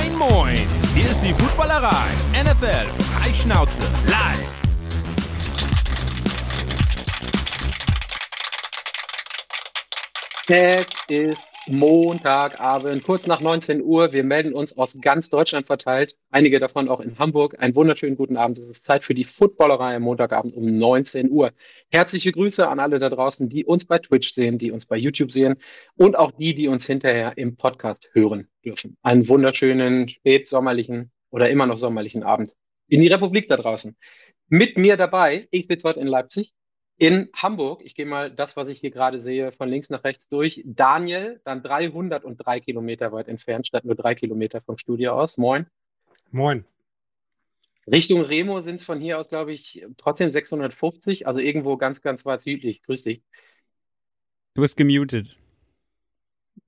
Moin, moin! Hier ist die Footballerei. NFL Freischnauze live. Es ist Montagabend, kurz nach 19 Uhr. Wir melden uns aus ganz Deutschland verteilt, einige davon auch in Hamburg. Einen wunderschönen guten Abend. Es ist Zeit für die Footballerei am Montagabend um 19 Uhr. Herzliche Grüße an alle da draußen, die uns bei Twitch sehen, die uns bei YouTube sehen und auch die, die uns hinterher im Podcast hören dürfen. Einen wunderschönen, spätsommerlichen oder immer noch sommerlichen Abend in die Republik da draußen. Mit mir dabei, ich sitze heute in Leipzig, in Hamburg, ich gehe mal das, was ich hier gerade sehe, von links nach rechts durch. Daniel, dann 303 Kilometer weit entfernt, statt nur drei Kilometer vom Studio aus. Moin. Moin. Richtung Remo sind es von hier aus, glaube ich, trotzdem 650, also irgendwo ganz, ganz weit südlich. Grüß dich. Du bist gemutet.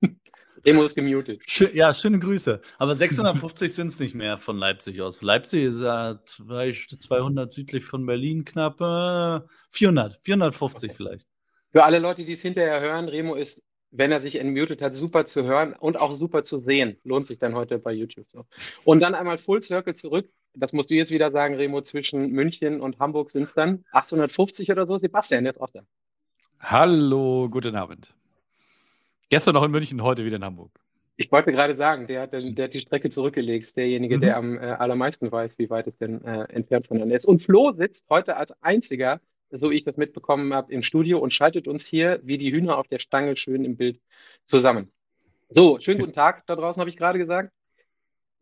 Remo ist gemutet. Ja, schöne Grüße. Aber 650 sind es nicht mehr von Leipzig aus. Leipzig ist ja 200 südlich von Berlin, knapp äh, 400, 450 vielleicht. Für alle Leute, die es hinterher hören, Remo ist, wenn er sich entmutet hat, super zu hören und auch super zu sehen. Lohnt sich dann heute bei YouTube. So. Und dann einmal Full Circle zurück. Das musst du jetzt wieder sagen, Remo, zwischen München und Hamburg sind es dann 850 oder so. Sebastian, der ist auch da. Hallo, guten Abend. Gestern noch in München, heute wieder in Hamburg. Ich wollte gerade sagen, der hat, der hat die Strecke zurückgelegt. Derjenige, mhm. der am äh, allermeisten weiß, wie weit es denn äh, entfernt voneinander ist. Und Flo sitzt heute als einziger, so ich das mitbekommen habe, im Studio und schaltet uns hier wie die Hühner auf der Stange schön im Bild zusammen. So, schönen guten Tag da draußen, habe ich gerade gesagt.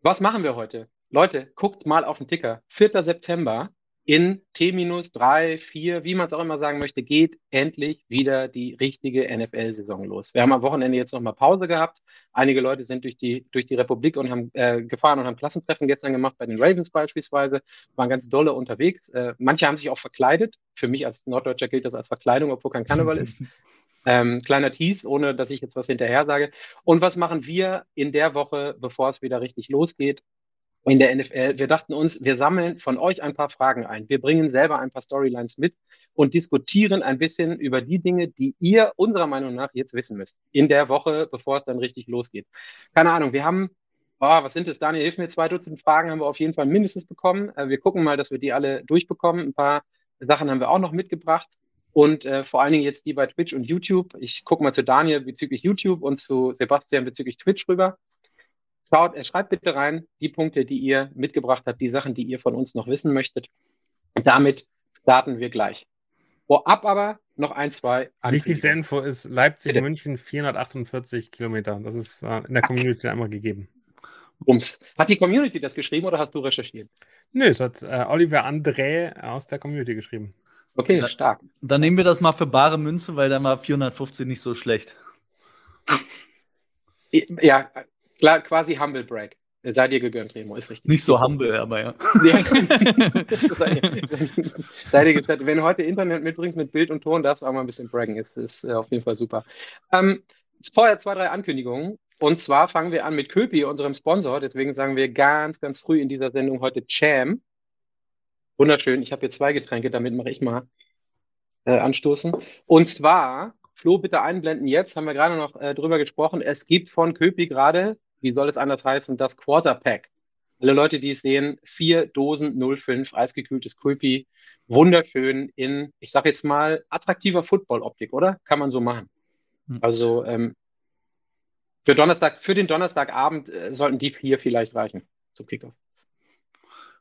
Was machen wir heute? Leute, guckt mal auf den Ticker. 4. September in T-3, 4, wie man es auch immer sagen möchte, geht endlich wieder die richtige NFL-Saison los. Wir haben am Wochenende jetzt nochmal Pause gehabt. Einige Leute sind durch die, durch die Republik und haben äh, gefahren und haben Klassentreffen gestern gemacht, bei den Ravens beispielsweise, waren ganz dolle unterwegs. Äh, manche haben sich auch verkleidet. Für mich als Norddeutscher gilt das als Verkleidung, obwohl kein Karneval ist. Ähm, kleiner Tease, ohne dass ich jetzt was hinterher sage. Und was machen wir in der Woche, bevor es wieder richtig losgeht? In der NFL. Wir dachten uns, wir sammeln von euch ein paar Fragen ein. Wir bringen selber ein paar Storylines mit und diskutieren ein bisschen über die Dinge, die ihr unserer Meinung nach jetzt wissen müsst. In der Woche, bevor es dann richtig losgeht. Keine Ahnung, wir haben, oh, was sind es, Daniel, hilf mir, zwei Dutzend Fragen haben wir auf jeden Fall mindestens bekommen. Äh, wir gucken mal, dass wir die alle durchbekommen. Ein paar Sachen haben wir auch noch mitgebracht. Und äh, vor allen Dingen jetzt die bei Twitch und YouTube. Ich gucke mal zu Daniel bezüglich YouTube und zu Sebastian bezüglich Twitch rüber. Schaut, äh, schreibt bitte rein die Punkte, die ihr mitgebracht habt, die Sachen, die ihr von uns noch wissen möchtet. Und damit starten wir gleich. Vorab aber noch ein, zwei. Wichtigste Info ist Leipzig-München 448 Kilometer. Das ist äh, in der Community einmal gegeben. Bums. Hat die Community das geschrieben oder hast du recherchiert? Nö, es hat äh, Oliver André aus der Community geschrieben. Okay, stark. Dann nehmen wir das mal für bare Münze, weil dann war 450 nicht so schlecht. Ja, Klar, quasi Humble Break. Sei dir gegönnt, Remo, ist richtig. Nicht so humble, aber ja. sei, dir gegönnt. Wenn du heute Internet mitbringst mit Bild und Ton, darfst du auch mal ein bisschen braggen. Ist, ist äh, auf jeden Fall super. Ähm, vorher zwei, drei Ankündigungen. Und zwar fangen wir an mit Köpi, unserem Sponsor. Deswegen sagen wir ganz, ganz früh in dieser Sendung heute Cham. Wunderschön. Ich habe hier zwei Getränke, damit mache ich mal äh, anstoßen. Und zwar, Flo, bitte einblenden jetzt, haben wir gerade noch äh, drüber gesprochen. Es gibt von Köpi gerade wie soll es anders heißen, das Quarter Pack. Alle Leute, die es sehen, vier Dosen 05 eisgekühltes Kulpi. Wunderschön in, ich sag jetzt mal, attraktiver Football-Optik, oder? Kann man so machen. Hm. Also ähm, für Donnerstag, für den Donnerstagabend äh, sollten die vier vielleicht reichen zum Kickoff.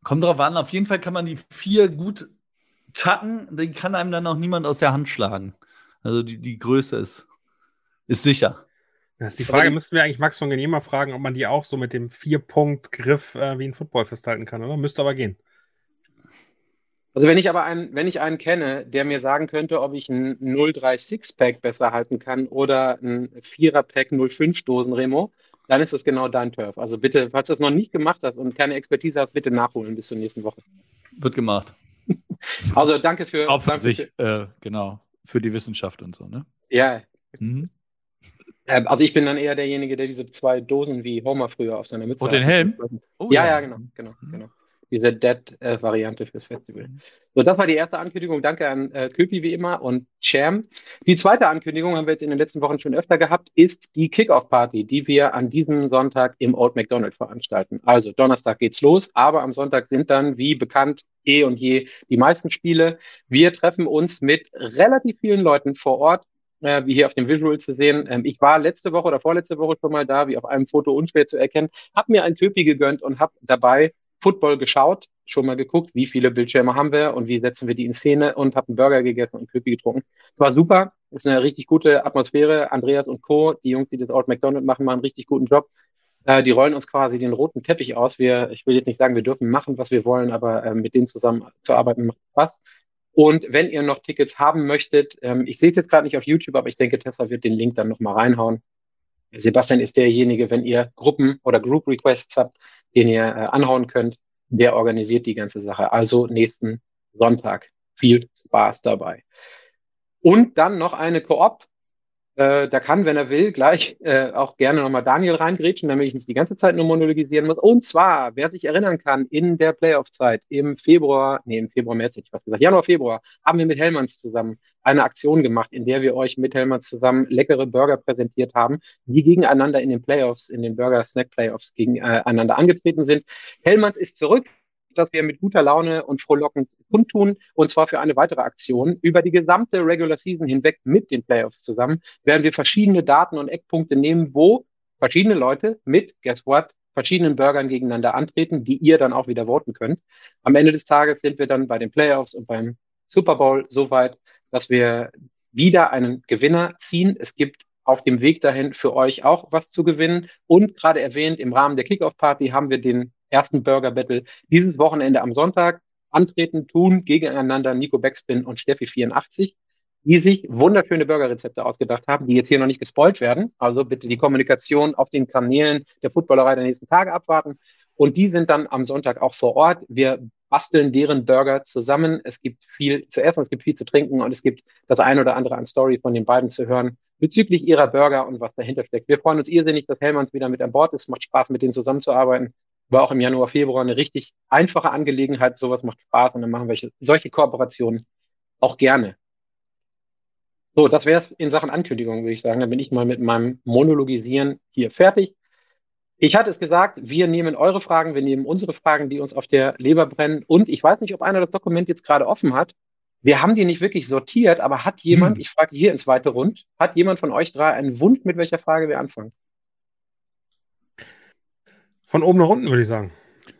Kommt drauf an, auf jeden Fall kann man die vier gut tacken, die kann einem dann auch niemand aus der Hand schlagen. Also die, die Größe ist, ist sicher. Das ist die Frage, müssten wir eigentlich Max von Genehmer fragen, ob man die auch so mit dem Vier-Punkt-Griff äh, wie ein Football festhalten kann, oder? Müsste aber gehen. Also wenn ich aber einen, wenn ich einen kenne, der mir sagen könnte, ob ich ein 03 Six-Pack besser halten kann oder ein 4er-Pack 05 Dosen Remo, dann ist das genau dein Turf. Also bitte, falls du das noch nicht gemacht hast und keine Expertise hast, bitte nachholen bis zur nächsten Woche. Wird gemacht. Also danke für. Auch für danke sich, für, äh, genau, für die Wissenschaft und so, ne? Ja. Mhm. Ähm, also ich bin dann eher derjenige, der diese zwei Dosen wie Homer früher auf seiner Mütze hat. Und den Helm? Oh, ja, ja, genau, genau, mhm. genau. diese Dead-Variante fürs Festival. So, das war die erste Ankündigung. Danke an äh, Köpi wie immer und Cham. Die zweite Ankündigung haben wir jetzt in den letzten Wochen schon öfter gehabt, ist die Kickoff-Party, die wir an diesem Sonntag im Old McDonald veranstalten. Also Donnerstag geht's los, aber am Sonntag sind dann, wie bekannt, eh und je die meisten Spiele. Wir treffen uns mit relativ vielen Leuten vor Ort äh, wie hier auf dem Visual zu sehen. Ähm, ich war letzte Woche oder vorletzte Woche schon mal da, wie auf einem Foto unschwer zu erkennen, habe mir ein Köpi gegönnt und habe dabei Football geschaut, schon mal geguckt, wie viele Bildschirme haben wir und wie setzen wir die in Szene und habe einen Burger gegessen und Köpi getrunken. Es war super, es ist eine richtig gute Atmosphäre. Andreas und Co., die Jungs, die das Old McDonald machen, machen einen richtig guten Job. Äh, die rollen uns quasi den roten Teppich aus. Wir, ich will jetzt nicht sagen, wir dürfen machen, was wir wollen, aber äh, mit denen zusammen zu arbeiten macht Spaß. Und wenn ihr noch Tickets haben möchtet, ähm, ich sehe es jetzt gerade nicht auf YouTube, aber ich denke, Tessa wird den Link dann nochmal reinhauen. Sebastian ist derjenige, wenn ihr Gruppen oder Group Requests habt, den ihr äh, anhauen könnt, der organisiert die ganze Sache. Also nächsten Sonntag. Viel Spaß dabei. Und dann noch eine Koop. Äh, da kann, wenn er will, gleich äh, auch gerne nochmal Daniel reingrätschen, damit ich nicht die ganze Zeit nur monologisieren muss. Und zwar, wer sich erinnern kann, in der Playoff-Zeit im Februar, nee, im Februar, März hätte ich was gesagt, Januar, Februar, haben wir mit Hellmanns zusammen eine Aktion gemacht, in der wir euch mit Hellmanns zusammen leckere Burger präsentiert haben, die gegeneinander in den Playoffs, in den Burger-Snack-Playoffs gegeneinander angetreten sind. Hellmanns ist zurück dass wir mit guter Laune und frohlockend kundtun, und zwar für eine weitere Aktion. Über die gesamte Regular Season hinweg mit den Playoffs zusammen werden wir verschiedene Daten und Eckpunkte nehmen, wo verschiedene Leute mit, guess what, verschiedenen Burgern gegeneinander antreten, die ihr dann auch wieder voten könnt. Am Ende des Tages sind wir dann bei den Playoffs und beim Super Bowl so weit, dass wir wieder einen Gewinner ziehen. Es gibt auf dem Weg dahin für euch auch was zu gewinnen. Und gerade erwähnt, im Rahmen der Kickoff-Party haben wir den ersten Burger Battle dieses Wochenende am Sonntag antreten, tun gegeneinander Nico Backspin und Steffi 84, die sich wunderschöne Burgerrezepte ausgedacht haben, die jetzt hier noch nicht gespoilt werden. Also bitte die Kommunikation auf den Kanälen der Footballerei der nächsten Tage abwarten. Und die sind dann am Sonntag auch vor Ort. Wir basteln deren Burger zusammen. Es gibt viel zu essen, es gibt viel zu trinken und es gibt das ein oder andere an Story von den beiden zu hören bezüglich ihrer Burger und was dahinter steckt. Wir freuen uns irrsinnig, dass Hellmanns wieder mit an Bord ist. Macht Spaß, mit denen zusammenzuarbeiten war auch im Januar, Februar eine richtig einfache Angelegenheit. Sowas macht Spaß und dann machen wir solche Kooperationen auch gerne. So, das wäre es in Sachen Ankündigung, würde ich sagen. Dann bin ich mal mit meinem Monologisieren hier fertig. Ich hatte es gesagt, wir nehmen eure Fragen, wir nehmen unsere Fragen, die uns auf der Leber brennen. Und ich weiß nicht, ob einer das Dokument jetzt gerade offen hat. Wir haben die nicht wirklich sortiert, aber hat jemand, hm. ich frage hier ins zweite Rund, hat jemand von euch drei einen Wunsch, mit welcher Frage wir anfangen? Von oben nach unten, würde ich sagen.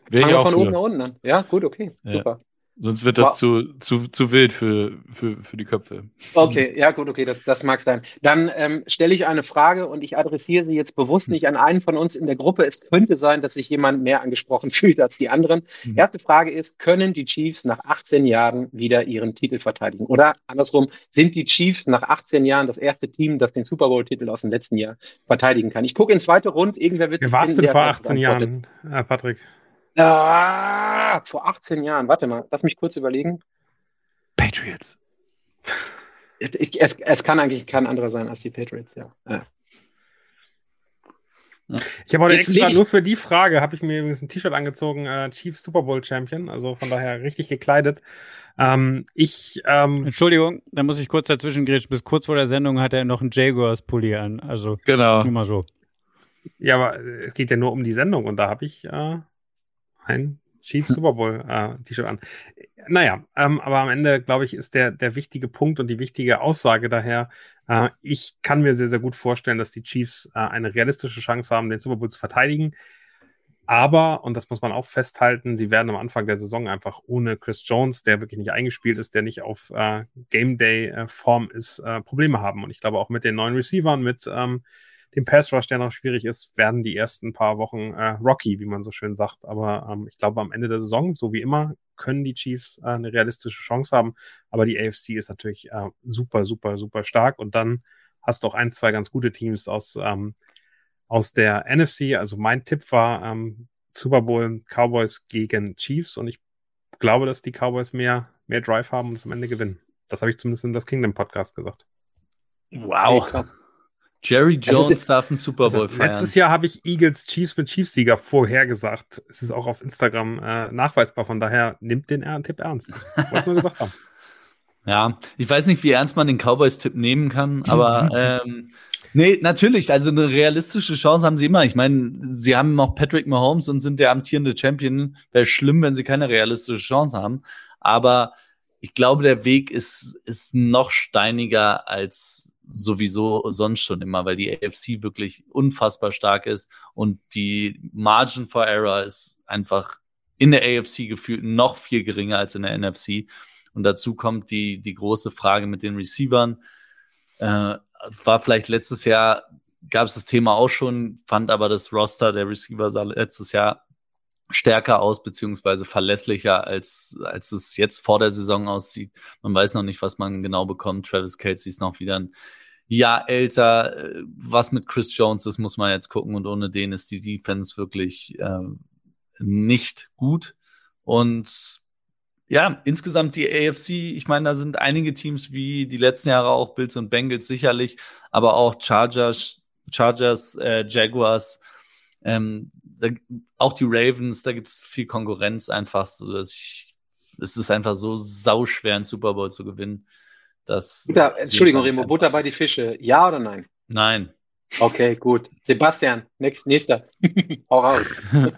Wäre ich auch von für. oben nach unten an. Ja, gut, okay, ja. super. Sonst wird das wow. zu, zu, zu wild für, für, für die Köpfe. Okay, ja gut, okay, das, das mag sein. Dann ähm, stelle ich eine Frage und ich adressiere sie jetzt bewusst hm. nicht an einen von uns in der Gruppe. Es könnte sein, dass sich jemand mehr angesprochen fühlt als die anderen. Mhm. Erste Frage ist, können die Chiefs nach 18 Jahren wieder ihren Titel verteidigen? Oder andersrum, sind die Chiefs nach 18 Jahren das erste Team, das den Super Bowl-Titel aus dem letzten Jahr verteidigen kann? Ich gucke ins zweite Rund, irgendwer wird Wer warst denn vor 18 Jahren, Herr Patrick? Ah, vor 18 Jahren. Warte mal, lass mich kurz überlegen. Patriots. Ich, es, es, kann eigentlich kein anderer sein als die Patriots, ja. ja. Ich habe heute Jetzt extra nur für die Frage, habe ich mir übrigens ein T-Shirt angezogen, äh, Chiefs Super Bowl Champion, also von daher richtig gekleidet. Ähm, ich, ähm, Entschuldigung, da muss ich kurz dazwischen grätschen. Bis kurz vor der Sendung hat er noch einen Jaguars Pulli an, also genau. nur mal so. Ja, aber es geht ja nur um die Sendung und da habe ich äh, ein Chief Super Bowl äh, T-Shirt an. Naja, ähm, aber am Ende, glaube ich, ist der, der wichtige Punkt und die wichtige Aussage daher, äh, ich kann mir sehr, sehr gut vorstellen, dass die Chiefs äh, eine realistische Chance haben, den Super Bowl zu verteidigen. Aber, und das muss man auch festhalten, sie werden am Anfang der Saison einfach ohne Chris Jones, der wirklich nicht eingespielt ist, der nicht auf äh, Game Day äh, Form ist, äh, Probleme haben. Und ich glaube auch mit den neuen Receivern, mit ähm, dem Pass Rush, der noch schwierig ist, werden die ersten paar Wochen äh, rocky, wie man so schön sagt. Aber ähm, ich glaube, am Ende der Saison, so wie immer, können die Chiefs äh, eine realistische Chance haben. Aber die AFC ist natürlich äh, super, super, super stark. Und dann hast du auch ein, zwei ganz gute Teams aus, ähm, aus der NFC. Also mein Tipp war ähm, Super Bowl Cowboys gegen Chiefs. Und ich glaube, dass die Cowboys mehr, mehr Drive haben und es am Ende gewinnen. Das habe ich zumindest in das Kingdom Podcast gesagt. Wow. Hey, krass. Jerry Also es Jones ist- darf einen Super Also, Bowl feiern. letztes Jahr habe ich Eagles Chiefs mit Chiefs-Sieger vorhergesagt. Es ist auch auf Instagram äh, nachweisbar. Von daher nimmt den Tipp ernst. Was wir gesagt haben. Ja, ich weiß nicht, wie ernst man den Cowboys-Tipp nehmen kann, aber ähm, nee, natürlich, also eine realistische Chance haben sie immer. Ich meine, sie haben noch Patrick Mahomes und sind der amtierende Champion. Wäre schlimm, wenn sie keine realistische Chance haben. Aber ich glaube, der Weg ist, ist noch steiniger als sowieso sonst schon immer, weil die AFC wirklich unfassbar stark ist und die Margin for Error ist einfach in der AFC gefühlt noch viel geringer als in der NFC. Und dazu kommt die, die große Frage mit den Receivern. Äh, war vielleicht letztes Jahr, gab es das Thema auch schon, fand aber das Roster der Receiver sah letztes Jahr stärker aus, beziehungsweise verlässlicher, als, als es jetzt vor der Saison aussieht. Man weiß noch nicht, was man genau bekommt. Travis Kelsey ist noch wieder ein Jahr älter. Äh, Was mit Chris Jones ist, muss man jetzt gucken. Und ohne den ist die Defense wirklich äh, nicht gut. Und ja, insgesamt die AFC, ich meine, da sind einige Teams wie die letzten Jahre auch Bills und Bengals sicherlich, aber auch Chargers, Chargers, äh, Jaguars, ähm, da, auch die Ravens, da gibt's viel Konkurrenz einfach, so dass ich, es ist einfach so sauschwer, einen Super Bowl zu gewinnen. Dass, Butter, das- Entschuldigung, Remo, Butter bei die Fische. Ja oder nein? Nein. Okay, gut. Sebastian, next, nächster. Hau raus.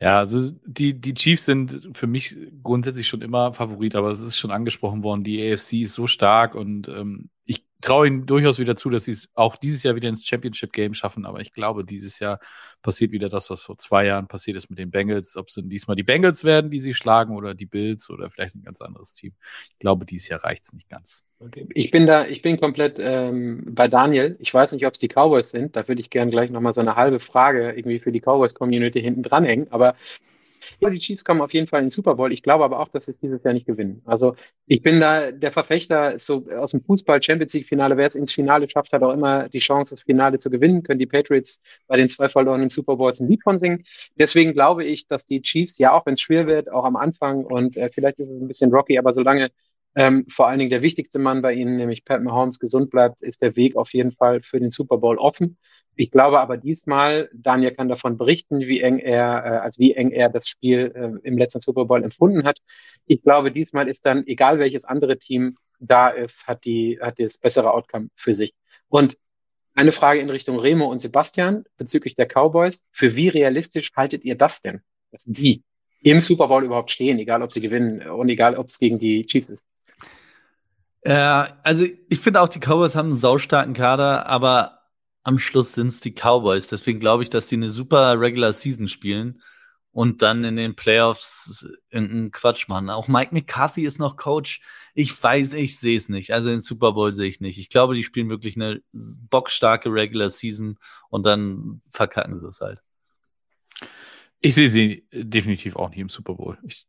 Ja, also die, die Chiefs sind für mich grundsätzlich schon immer Favorit, aber es ist schon angesprochen worden, die AFC ist so stark und ähm, ich traue ihnen durchaus wieder zu, dass sie es auch dieses Jahr wieder ins Championship Game schaffen, aber ich glaube, dieses Jahr passiert wieder das, was vor zwei Jahren passiert ist mit den Bengals. Ob es denn diesmal die Bengals werden, die sie schlagen oder die Bills oder vielleicht ein ganz anderes Team. Ich glaube, dieses Jahr reicht's nicht ganz. Okay. Ich bin da, ich bin komplett ähm, bei Daniel. Ich weiß nicht, ob es die Cowboys sind. Da würde ich gern gleich nochmal so eine halbe Frage irgendwie für die Cowboys-Community hinten dranhängen. Aber ja, die Chiefs kommen auf jeden Fall in den Super Bowl. Ich glaube aber auch, dass sie es dieses Jahr nicht gewinnen. Also ich bin da der Verfechter, so aus dem Fußball Champions League Finale, wer es ins Finale schafft, hat auch immer die Chance, das Finale zu gewinnen. Können die Patriots bei den zwei verlorenen Super Bowls ein Lied von singen. Deswegen glaube ich, dass die Chiefs, ja, auch wenn es schwer wird, auch am Anfang und äh, vielleicht ist es ein bisschen rocky, aber solange ähm, vor allen Dingen der wichtigste Mann bei ihnen, nämlich Pat Mahomes, gesund bleibt, ist der Weg auf jeden Fall für den Super Bowl offen. Ich glaube aber diesmal, Daniel kann davon berichten, wie eng er, äh, als wie eng er das Spiel äh, im letzten Super Bowl empfunden hat. Ich glaube, diesmal ist dann, egal welches andere Team da ist, hat die, hat das bessere Outcome für sich. Und eine Frage in Richtung Remo und Sebastian bezüglich der Cowboys. Für wie realistisch haltet ihr das denn? Dass die im Super Bowl überhaupt stehen, egal ob sie gewinnen und egal ob es gegen die Chiefs ist. Äh, also ich finde auch, die Cowboys haben einen saustarken Kader, aber am Schluss sind es die Cowboys. Deswegen glaube ich, dass die eine super Regular Season spielen und dann in den Playoffs irgendeinen Quatsch machen. Auch Mike McCarthy ist noch Coach. Ich weiß, ich sehe es nicht. Also den Super Bowl sehe ich nicht. Ich glaube, die spielen wirklich eine bockstarke Regular Season und dann verkacken sie es halt. Ich sehe sie definitiv auch nicht im Super Bowl. Ich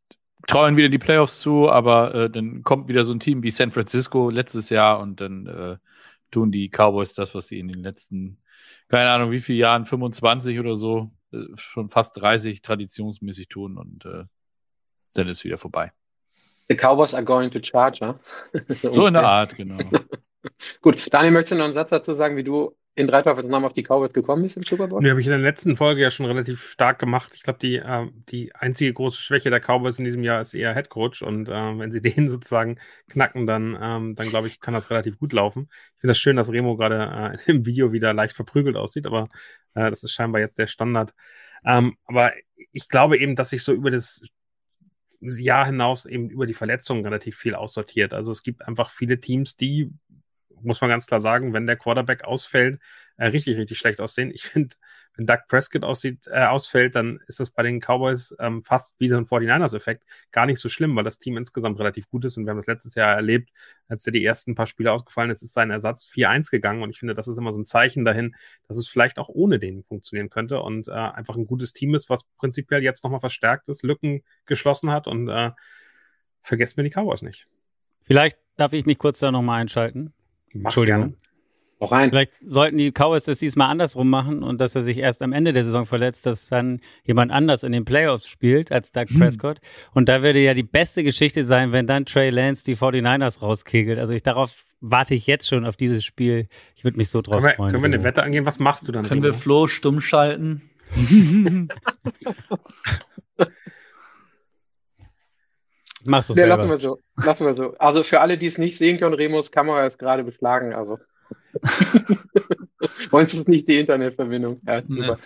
traue ihnen wieder die Playoffs zu, aber äh, dann kommt wieder so ein Team wie San Francisco letztes Jahr und dann äh, tun die Cowboys das, was sie in den letzten, keine Ahnung, wie viele Jahren, 25 oder so, äh, schon fast 30 traditionsmäßig tun und äh, dann ist wieder vorbei. The Cowboys are going to charge, huh? So in der Art, genau. Gut, Daniel, möchtest du noch einen Satz dazu sagen, wie du in drei Namen auf die Cowboys gekommen bist im Super Bowl? Die habe ich in der letzten Folge ja schon relativ stark gemacht. Ich glaube, die, äh, die einzige große Schwäche der Cowboys in diesem Jahr ist eher Head Coach. Und äh, wenn sie den sozusagen knacken, dann, ähm, dann glaube ich, kann das relativ gut laufen. Ich finde das schön, dass Remo gerade äh, im Video wieder leicht verprügelt aussieht, aber äh, das ist scheinbar jetzt der Standard. Ähm, aber ich glaube eben, dass sich so über das Jahr hinaus eben über die Verletzungen relativ viel aussortiert. Also es gibt einfach viele Teams, die muss man ganz klar sagen, wenn der Quarterback ausfällt, äh, richtig, richtig schlecht aussehen. Ich finde, wenn Doug Prescott aussieht, äh, ausfällt, dann ist das bei den Cowboys ähm, fast wieder ein 49ers-Effekt. Gar nicht so schlimm, weil das Team insgesamt relativ gut ist und wir haben das letztes Jahr erlebt, als der die ersten paar Spiele ausgefallen ist, ist sein Ersatz 4-1 gegangen und ich finde, das ist immer so ein Zeichen dahin, dass es vielleicht auch ohne den funktionieren könnte und äh, einfach ein gutes Team ist, was prinzipiell jetzt nochmal verstärkt ist, Lücken geschlossen hat und äh, vergesst mir die Cowboys nicht. Vielleicht darf ich mich kurz da nochmal einschalten. Mach Entschuldigung. gerne. Noch rein. Vielleicht sollten die Cowboys das diesmal andersrum machen und dass er sich erst am Ende der Saison verletzt, dass dann jemand anders in den Playoffs spielt als Doug Prescott. Und da würde ja die beste Geschichte sein, wenn dann Trey Lance die 49ers rauskegelt. Also ich darauf warte ich jetzt schon auf dieses Spiel. Ich würde mich so drauf Können wir, freuen. können wir eine Wette angehen? Was machst du dann? Können wir? Flo stumm schalten? Machst du Nee, selber. lassen wir so. Lassen wir so. Also für alle, die es nicht sehen können, Remus Kamera ist gerade beschlagen. Also. Uns ist nicht die Internetverbindung. Ja, super.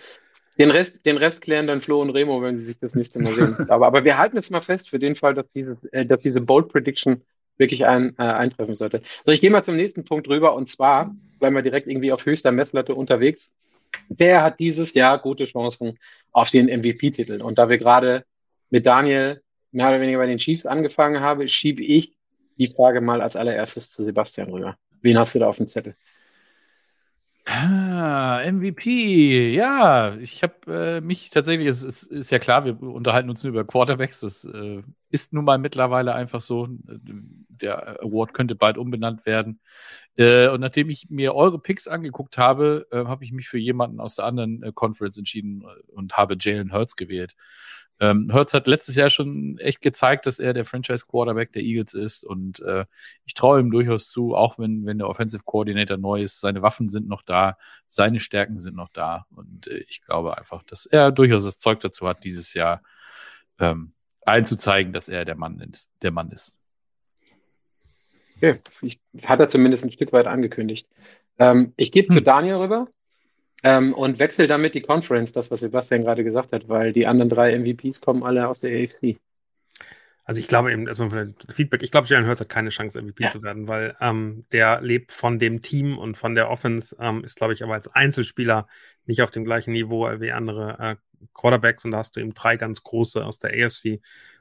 Den Rest, den Rest klären dann Flo und Remo, wenn sie sich das nächste Mal sehen. Aber, aber wir halten es mal fest für den Fall, dass dieses, äh, dass diese Bold Prediction wirklich ein, äh, eintreffen sollte. So, ich gehe mal zum nächsten Punkt rüber und zwar bleiben wir direkt irgendwie auf höchster Messlatte unterwegs. Wer hat dieses Jahr gute Chancen auf den MVP-Titel? Und da wir gerade mit Daniel mehr oder weniger bei den Chiefs angefangen haben, schiebe ich die Frage mal als allererstes zu Sebastian rüber. Wen hast du da auf dem Zettel? Ah, MVP, ja, ich habe äh, mich tatsächlich, es, es ist ja klar, wir unterhalten uns nur über Quarterbacks, das äh, ist nun mal mittlerweile einfach so. Der Award könnte bald umbenannt werden. Äh, und nachdem ich mir eure Picks angeguckt habe, äh, habe ich mich für jemanden aus der anderen äh, Conference entschieden äh, und habe Jalen Hurts gewählt. Ähm, Hurts hat letztes Jahr schon echt gezeigt, dass er der Franchise-Quarterback der Eagles ist und äh, ich traue ihm durchaus zu, auch wenn, wenn der Offensive Coordinator neu ist, seine Waffen sind noch da, seine Stärken sind noch da und äh, ich glaube einfach, dass er durchaus das Zeug dazu hat, dieses Jahr ähm, einzuzeigen, dass er der Mann ist. Der Mann ist. Okay, ich, hat er zumindest ein Stück weit angekündigt. Ähm, ich gehe zu Hm. Daniel rüber ähm, und wechsle damit die Conference, das, was Sebastian gerade gesagt hat, weil die anderen drei MVPs kommen alle aus der AFC. Also ich glaube eben, erstmal von der Feedback, ich glaube, Jalen Hurts hat keine Chance, MVP Ja. zu werden, weil ähm, der lebt von dem Team und von der Offense, ähm, ist, glaube ich, aber als Einzelspieler nicht auf dem gleichen Niveau wie andere äh, Quarterbacks und da hast du eben drei ganz große aus der AFC.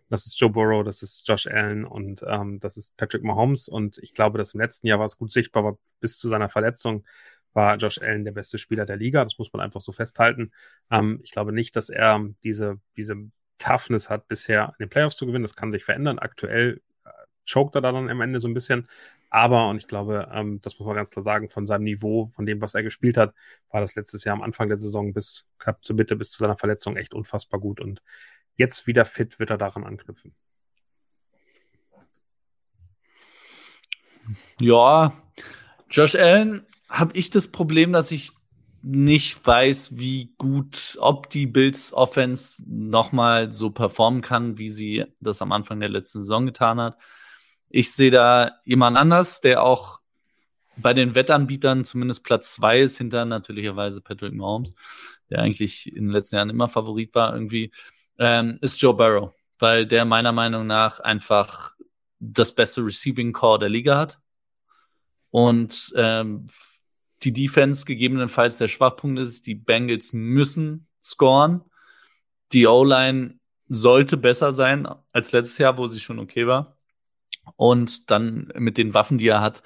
Das ist Joe Burrow, das ist Josh Allen und ähm, das ist Patrick Mahomes und ich glaube, dass im letzten Jahr war es gut sichtbar, aber bis zu seiner Verletzung war Josh Allen der beste Spieler der Liga. Das muss man einfach so festhalten. Ähm, ich glaube nicht, dass er diese, diese Toughness hat, bisher in den Playoffs zu gewinnen. Das kann sich verändern. Aktuell äh, choked er da dann am Ende so ein bisschen. Aber, und ich glaube, ähm, das muss man ganz klar sagen, von seinem Niveau, von dem, was er gespielt hat, war das letztes Jahr am Anfang der Saison bis knapp zur Mitte, bis zu seiner Verletzung echt unfassbar gut. Und jetzt wieder fit wird er daran anknüpfen. Ja, Josh Allen habe ich das Problem, dass ich nicht weiß, wie gut, ob die Bills Offense nochmal so performen kann, wie sie das am Anfang der letzten Saison getan hat. Ich sehe da jemand anders, der auch bei den Wettanbietern zumindest Platz zwei ist, hinter natürlicherweise Patrick Mahomes, der eigentlich in den letzten Jahren immer Favorit war irgendwie, ähm, ist Joe Burrow, weil der meiner Meinung nach einfach das beste Receiving Core der Liga hat und ähm, die Defense gegebenenfalls der Schwachpunkt ist. Die Bengals müssen scoren. Die O-Line sollte besser sein als letztes Jahr, wo sie schon okay war. Und dann mit den Waffen, die er hat.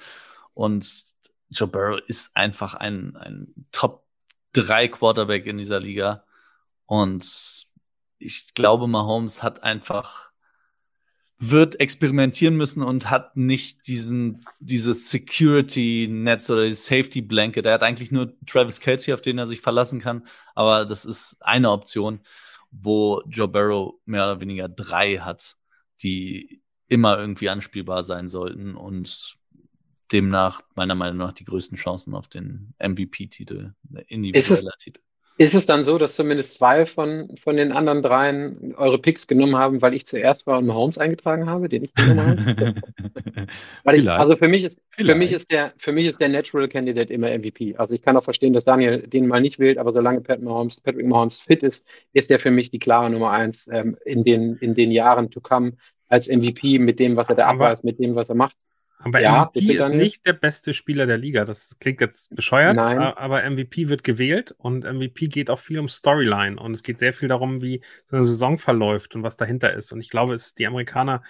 Und Joe Burrow ist einfach ein, ein Top 3 Quarterback in dieser Liga. Und ich glaube, Mahomes hat einfach wird experimentieren müssen und hat nicht diesen, dieses Security-Netz oder dieses Safety-Blanket. Er hat eigentlich nur Travis Kelsey, auf den er sich verlassen kann. Aber das ist eine Option, wo Joe Burrow mehr oder weniger drei hat, die immer irgendwie anspielbar sein sollten und demnach meiner Meinung nach die größten Chancen auf den MVP-Titel, individueller Titel. Ist es dann so, dass zumindest zwei von, von den anderen dreien eure Picks genommen haben, weil ich zuerst war und Mahomes eingetragen habe, den ich genommen habe? weil ich, also für mich ist, für mich ist der, für mich ist der Natural Candidate immer MVP. Also ich kann auch verstehen, dass Daniel den mal nicht wählt, aber solange Pat Mahomes, Patrick Mahomes fit ist, ist der für mich die klare Nummer eins ähm, in den, in den Jahren to come als MVP mit dem, was er da abweist, mit dem, was er macht. Aber Ja, MVP ist nicht der beste Spieler der Liga. Das klingt jetzt bescheuert, Nein. aber MVP wird gewählt und MVP geht auch viel um Storyline und es geht sehr viel darum, wie so eine Saison verläuft und was dahinter ist. Und ich glaube, es die Amerikaner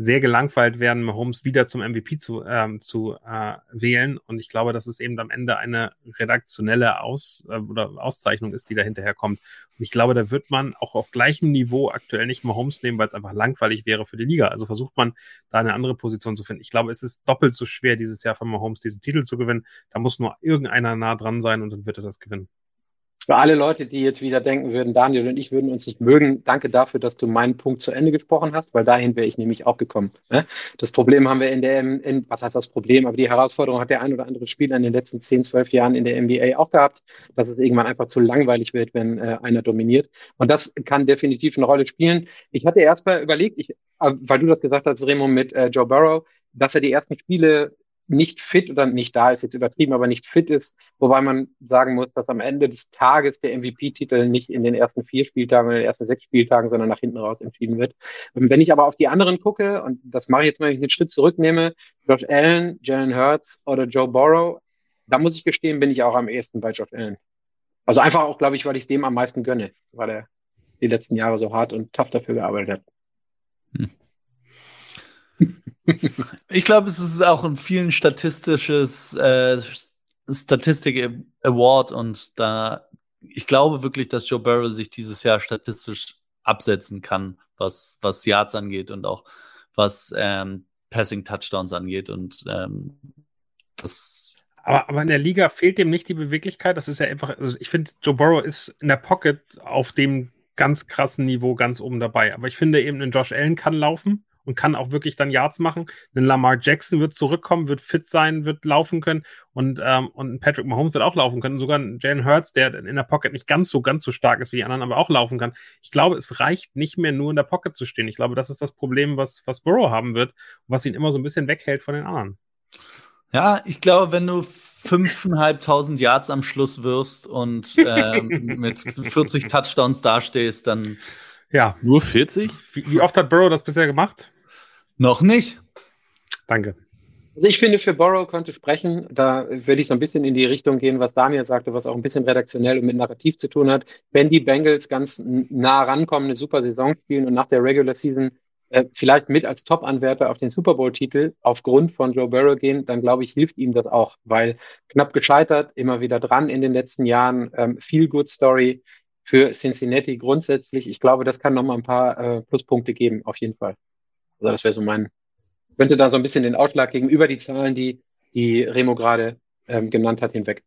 sehr gelangweilt werden, Mahomes wieder zum MVP zu, ähm, zu äh, wählen. Und ich glaube, dass es eben am Ende eine redaktionelle Aus, äh, oder Auszeichnung ist, die da hinterher kommt. Und ich glaube, da wird man auch auf gleichem Niveau aktuell nicht Mahomes nehmen, weil es einfach langweilig wäre für die Liga. Also versucht man da eine andere Position zu finden. Ich glaube, es ist doppelt so schwer, dieses Jahr von Mahomes diesen Titel zu gewinnen. Da muss nur irgendeiner nah dran sein und dann wird er das gewinnen. Für alle Leute, die jetzt wieder denken würden, Daniel und ich würden uns nicht mögen, danke dafür, dass du meinen Punkt zu Ende gesprochen hast, weil dahin wäre ich nämlich auch gekommen. Ne? Das Problem haben wir in der, in, was heißt das Problem, aber die Herausforderung hat der ein oder andere Spieler in den letzten 10, 12 Jahren in der NBA auch gehabt, dass es irgendwann einfach zu langweilig wird, wenn äh, einer dominiert. Und das kann definitiv eine Rolle spielen. Ich hatte erst mal überlegt, ich, äh, weil du das gesagt hast, Remo, mit äh, Joe Burrow, dass er die ersten Spiele nicht fit oder nicht da ist jetzt übertrieben, aber nicht fit ist, wobei man sagen muss, dass am Ende des Tages der MVP-Titel nicht in den ersten vier Spieltagen oder den ersten sechs Spieltagen, sondern nach hinten raus entschieden wird. Wenn ich aber auf die anderen gucke, und das mache ich jetzt wenn ich einen Schritt zurücknehme, Josh Allen, Jalen Hurts oder Joe Burrow, da muss ich gestehen, bin ich auch am ehesten bei Josh Allen. Also einfach auch, glaube ich, weil ich es dem am meisten gönne, weil er die letzten Jahre so hart und tough dafür gearbeitet hat. Hm. Ich glaube, es ist auch ein vielen statistisches äh, Statistik Award und da ich glaube wirklich, dass Joe Burrow sich dieses Jahr statistisch absetzen kann, was, was Yards angeht und auch was ähm, Passing Touchdowns angeht und ähm, das aber, aber in der Liga fehlt dem nicht die Beweglichkeit. Das ist ja einfach, also ich finde, Joe Burrow ist in der Pocket auf dem ganz krassen Niveau ganz oben dabei. Aber ich finde eben, ein Josh Allen kann laufen und kann auch wirklich dann Yards machen. Ein Lamar Jackson wird zurückkommen, wird fit sein, wird laufen können und, ähm, und Patrick Mahomes wird auch laufen können. Sogar ein Jalen Hurts, der in der Pocket nicht ganz so, ganz so stark ist wie die anderen, aber auch laufen kann. Ich glaube, es reicht nicht mehr nur in der Pocket zu stehen. Ich glaube, das ist das Problem, was, was Burrow haben wird, was ihn immer so ein bisschen weghält von den anderen. Ja, ich glaube, wenn du fünfeinhalbtausend Yards am Schluss wirfst und ähm, mit 40 Touchdowns dastehst, dann. Ja. Nur 40? Wie, wie oft hat Burrow das bisher gemacht? Noch nicht. Danke. Also ich finde, für Borrow könnte sprechen. Da würde ich so ein bisschen in die Richtung gehen, was Daniel sagte, was auch ein bisschen redaktionell und mit Narrativ zu tun hat. Wenn die Bengals ganz nah rankommen, eine super Saison spielen und nach der Regular Season äh, vielleicht mit als Top-Anwärter auf den Super Bowl-Titel aufgrund von Joe Burrow gehen, dann glaube ich, hilft ihm das auch, weil knapp gescheitert, immer wieder dran in den letzten Jahren, ähm, viel Good Story für Cincinnati grundsätzlich. Ich glaube, das kann nochmal ein paar äh, Pluspunkte geben, auf jeden Fall. Also das wäre so mein, könnte da so ein bisschen den Ausschlag gegenüber die Zahlen, die, die Remo gerade ähm, genannt hat, hinweg.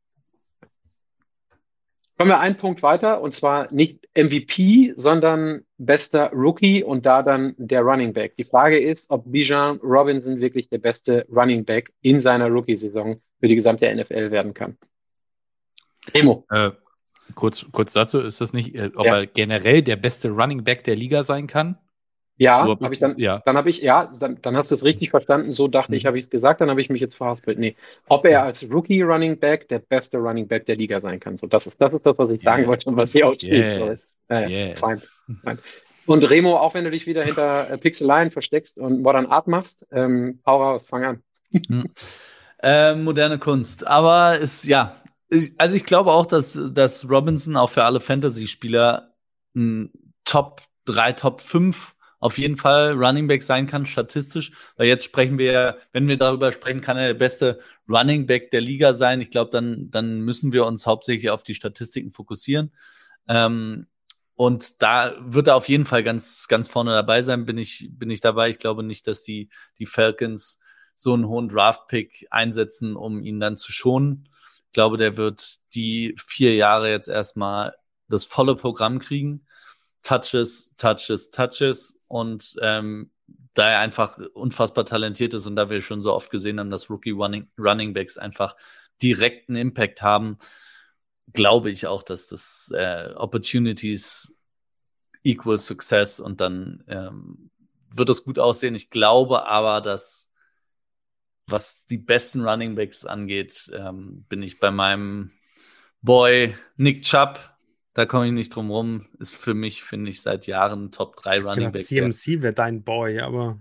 Kommen wir einen Punkt weiter und zwar nicht MVP, sondern bester Rookie und da dann der Running Back. Die Frage ist, ob Bijan Robinson wirklich der beste Running Back in seiner Rookie-Saison für die gesamte NFL werden kann. Remo. Äh, kurz, kurz dazu, ist das nicht, äh, ob ja. er generell der beste Running Back der Liga sein kann? Ja, so hab ich dann, ja. dann habe ich, ja, dann, dann hast du es richtig verstanden. So dachte mhm. ich, habe ich es gesagt, dann habe ich mich jetzt verhaspelt. Nee, ob er als Rookie Running Back der beste Running Back der Liga sein kann. So, das ist, das ist das, was ich sagen wollte und was hier auch steht. Yes. So, äh, yes. Fein, fein. Und Remo, auch wenn du dich wieder hinter äh, Pixeleien versteckst und Modern Art machst, ähm, hau raus, fang an. Mhm. Äh, moderne Kunst. Aber ist, ja, ich, also ich glaube auch, dass, dass Robinson auch für alle Fantasy-Spieler ein Top 3, Top 5 auf jeden Fall Running Back sein kann, statistisch. Weil jetzt sprechen wir, wenn wir darüber sprechen, kann er der beste Running Back der Liga sein. Ich glaube, dann, dann müssen wir uns hauptsächlich auf die Statistiken fokussieren. Ähm, und da wird er auf jeden Fall ganz, ganz vorne dabei sein, bin ich, bin ich dabei. Ich glaube nicht, dass die, die Falcons so einen hohen Draft-Pick einsetzen, um ihn dann zu schonen. Ich glaube, der wird die vier Jahre jetzt erstmal das volle Programm kriegen. Touches, Touches, Touches und ähm, da er einfach unfassbar talentiert ist und da wir schon so oft gesehen haben, dass Rookie Running, Running Backs einfach direkten Impact haben, glaube ich auch, dass das äh, Opportunities equal Success und dann ähm, wird es gut aussehen. Ich glaube aber, dass was die besten Running Backs angeht, ähm, bin ich bei meinem Boy Nick Chubb da komme ich nicht drum rum. Ist für mich, finde ich, seit Jahren Top 3 Running Back. CMC wäre dein Boy, aber.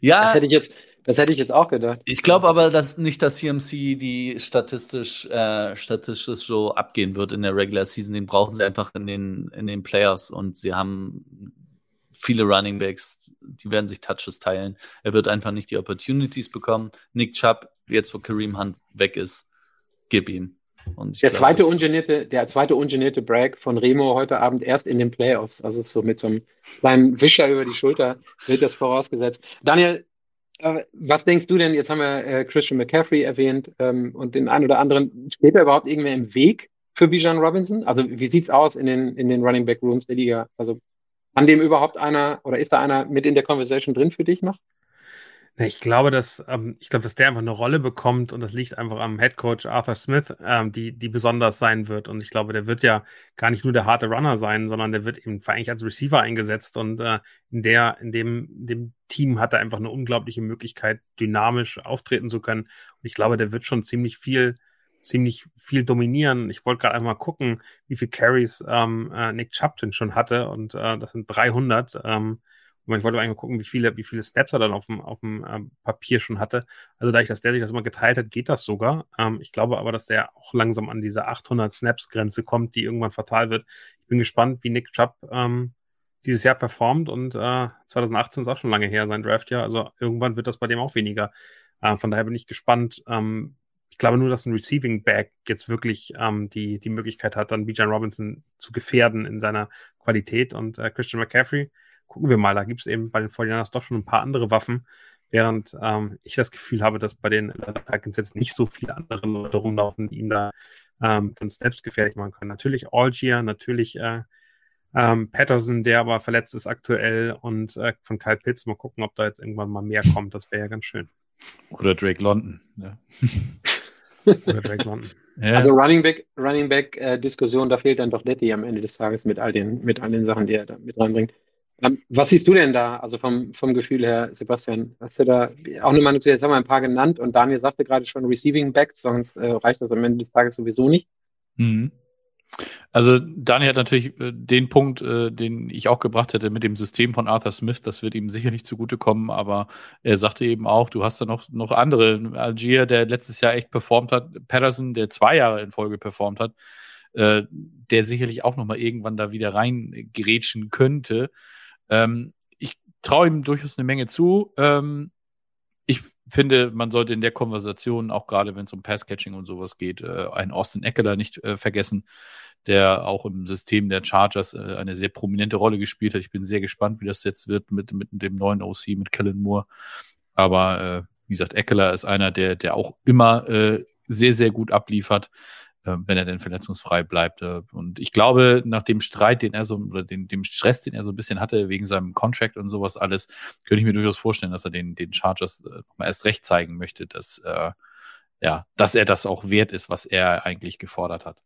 Ja. Das hätte ich jetzt, das hätte ich jetzt auch gedacht. Ich glaube aber, dass nicht, dass CMC die statistisch, äh, statistisch so abgehen wird in der Regular Season. Den brauchen sie einfach in den, in den Playoffs und sie haben viele Running Backs, die werden sich Touches teilen. Er wird einfach nicht die Opportunities bekommen. Nick Chubb, jetzt wo Kareem Hunt weg ist, gib ihm der, zweite ungenierte, der zweite ungenierte Brag von Remo heute Abend erst in den Playoffs, also so mit so einem kleinen Wischer über die Schulter wird das vorausgesetzt. Daniel, äh, was denkst du denn? Jetzt haben wir äh, Christian McCaffrey erwähnt ähm, und den einen oder anderen. Steht da überhaupt irgendwer im Weg für Bijan Robinson? Also wie sieht's aus in den, in den Running Back Rooms der Liga? Also an dem überhaupt einer oder ist da einer mit in der Conversation drin für dich noch? Ich glaube, dass, ähm, ich glaube, dass der einfach eine Rolle bekommt und das liegt einfach am Head Coach Arthur Smith, ähm, die, die besonders sein wird. Und ich glaube, der wird ja gar nicht nur der harte Runner sein, sondern der wird eben eigentlich als Receiver eingesetzt und äh, in der, in dem, dem Team hat er einfach eine unglaubliche Möglichkeit, dynamisch auftreten zu können. Und ich glaube, der wird schon ziemlich viel, ziemlich viel dominieren. Ich wollte gerade einmal gucken, wie viel Carries ähm, äh, Nick denn schon hatte und äh, das sind 300. Ähm, und ich wollte mal gucken, wie viele, wie viele Steps er dann auf dem, auf dem ähm, Papier schon hatte. Also dadurch, dass der sich das immer geteilt hat, geht das sogar. Ähm, ich glaube aber, dass der auch langsam an diese 800 Snaps-Grenze kommt, die irgendwann fatal wird. Ich bin gespannt, wie Nick Chubb ähm, dieses Jahr performt und äh, 2018 ist auch schon lange her, sein Draftjahr. Also irgendwann wird das bei dem auch weniger. Äh, von daher bin ich gespannt. Ähm, ich glaube nur, dass ein Receiving Back jetzt wirklich ähm, die, die Möglichkeit hat, dann Bijan Robinson zu gefährden in seiner Qualität und äh, Christian McCaffrey gucken wir mal, da gibt es eben bei den 49ers doch schon ein paar andere Waffen, während ähm, ich das Gefühl habe, dass bei den Falcons jetzt nicht so viele andere Leute rumlaufen, die ihm da ähm, dann Steps gefährlich machen können. Natürlich Algier, natürlich äh, ähm, Patterson, der aber verletzt ist aktuell und äh, von Kyle Pitts. Mal gucken, ob da jetzt irgendwann mal mehr kommt. Das wäre ja ganz schön. Oder Drake London. Ja. Oder Drake London. Ja. Also Running Back, Running Back äh, Diskussion, da fehlt dann doch Letty am Ende des Tages mit all den, mit all den Sachen, die er da mit reinbringt. Ähm, was siehst du denn da, also vom, vom Gefühl her, Sebastian? Hast du da auch eine Meinung zu, jetzt haben wir ein paar genannt und Daniel sagte gerade schon Receiving Back, sonst äh, reicht das am Ende des Tages sowieso nicht. Mhm. Also Daniel hat natürlich äh, den Punkt, äh, den ich auch gebracht hätte mit dem System von Arthur Smith, das wird ihm sicher nicht zugutekommen, aber er sagte eben auch, du hast da noch, noch andere, Algier, der letztes Jahr echt performt hat, Patterson, der zwei Jahre in Folge performt hat, äh, der sicherlich auch nochmal irgendwann da wieder reingrätschen könnte. Ähm, ich traue ihm durchaus eine Menge zu. Ähm, ich finde, man sollte in der Konversation, auch gerade wenn es um Passcatching und sowas geht, äh, einen Austin Eckler nicht äh, vergessen, der auch im System der Chargers äh, eine sehr prominente Rolle gespielt hat. Ich bin sehr gespannt, wie das jetzt wird mit, mit dem neuen OC, mit Kellen Moore. Aber äh, wie gesagt, Eckler ist einer, der, der auch immer äh, sehr, sehr gut abliefert. Äh, wenn er denn verletzungsfrei bleibt. Äh, und ich glaube, nach dem Streit, den er so, oder den, dem Stress, den er so ein bisschen hatte, wegen seinem Contract und sowas alles, könnte ich mir durchaus vorstellen, dass er den, den Chargers äh, mal erst recht zeigen möchte, dass, äh, ja, dass er das auch wert ist, was er eigentlich gefordert hat.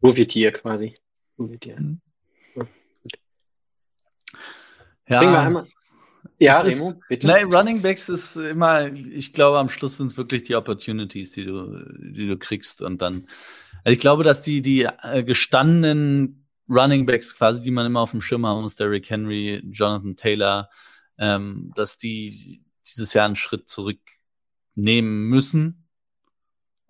Profitier quasi. Profitier. Mhm. Ja. Bringen wir einmal, ja, Remo, bitte. Nein, Running Backs ist immer, ich glaube, am Schluss sind es wirklich die Opportunities, die du, die du kriegst. Und dann, also ich glaube, dass die, die äh, gestandenen Running Backs quasi, die man immer auf dem Schirm haben muss, Derrick Henry, Jonathan Taylor, ähm, dass die dieses Jahr einen Schritt zurücknehmen müssen.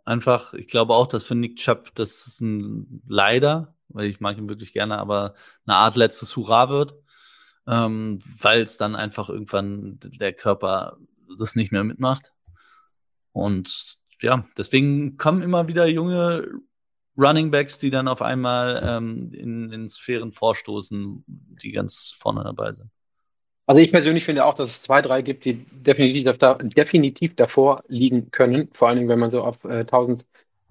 Einfach, ich glaube auch, dass für Nick Chubb das ist ein leider, weil ich mag ihn wirklich gerne, aber eine Art letztes Hurra wird ähm, weil es dann einfach irgendwann der Körper das nicht mehr mitmacht. Und ja, deswegen kommen immer wieder junge Running Backs, die dann auf einmal ähm, in, in Sphären vorstoßen, die ganz vorne dabei sind. Also ich persönlich finde auch, dass es zwei, drei gibt, die definitiv, da, definitiv davor liegen können. Vor allen Dingen, wenn man so auf äh, 1000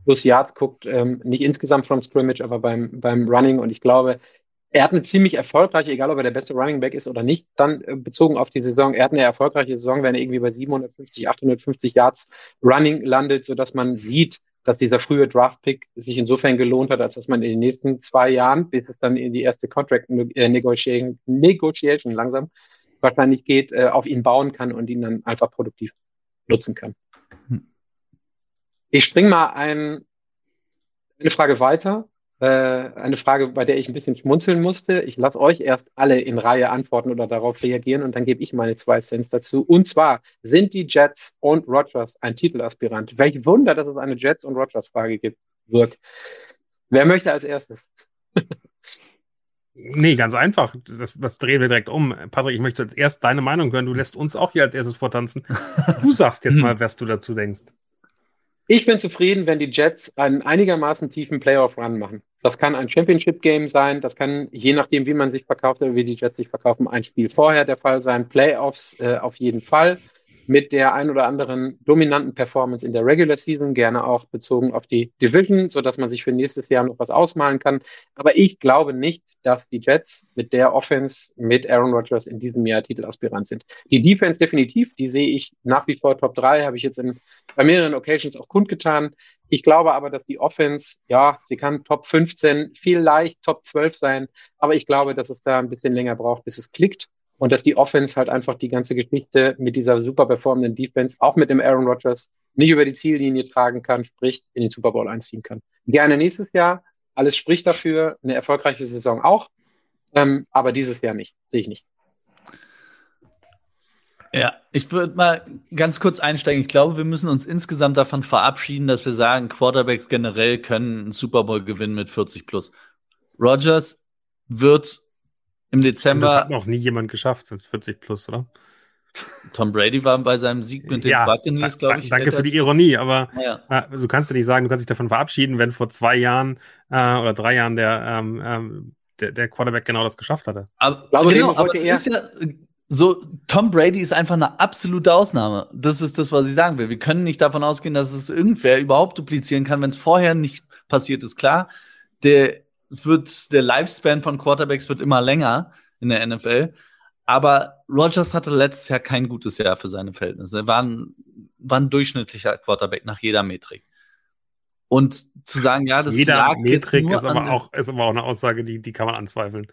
plus Yards guckt, ähm, nicht insgesamt vom Scrimmage, aber beim, beim Running. Und ich glaube, er hat eine ziemlich erfolgreiche, egal ob er der beste Running Back ist oder nicht, dann äh, bezogen auf die Saison, er hat eine erfolgreiche Saison, wenn er irgendwie bei 750, 850 Yards Running landet, sodass man sieht, dass dieser frühe Draft-Pick sich insofern gelohnt hat, als dass man in den nächsten zwei Jahren, bis es dann in die erste Contract äh, Negotiation, langsam wahrscheinlich geht, äh, auf ihn bauen kann und ihn dann einfach produktiv nutzen kann. Hm. Ich spring mal ein, eine Frage weiter äh, eine Frage, bei der ich ein bisschen schmunzeln musste. Ich lasse euch erst alle in Reihe antworten oder darauf reagieren und dann gebe ich meine zwei Cents dazu. Und zwar, sind die Jets und Rogers ein Titelaspirant? Welch Wunder, dass es eine Jets und Rogers Frage gibt, wird. Wer möchte als erstes? Nee, ganz einfach. Das, das drehen wir direkt um. Patrick, ich möchte erst deine Meinung hören. Du lässt uns auch hier als erstes vortanzen. Du sagst jetzt mal, was du dazu denkst. Ich bin zufrieden, wenn die Jets einen einigermaßen tiefen Playoff-Run machen. Das kann ein Championship-Game sein, das kann, je nachdem, wie man sich verkauft oder wie die Jets sich verkaufen, ein Spiel vorher der Fall sein. Playoffs äh, auf jeden Fall. Mit der ein oder anderen dominanten Performance in der Regular Season, gerne auch bezogen auf die Division, so dass man sich für nächstes Jahr noch was ausmalen kann. Aber ich glaube nicht, dass die Jets mit der Offense mit Aaron Rodgers in diesem Jahr Titelaspirant sind. Die Defense definitiv, die sehe ich nach wie vor Top 3, habe ich jetzt in, bei mehreren Occasions auch kundgetan. Ich glaube aber, dass die Offense, ja, sie kann Top 15, vielleicht Top 12 sein, aber ich glaube, dass es da ein bisschen länger braucht, bis es klickt und dass die Offense halt einfach die ganze Geschichte mit dieser super performenden Defense, auch mit dem Aaron Rodgers, nicht über die Ziellinie tragen kann, sprich in den Super Bowl einziehen kann. Gerne nächstes Jahr, alles spricht dafür, eine erfolgreiche Saison auch, ähm, aber dieses Jahr nicht, sehe ich nicht. Ja, ich würde mal ganz kurz einsteigen. Ich glaube, wir müssen uns insgesamt davon verabschieden, dass wir sagen, Quarterbacks generell können einen Super Bowl gewinnen mit 40 plus. Rogers wird im Dezember. das hat noch nie jemand geschafft, 40 plus, oder? Tom Brady war bei seinem Sieg mit den ja, Buccaneers, glaube ich. Danke für die Ironie, aber ja. äh, so kannst du nicht sagen, du kannst dich davon verabschieden, wenn vor zwei Jahren äh, oder drei Jahren der, ähm, ähm, der, der, Quarterback genau das geschafft hatte. Aber, glaube, genau, aber es ist ja so, Tom Brady ist einfach eine absolute Ausnahme. Das ist das, was ich sagen will. Wir können nicht davon ausgehen, dass es irgendwer überhaupt duplizieren kann, wenn es vorher nicht passiert ist. Klar, der wird, der Lifespan von Quarterbacks wird immer länger in der NFL. Aber Rogers hatte letztes Jahr kein gutes Jahr für seine Verhältnisse. Er war ein, war ein durchschnittlicher Quarterback nach jeder Metrik. Und zu sagen, ja, das jeder Metrik ist aber, auch, ist aber auch eine Aussage, die, die kann man anzweifeln.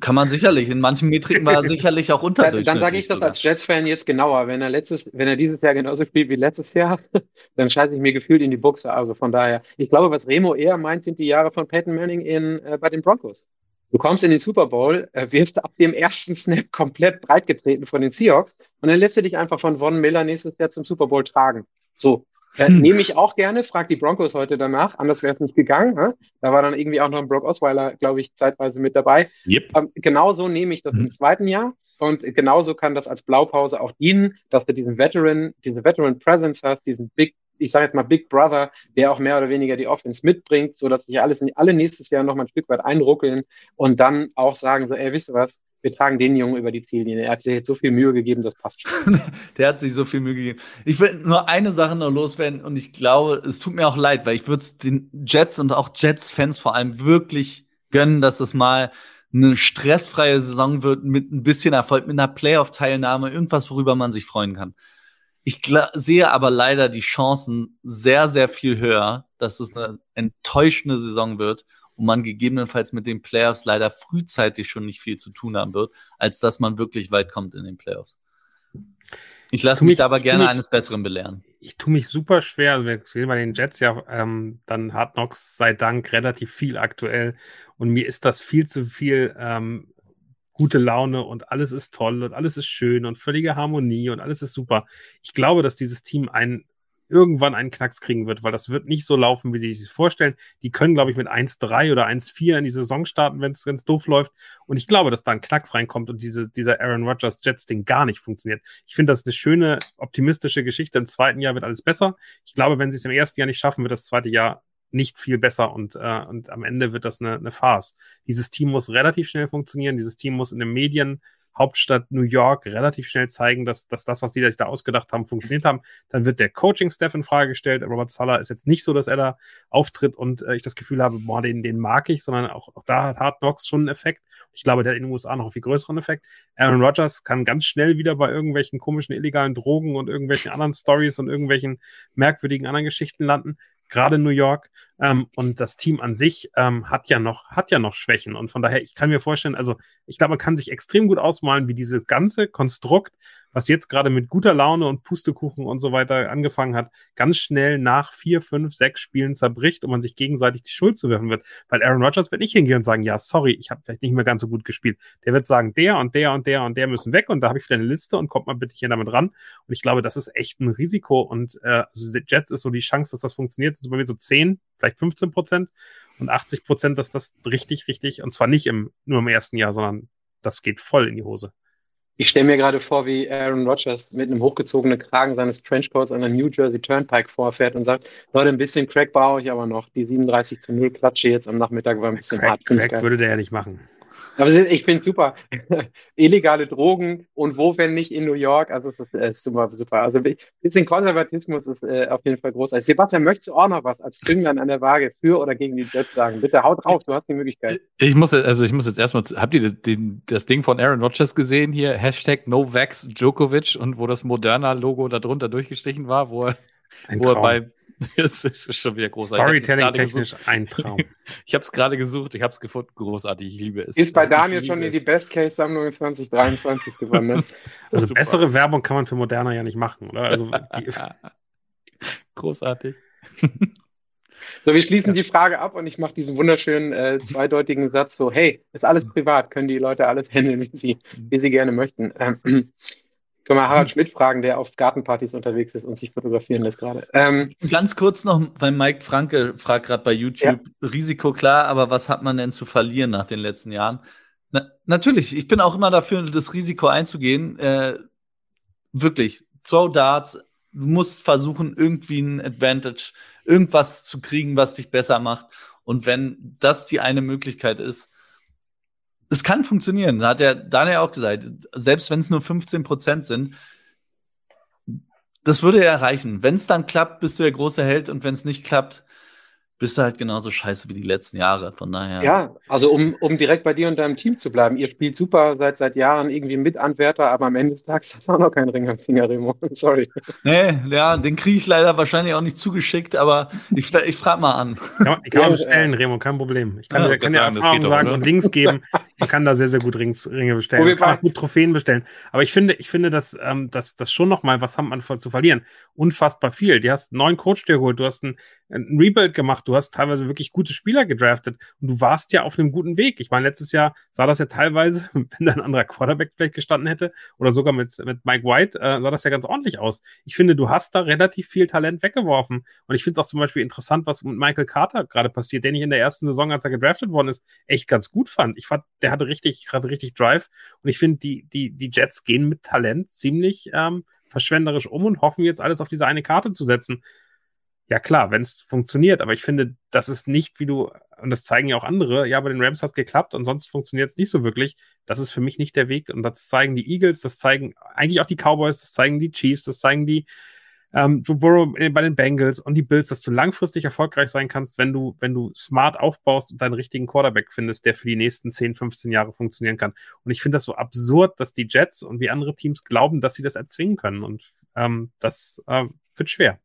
Kann man sicherlich. In manchen Metriken war er sicherlich auch unterdurchschnittlich. Dann, dann sage ich das als Jets-Fan jetzt genauer. Wenn er letztes, wenn er dieses Jahr genauso spielt wie letztes Jahr, dann scheiße ich mir gefühlt in die Buchse. Also von daher, ich glaube, was Remo eher meint, sind die Jahre von Peyton Manning in, äh, bei den Broncos. Du kommst in den Super Bowl, äh, wirst ab dem ersten Snap komplett breitgetreten von den Seahawks und dann lässt du dich einfach von Von Miller nächstes Jahr zum Super Bowl tragen. So, äh, hm. Nehme ich auch gerne, frag die Broncos heute danach, anders wäre es nicht gegangen. Ne? Da war dann irgendwie auch noch ein Brock Osweiler, glaube ich, zeitweise mit dabei. Yep. Ähm, genauso nehme ich das hm. im zweiten Jahr und genauso kann das als Blaupause auch dienen, dass du diesen Veteran, diese Veteran Presence hast, diesen Big ich sage jetzt mal Big Brother, der auch mehr oder weniger die Offense mitbringt, so dass sich alles alle nächstes Jahr noch mal ein Stück weit einruckeln und dann auch sagen so, ey, wisst ihr was, wir tragen den Jungen über die Ziellinie. Er hat sich jetzt so viel Mühe gegeben, das passt schon. Der hat sich so viel Mühe gegeben. Ich will nur eine Sache noch loswerden und ich glaube, es tut mir auch leid, weil ich würde es den Jets und auch Jets-Fans vor allem wirklich gönnen, dass das mal eine stressfreie Saison wird mit ein bisschen Erfolg, mit einer Playoff-Teilnahme, irgendwas, worüber man sich freuen kann. Ich sehe aber leider die Chancen sehr, sehr viel höher, dass es eine enttäuschende Saison wird und man gegebenenfalls mit den Playoffs leider frühzeitig schon nicht viel zu tun haben wird, als dass man wirklich weit kommt in den Playoffs. Ich lasse mich, mich aber gerne mich, eines Besseren belehren. Ich tue mich super schwer. Also wir sehen bei den Jets ja ähm, dann Hard Knocks sei Dank relativ viel aktuell. Und mir ist das viel zu viel ähm, gute Laune und alles ist toll und alles ist schön und völlige Harmonie und alles ist super. Ich glaube, dass dieses Team ein irgendwann einen Knacks kriegen wird, weil das wird nicht so laufen, wie sie sich vorstellen. Die können, glaube ich, mit 1-3 oder 1-4 in die Saison starten, wenn es ganz doof läuft. Und ich glaube, dass da ein Knacks reinkommt und diese, dieser Aaron Rodgers Jets-Ding gar nicht funktioniert. Ich finde, das ist eine schöne, optimistische Geschichte. Im zweiten Jahr wird alles besser. Ich glaube, wenn sie es im ersten Jahr nicht schaffen, wird das zweite Jahr nicht viel besser und, äh, und am Ende wird das eine, eine Farce. Dieses Team muss relativ schnell funktionieren. Dieses Team muss in den Medien Hauptstadt New York relativ schnell zeigen, dass, dass das, was die sich da ausgedacht haben, funktioniert haben. Dann wird der Coaching-Staff in Frage gestellt. Robert Sala ist jetzt nicht so, dass er da auftritt und äh, ich das Gefühl habe, boah, den, den mag ich, sondern auch, auch da hat Hard Knocks schon einen Effekt. Ich glaube, der hat in den USA noch einen viel größeren Effekt. Aaron Rodgers kann ganz schnell wieder bei irgendwelchen komischen illegalen Drogen und irgendwelchen anderen Stories und irgendwelchen merkwürdigen anderen Geschichten landen gerade New York. Ähm, und das Team an sich ähm, hat ja noch, hat ja noch Schwächen. Und von daher, ich kann mir vorstellen, also ich glaube, man kann sich extrem gut ausmalen, wie diese ganze Konstrukt was jetzt gerade mit guter Laune und Pustekuchen und so weiter angefangen hat, ganz schnell nach vier, fünf, sechs Spielen zerbricht und man sich gegenseitig die Schuld zuwerfen wird. Weil Aaron Rodgers wird nicht hingehen und sagen, ja, sorry, ich habe vielleicht nicht mehr ganz so gut gespielt. Der wird sagen, der und der und der und der müssen weg und da habe ich wieder eine Liste und kommt mal bitte hier damit ran. Und ich glaube, das ist echt ein Risiko und äh, also Jets ist so die Chance, dass das funktioniert, sind so bei mir so 10, vielleicht 15 Prozent und 80 Prozent, dass das richtig, richtig, und zwar nicht im, nur im ersten Jahr, sondern das geht voll in die Hose. Ich stelle mir gerade vor, wie Aaron Rodgers mit einem hochgezogenen Kragen seines Trenchcoats an der New Jersey Turnpike vorfährt und sagt, Leute, ein bisschen Crack brauche ich aber noch. Die 37 zu 0 Klatsche jetzt am Nachmittag war ein bisschen Crack, hart. Crack würde der ja nicht machen. Aber ich finde super. Illegale Drogen und wo, wenn nicht in New York. Also es ist, ist super, super. Also ein bisschen Konservatismus ist äh, auf jeden Fall groß. Also Sebastian, möchtest du auch noch was als Zünglein an der Waage für oder gegen die Jets sagen? Bitte haut drauf, du hast die Möglichkeit. Ich muss, also ich muss jetzt erstmal, habt ihr das, das Ding von Aaron Rodgers gesehen hier? Hashtag Novax Djokovic und wo das Moderna-Logo darunter durchgestrichen war, wo er, Ein wo er Traum. bei Das ist schon wieder großartig. Storytelling-technisch ein Traum. Ich habe es gerade gesucht, ich habe es gefunden. Großartig, ich liebe es. Ist bei Daniel schon in die Best-Case-Sammlung in 2023 gewonnen. Ne? Also Super. bessere Werbung kann man für Moderna ja nicht machen, oder? Also die, Großartig. So, wir schließen die Frage ab und ich mache diesen wunderschönen äh, zweideutigen Satz so, hey, ist alles privat, können die Leute alles handeln, wie sie, wie sie gerne möchten. Ähm, können wir Harald Schmidt fragen, der auf Gartenpartys unterwegs ist und sich fotografieren lässt gerade. Ähm, Ganz kurz noch, weil Mike Franke fragt gerade bei YouTube, Risiko klar, aber was hat man denn zu verlieren nach den letzten Jahren? Na, natürlich, ich bin auch immer dafür, das Risiko einzugehen. Äh, wirklich, Throw Darts, du musst versuchen, irgendwie ein Advantage, irgendwas zu kriegen, was dich besser macht. Und wenn das die eine Möglichkeit ist, es kann funktionieren. Da hat der Daniel auch gesagt, selbst wenn es nur 15 Prozent sind, das würde er erreichen. Wenn es dann klappt, bist du der große Held und wenn es nicht klappt, bist du halt genauso scheiße wie die letzten Jahre. Von daher. ja, also um, um direkt bei dir und deinem Team zu bleiben. Ihr spielt super seit, seit Jahren irgendwie Mitanwärter, aber am Ende des Tages hast du auch noch keinen Ring am Finger, Remo. Sorry. Nee, ja, den kriege ich leider wahrscheinlich auch nicht zugeschickt, aber ich, ich frage mal an. kann man, kann Ja, bestellen, Remo, kein Problem. Ich kann, Ja, dir- ich kann dir sagen, geht doch, sagen oder? und Links geben. Man kann da sehr, sehr gut Rings, Ringe bestellen. Man kann auch gut Trophäen bestellen. Aber ich finde, ich finde, dass ähm, das, das schon noch mal was haben man zu verlieren. Unfassbar viel. Du hast einen neuen Coach dir geholt, du hast ein, ein Rebuild gemacht, du hast teilweise wirklich gute Spieler gedraftet und du warst ja auf einem guten Weg. Ich meine, letztes Jahr sah das ja teilweise, wenn da ein anderer Quarterback vielleicht gestanden hätte oder sogar mit, mit Mike White, äh, sah das ja ganz ordentlich aus. Ich finde, du hast da relativ viel Talent weggeworfen. Und ich finde es auch zum Beispiel interessant, was mit Michael Carter gerade passiert, den ich in der ersten Saison, als er gedraftet worden ist, echt ganz gut fand. Ich fand, der hatte richtig, hatte richtig Drive. Und ich finde, die, die, die Jets gehen mit Talent ziemlich ähm, verschwenderisch um und hoffen jetzt alles auf diese eine Karte zu setzen. Ja klar, wenn es funktioniert, aber ich finde, das ist nicht, wie du, und das zeigen ja auch andere, ja, bei den Rams hat geklappt und sonst funktioniert es nicht so wirklich. Das ist für mich nicht der Weg. Und das zeigen die Eagles, das zeigen eigentlich auch die Cowboys, das zeigen die Chiefs, das zeigen die ähm, Burrow äh, bei den Bengals und die Bills, dass du langfristig erfolgreich sein kannst, wenn du, wenn du smart aufbaust und deinen richtigen Quarterback findest, der für die nächsten 10, 15 Jahre funktionieren kann. Und ich finde das so absurd, dass die Jets und wie andere Teams glauben, dass sie das erzwingen können. Und ähm, das äh, wird schwer.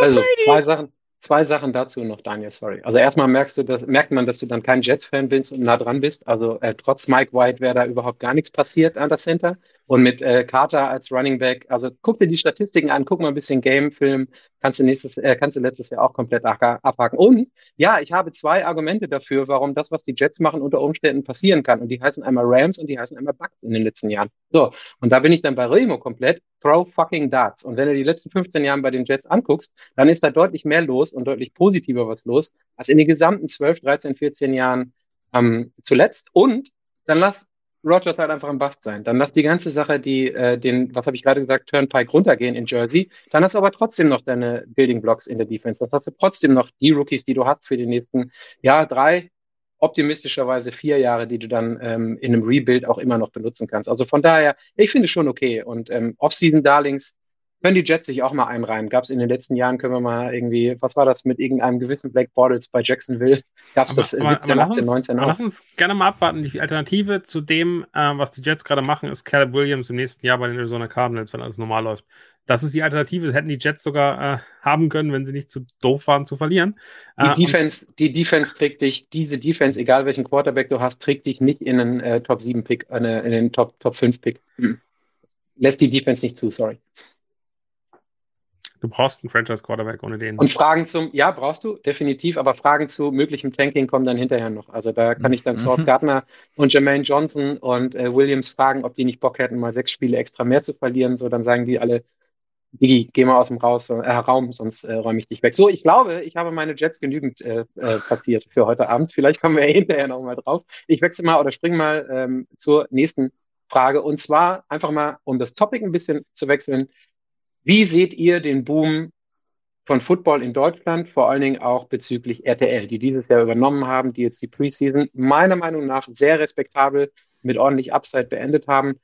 Also zwei Sachen, zwei Sachen dazu noch, Daniel, sorry. Also erstmal merkst du, dass, merkt man, dass du dann kein Jets-Fan bist und nah dran bist. Also äh, trotz Mike White wäre da überhaupt gar nichts passiert an der Center. Und mit äh, Carter als Running Back, also guck dir die Statistiken an, guck mal ein bisschen Game-Film, kannst du nächstes, äh, kannst du letztes Jahr auch komplett abha- abhaken. Und ja, ich habe zwei Argumente dafür, warum das, was die Jets machen, unter Umständen passieren kann. Und die heißen einmal Rams und die heißen einmal Bucks in den letzten Jahren. So, und da bin ich dann bei Remo komplett. Throw fucking darts. Und wenn du die letzten 15 Jahre bei den Jets anguckst, dann ist da deutlich mehr los und deutlich positiver was los, als in den gesamten 12, 13, 14 Jahren ähm, zuletzt. Und dann lass Rogers halt einfach im Bast sein. Dann lass die ganze Sache, die äh, den, was habe ich gerade gesagt, Turnpike runtergehen in Jersey. Dann hast du aber trotzdem noch deine Building Blocks in der Defense. Das hast du trotzdem noch die Rookies, die du hast für die nächsten, ja, drei, optimistischerweise vier Jahre, die du dann ähm, in einem Rebuild auch immer noch benutzen kannst. Also von daher, ich finde es schon okay. Und ähm, Off-Season-Darlings können die Jets sich auch mal einreihen. Gab es in den letzten Jahren, können wir mal irgendwie, was war das mit irgendeinem gewissen Black Bortles bei Jacksonville? Gab es das äh, 17, lass 18, uns, 19 aber auch? lass uns gerne mal abwarten. Die Alternative zu dem, äh, was die Jets gerade machen, ist Caleb Williams im nächsten Jahr bei den Arizona Cardinals, wenn alles normal läuft. Das ist die Alternative. Das hätten die Jets sogar äh, haben können, wenn sie nicht zu doof waren zu verlieren. Die Äh, Defense, die Defense trägt dich, diese Defense, egal welchen Quarterback du hast, trägt dich nicht in einen äh, Top 7 Pick, äh, in den Top, Top 5 Pick. Hm. Lässt die Defense nicht zu, sorry. Du brauchst einen Franchise-Quarterback ohne den. Und Fragen zum, ja, brauchst du, definitiv, aber Fragen zu möglichem Tanking kommen dann hinterher noch. Also da kann ich dann Mhm. Source Gardner und Jermaine Johnson und äh, Williams fragen, ob die nicht Bock hätten, mal sechs Spiele extra mehr zu verlieren. So, dann sagen die alle, Digi, geh mal aus dem Raus, äh, Raum, sonst äh, räume ich dich weg. So, ich glaube, ich habe meine Jets genügend äh, äh, platziert für heute Abend. Vielleicht kommen wir ja hinterher noch mal drauf. Ich wechsle mal oder spring mal ähm, zur nächsten Frage. Und zwar einfach mal, um das Topic ein bisschen zu wechseln. Wie seht ihr den Boom von Football in Deutschland, vor allen Dingen auch bezüglich RTL, die dieses Jahr übernommen haben, die jetzt die Preseason meiner Meinung nach sehr respektabel mit ordentlich Upside beendet haben.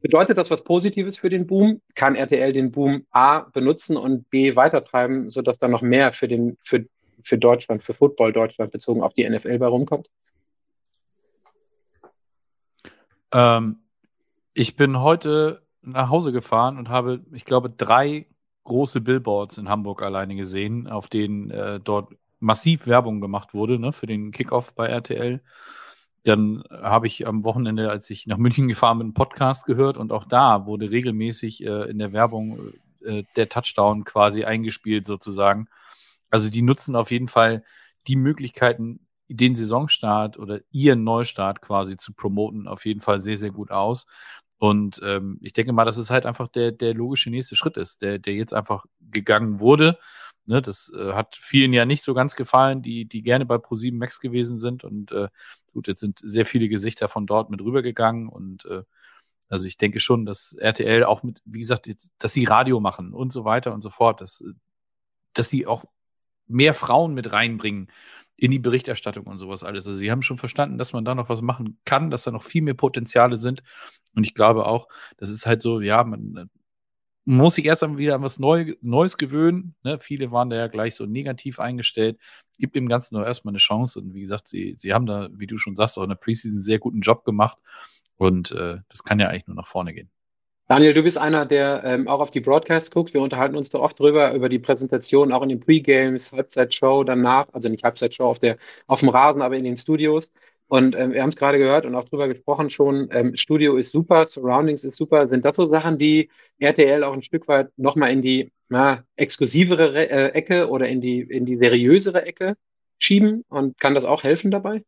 Bedeutet das was Positives für den Boom? Kann RTL den Boom A benutzen und B weitertreiben, sodass da noch mehr für, den, für, für Deutschland, für Football Deutschland bezogen auf die NFL bei rumkommt? Ähm, ich bin heute nach Hause gefahren und habe, ich glaube, drei große Billboards in Hamburg alleine gesehen, auf denen äh, dort massiv Werbung gemacht wurde ne, für den Kickoff bei RTL. Dann habe ich am Wochenende, als ich nach München gefahren bin, einen Podcast gehört und auch da wurde regelmäßig äh, in der Werbung äh, der Touchdown quasi eingespielt sozusagen. Also die nutzen auf jeden Fall die Möglichkeiten, den Saisonstart oder ihren Neustart quasi zu promoten, auf jeden Fall sehr, sehr gut aus. Und ähm, ich denke mal, dass es halt einfach der, der logische nächste Schritt ist, der, der jetzt einfach gegangen wurde. Ne, das äh, hat vielen ja nicht so ganz gefallen, die, die gerne bei Pro7 Max gewesen sind. Und äh, gut, jetzt sind sehr viele Gesichter von dort mit rübergegangen. Und äh, also ich denke schon, dass RTL auch mit, wie gesagt, jetzt, dass sie Radio machen und so weiter und so fort, dass, dass sie auch mehr Frauen mit reinbringen in die Berichterstattung und sowas alles. Also sie haben schon verstanden, dass man da noch was machen kann, dass da noch viel mehr Potenziale sind. Und ich glaube auch, das ist halt so, ja, man, man muss sich erst einmal wieder an was Neu Neues gewöhnen. Ne? Viele waren da ja gleich so negativ eingestellt. Gibt dem Ganzen noch erstmal eine Chance. Und wie gesagt, sie, sie haben da, wie du schon sagst, auch in der Preseason einen sehr guten Job gemacht. Und äh, das kann ja eigentlich nur nach vorne gehen. Daniel, du bist einer, der ähm, auch auf die Broadcasts guckt. Wir unterhalten uns da oft drüber, über die Präsentation, auch in den Pre-Games, Halbzeitshow danach, also nicht Halbzeitshow auf, auf dem Rasen, aber in den Studios. Und ähm, wir haben es gerade gehört und auch drüber gesprochen schon, ähm, Studio ist super, Surroundings ist super. Sind das so Sachen, die RTL auch ein Stück weit nochmal in die na, exklusivere äh, Ecke oder in die, in die seriösere Ecke schieben? Und kann das auch helfen dabei?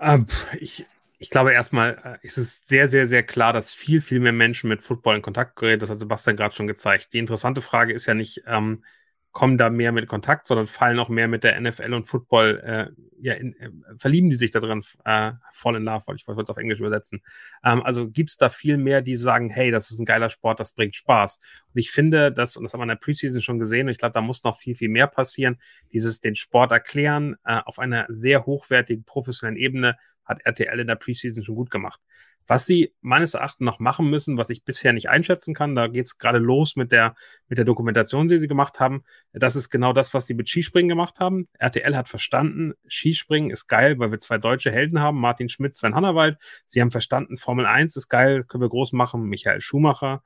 Ähm, ich, ich glaube erstmal äh, ist es sehr, sehr, sehr klar, dass viel, viel mehr Menschen mit Football in Kontakt geraten. Das hat Sebastian gerade schon gezeigt. Die interessante Frage ist ja nicht, ähm, kommen da mehr mit Kontakt, sondern fallen auch mehr mit der NFL und Football, äh, ja, in, äh, verlieben die sich da drin, äh, voll in love, ich wollte es auf Englisch übersetzen. Ähm, also gibt's da viel mehr, die sagen, hey, das ist ein geiler Sport, das bringt Spaß. Und ich finde, das, und das haben wir in der Preseason schon gesehen, und ich glaube, da muss noch viel, viel mehr passieren, dieses den Sport erklären äh, auf einer sehr hochwertigen, professionellen Ebene, hat RTL in der Preseason schon gut gemacht. Was sie meines Erachtens noch machen müssen, was ich bisher nicht einschätzen kann, da geht es gerade los mit der, mit der Dokumentation, die sie gemacht haben. Das ist genau das, was sie mit Skispringen gemacht haben. RTL hat verstanden, Skispringen ist geil, weil wir zwei deutsche Helden haben, Martin Schmidt, Sven Hannawald. Sie haben verstanden, Formel 1 ist geil, können wir groß machen, Michael Schumacher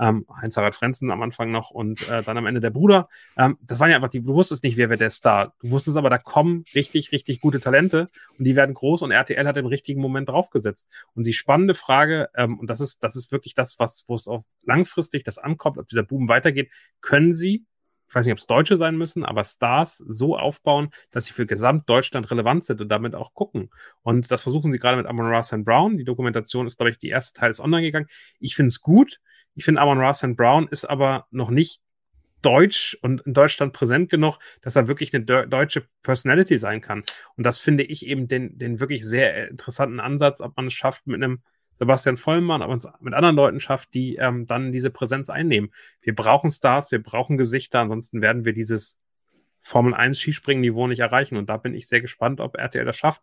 ähm, Heinz-Harald Frenzen am Anfang noch und äh, dann am Ende der Bruder. Ähm, das waren ja einfach die, du wusstest nicht, wer wird der Star. Du wusstest aber, da kommen richtig, richtig gute Talente und die werden groß und RTL hat im richtigen Moment draufgesetzt. Und die spannende Frage, ähm, und das ist, das ist wirklich das, was, wo es auf langfristig das ankommt, ob dieser Boom weitergeht, können sie ich weiß nicht, ob es Deutsche sein müssen, aber Stars so aufbauen, dass sie für Gesamtdeutschland relevant sind und damit auch gucken. Und das versuchen sie gerade mit Amon Ross Brown. Die Dokumentation ist, glaube ich, die erste Teil ist online gegangen. Ich finde es gut. Ich finde, Amon Ra Brown ist aber noch nicht deutsch und in Deutschland präsent genug, dass er wirklich eine de deutsche Personality sein kann. Und das finde ich eben den, den wirklich sehr interessanten Ansatz, ob man es schafft mit einem Sebastian Vollmann, ob man es mit anderen Leuten schafft, die ähm, dann diese Präsenz einnehmen. Wir brauchen Stars, wir brauchen Gesichter, ansonsten werden wir dieses Formel 1 Skispringen-Niveau nicht erreichen. Und da bin ich sehr gespannt, ob RTL das schafft.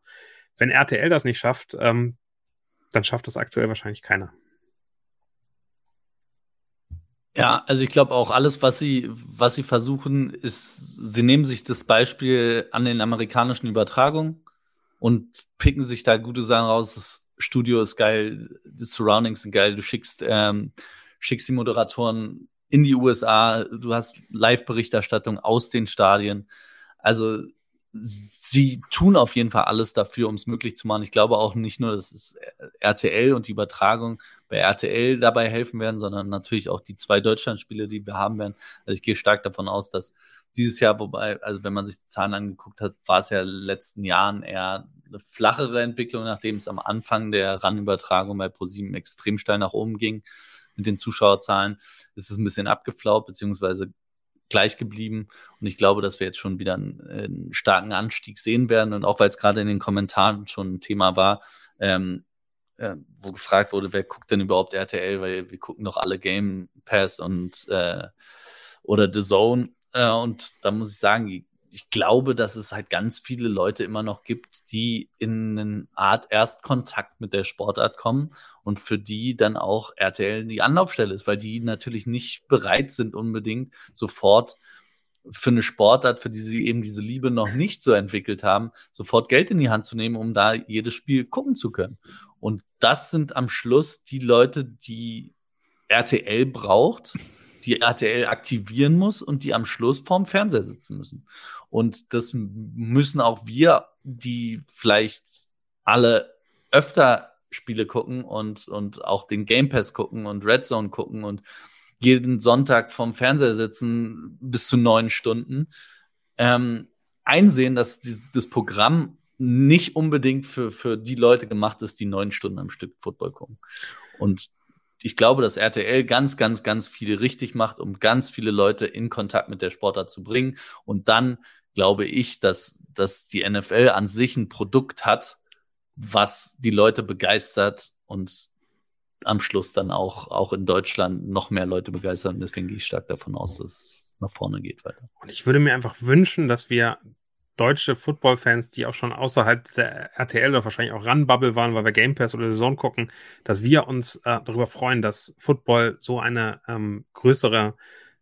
Wenn RTL das nicht schafft, ähm, dann schafft das aktuell wahrscheinlich keiner. Ja, also ich glaube auch alles, was sie, was sie versuchen, ist, sie nehmen sich das Beispiel an den amerikanischen Übertragungen und picken sich da gute Sachen raus. Das Studio ist geil, die Surroundings sind geil, du schickst, ähm, schickst die Moderatoren in die USA, du hast Live-Berichterstattung aus den Stadien. Also sie tun auf jeden Fall alles dafür, um es möglich zu machen. Ich glaube auch nicht nur, dass es RTL und die Übertragung bei RTL dabei helfen werden, sondern natürlich auch die zwei Deutschlandspiele, die wir haben werden. Also ich gehe stark davon aus, dass dieses Jahr, wobei, also wenn man sich die Zahlen angeguckt hat, war es ja in den letzten Jahren eher eine flachere Entwicklung, nachdem es am Anfang der RAN-Übertragung bei ProSieben extrem steil nach oben ging mit den Zuschauerzahlen, ist es ein bisschen abgeflaut, beziehungsweise gleich geblieben. Und ich glaube, dass wir jetzt schon wieder einen, einen starken Anstieg sehen werden. Und auch weil es gerade in den Kommentaren schon ein Thema war, ähm, äh, wo gefragt wurde, wer guckt denn überhaupt RTL, weil wir gucken doch alle Game Pass und äh, oder The Zone. äh, und da muss ich sagen, ich glaube, dass es halt ganz viele Leute immer noch gibt, die in eine Art Erstkontakt mit der Sportart kommen und für die dann auch RTL die Anlaufstelle ist, weil die natürlich nicht bereit sind, unbedingt sofort für eine Sportart, für die sie eben diese Liebe noch nicht so entwickelt haben, sofort Geld in die Hand zu nehmen, um da jedes Spiel gucken zu können. Und das sind am Schluss die Leute, die RTL braucht, die RTL aktivieren muss und die am Schluss vorm Fernseher sitzen müssen. Und das müssen auch wir, die vielleicht alle öfter Spiele gucken und, und auch den Game Pass gucken und Red Zone gucken und jeden Sonntag vorm Fernseher sitzen bis zu neun Stunden, ähm, einsehen, dass die, das Programm nicht unbedingt für, für die Leute gemacht ist, die neun Stunden am Stück Football gucken. Und ich glaube, dass RTL ganz, ganz, ganz viel richtig macht, um ganz viele Leute in Kontakt mit der Sportart zu bringen. Und dann glaube ich, dass, dass die NFL an sich ein Produkt hat, was die Leute begeistert und am Schluss dann auch, auch in Deutschland noch mehr Leute begeistert. Und deswegen gehe ich stark davon aus, dass es nach vorne geht weiter. Und ich würde mir einfach wünschen, dass wir deutsche Football-Fans, die auch schon außerhalb der RTL oder wahrscheinlich auch Runbubble waren, weil wir Game Pass oder Zone gucken, dass wir uns äh, darüber freuen, dass Football so eine ähm, größere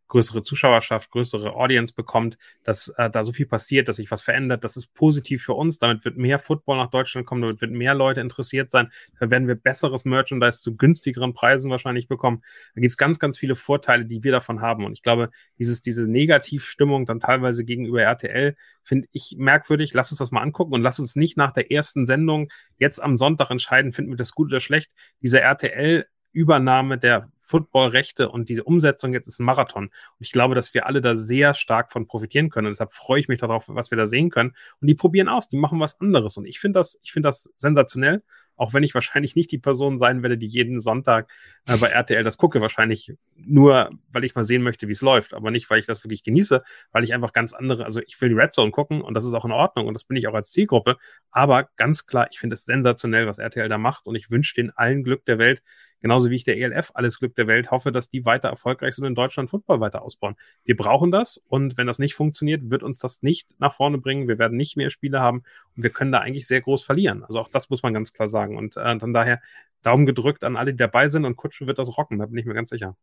größere Zuschauerschaft, größere Audience bekommt, dass äh, da so viel passiert, dass sich was verändert. Das ist positiv für uns. Damit wird mehr Football nach Deutschland kommen, damit wird mehr Leute interessiert sein. Da werden wir besseres Merchandise zu günstigeren Preisen wahrscheinlich bekommen. Da gibt's ganz, ganz viele Vorteile, die wir davon haben. Und ich glaube, dieses, diese Negativstimmung dann teilweise gegenüber RTL finde ich merkwürdig. Lass uns das mal angucken und lass uns nicht nach der ersten Sendung jetzt am Sonntag entscheiden, finden wir das gut oder schlecht. Diese RTL Übernahme der Footballrechte und diese Umsetzung jetzt ist ein Marathon. Und ich glaube, dass wir alle da sehr stark von profitieren können. Und deshalb freue ich mich darauf, was wir da sehen können. Und die probieren aus, die machen was anderes. Und ich finde das, ich finde das sensationell auch wenn ich wahrscheinlich nicht die Person sein werde, die jeden Sonntag äh, bei RTL das gucke, wahrscheinlich nur, weil ich mal sehen möchte, wie es läuft, aber nicht, weil ich das wirklich genieße, weil ich einfach ganz andere, also ich will die Red Zone gucken und das ist auch in Ordnung und das bin ich auch als Zielgruppe, aber ganz klar, ich finde es sensationell, was RTL da macht und ich wünsche den allen Glück der Welt, genauso wie ich der ELF alles Glück der Welt hoffe, dass die weiter erfolgreich sind und in Deutschland Football weiter ausbauen. Wir brauchen das und wenn das nicht funktioniert, wird uns das nicht nach vorne bringen. Wir werden nicht mehr Spiele haben und wir können da eigentlich sehr groß verlieren. Also auch das muss man ganz klar sagen. Und äh, dann daher Daumen gedrückt an alle, die dabei sind und Kutsche wird das rocken, da bin ich mir ganz sicher.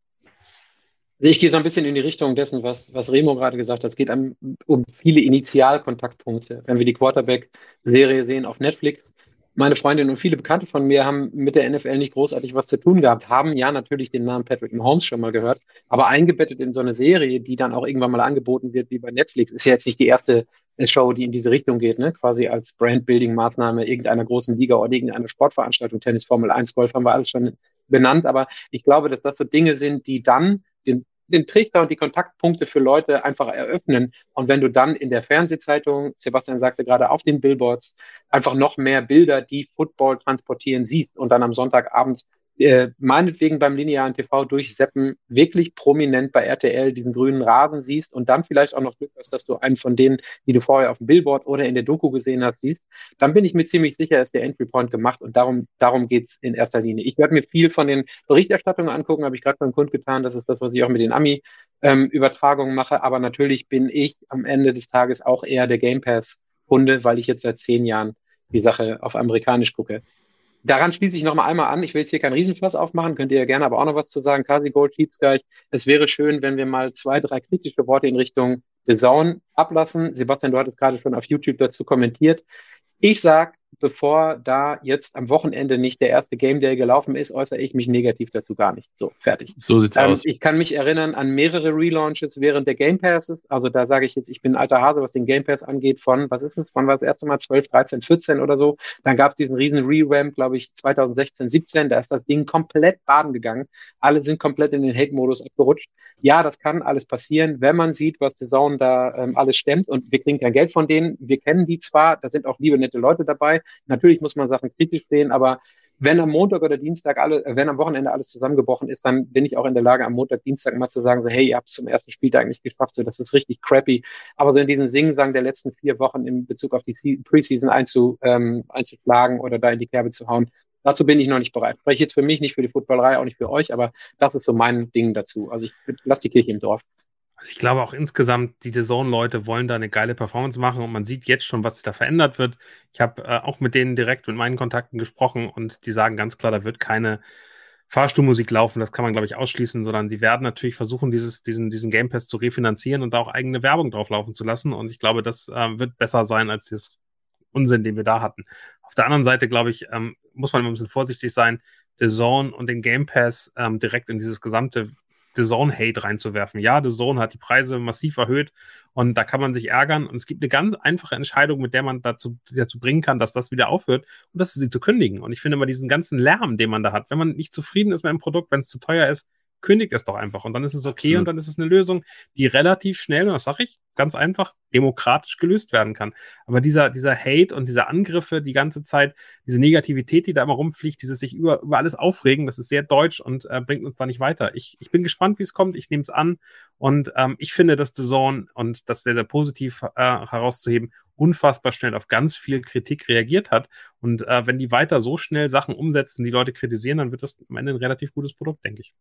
Ich gehe so ein bisschen in die Richtung dessen, was, was Remo gerade gesagt hat. Es geht um, um viele Initialkontaktpunkte. Wenn wir die Quarterback-Serie sehen auf Netflix, meine Freundin und viele Bekannte von mir haben mit der NFL nicht großartig was zu tun gehabt, haben ja natürlich den Namen Patrick Mahomes schon mal gehört, aber eingebettet in so eine Serie, die dann auch irgendwann mal angeboten wird, wie bei Netflix, ist ja jetzt nicht die erste äh, Show, die in diese Richtung geht, ne? quasi als Brandbuilding-Maßnahme irgendeiner großen Liga oder irgendeiner Sportveranstaltung, Tennis, Formel 1, Golf haben wir alles schon benannt, aber ich glaube, dass das so Dinge sind, die dann den den Trichter und die Kontaktpunkte für Leute einfach eröffnen. Und wenn du dann in der Fernsehzeitung, Sebastian sagte gerade, auf den Billboards einfach noch mehr Bilder, die Football transportieren, siehst und dann am Sonntagabend äh, meinetwegen beim linearen TV durchseppen, wirklich prominent bei RTL diesen grünen Rasen siehst und dann vielleicht auch noch Glück hast, dass du einen von denen, die du vorher auf dem Billboard oder in der Doku gesehen hast, siehst, dann bin ich mir ziemlich sicher, ist der Entry Point gemacht und darum, darum geht's in erster Linie. Ich werde mir viel von den Berichterstattungen angucken, habe ich gerade beim Kund getan, das ist das, was ich auch mit den Ami-Übertragungen ähm, mache, aber natürlich bin ich am Ende des Tages auch eher der Game Pass-Kunde, weil ich jetzt seit zehn Jahren die Sache auf amerikanisch gucke. Daran schließe ich nochmal einmal an. Ich will jetzt hier keinen Riesenfass aufmachen, könnt ihr ja gerne aber auch noch was zu sagen. Kasi Gold, Schiebsgeich. Es wäre schön, wenn wir mal zwei, drei kritische Worte in Richtung The Zone ablassen. Sebastian, du hattest gerade schon auf YouTube dazu kommentiert. Ich sag, bevor da jetzt am Wochenende nicht der erste Game Day gelaufen ist, äußere ich mich negativ dazu gar nicht. So, fertig. So sieht's ähm, aus. Ich kann mich erinnern an mehrere Relaunches während der Game Passes. Also da sage ich jetzt, ich bin ein alter Hase, was den Game Pass angeht, von, was ist es, von war das erste Mal 12, 13, 14 oder so. Dann gab es diesen riesen Revamp, glaube ich, 2016, 17. Da ist das Ding komplett baden gegangen. Alle sind komplett in den Hate-Modus abgerutscht. Ja, das kann alles passieren, wenn man sieht, was die Zone da ähm, alles stemmt. Und wir kriegen kein Geld von denen. Wir kennen die zwar, da sind auch liebe, nette Leute dabei. Natürlich muss man Sachen kritisch sehen, aber wenn am Montag oder Dienstag alle, wenn am Wochenende alles zusammengebrochen ist, dann bin ich auch in der Lage, am Montag, Dienstag mal zu sagen, so, hey, ihr habt es zum ersten Spieltag nicht geschafft, so, das ist richtig crappy. Aber so in diesen Singsang der letzten vier Wochen in Bezug auf die Preseason einzu, ähm, einzuschlagen oder da in die Kerbe zu hauen, dazu bin ich noch nicht bereit. Spreche jetzt für mich, nicht für die Footballerei, auch nicht für euch, aber das ist so mein Ding dazu. Also ich lasse die Kirche im Dorf. Also ich glaube auch insgesamt, die Zone-Leute wollen da eine geile Performance machen und man sieht jetzt schon, was da verändert wird. Ich habe äh, auch mit denen direkt mit meinen Kontakten gesprochen und die sagen ganz klar, da wird keine Fahrstuhlmusik laufen, das kann man, glaube ich, ausschließen, sondern sie werden natürlich versuchen, dieses, diesen, diesen Game Pass zu refinanzieren und da auch eigene Werbung drauf laufen zu lassen. Und ich glaube, das äh, wird besser sein als das Unsinn, den wir da hatten. Auf der anderen Seite, glaube ich, ähm, muss man immer ein bisschen vorsichtig sein, The Zone und den Game Pass ähm, direkt in dieses gesamte The Zone Hate reinzuwerfen. Ja, The Zone hat die Preise massiv erhöht und da kann man sich ärgern. Und es gibt eine ganz einfache Entscheidung, mit der man dazu, dazu bringen kann, dass das wieder aufhört und das ist sie zu kündigen. Und ich finde immer diesen ganzen Lärm, den man da hat, wenn man nicht zufrieden ist mit einem Produkt, wenn es zu teuer ist, kündigt es doch einfach und dann ist es okay Absolut. und dann ist es eine Lösung, die relativ schnell, und das sage ich ganz einfach, demokratisch gelöst werden kann. Aber dieser, dieser Hate und diese Angriffe die ganze Zeit, diese Negativität, die da immer rumfliegt, dieses sich über, über alles aufregen, das ist sehr deutsch und äh, bringt uns da nicht weiter. Ich, ich bin gespannt, wie es kommt. Ich nehme es an und ähm, ich finde, dass The Zone und das sehr, sehr positiv äh, herauszuheben, unfassbar schnell auf ganz viel Kritik reagiert hat. Und äh, wenn die weiter so schnell Sachen umsetzen, die Leute kritisieren, dann wird das am Ende ein relativ gutes Produkt, denke ich.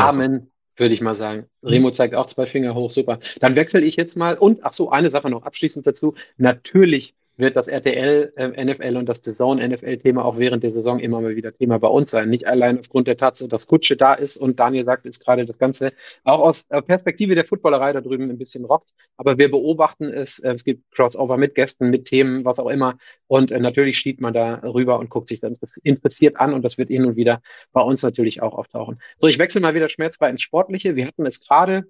Amen, würde ich mal sagen. Remo zeigt auch zwei Finger hoch, super. Dann wechsle ich jetzt mal und, ach so, eine Sache noch abschließend dazu. Natürlich wird das RTL äh, NFL und das DAZN NFL Thema auch während der Saison immer mal wieder Thema bei uns sein. Nicht allein aufgrund der Tatsache, dass Kutsche da ist und Daniel sagt, ist gerade das Ganze auch aus äh, Perspektive der Footballerei da drüben ein bisschen rockt. Aber wir beobachten es. Äh, es gibt Crossover mit Gästen, mit Themen, was auch immer. Und äh, natürlich schiebt man da rüber und guckt sich dann interessiert an und das wird hin und wieder bei uns natürlich auch auftauchen. So, ich wechsle mal wieder schmerzfrei ins Sportliche. Wir hatten es gerade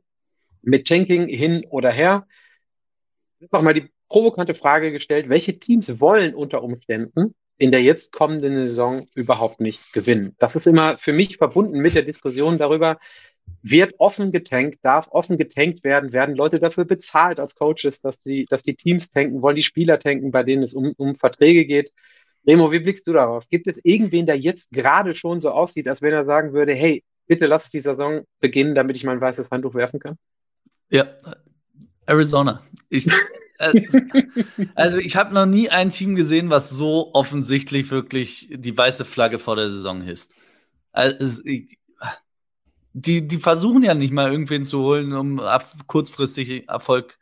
mit Tanking hin oder her. Einfach mal die provokante Frage gestellt, welche Teams wollen unter Umständen in der jetzt kommenden Saison überhaupt nicht gewinnen? Das ist immer für mich verbunden mit der Diskussion darüber, wird offen getankt, darf offen getankt werden, werden Leute dafür bezahlt als Coaches, dass die, dass die Teams tanken, wollen die Spieler tanken, bei denen es um, um Verträge geht. Remo, wie blickst du darauf? Gibt es irgendwen, der jetzt gerade schon so aussieht, als wenn er sagen würde, hey, bitte lass die Saison beginnen, damit ich mein weißes Handtuch werfen kann? Ja, Arizona. Ich, also ich habe noch nie ein Team gesehen, was so offensichtlich wirklich die weiße Flagge vor der Saison hisst. Also, ich, die, die versuchen ja nicht mal irgendwen zu holen, um kurzfristig Erfolg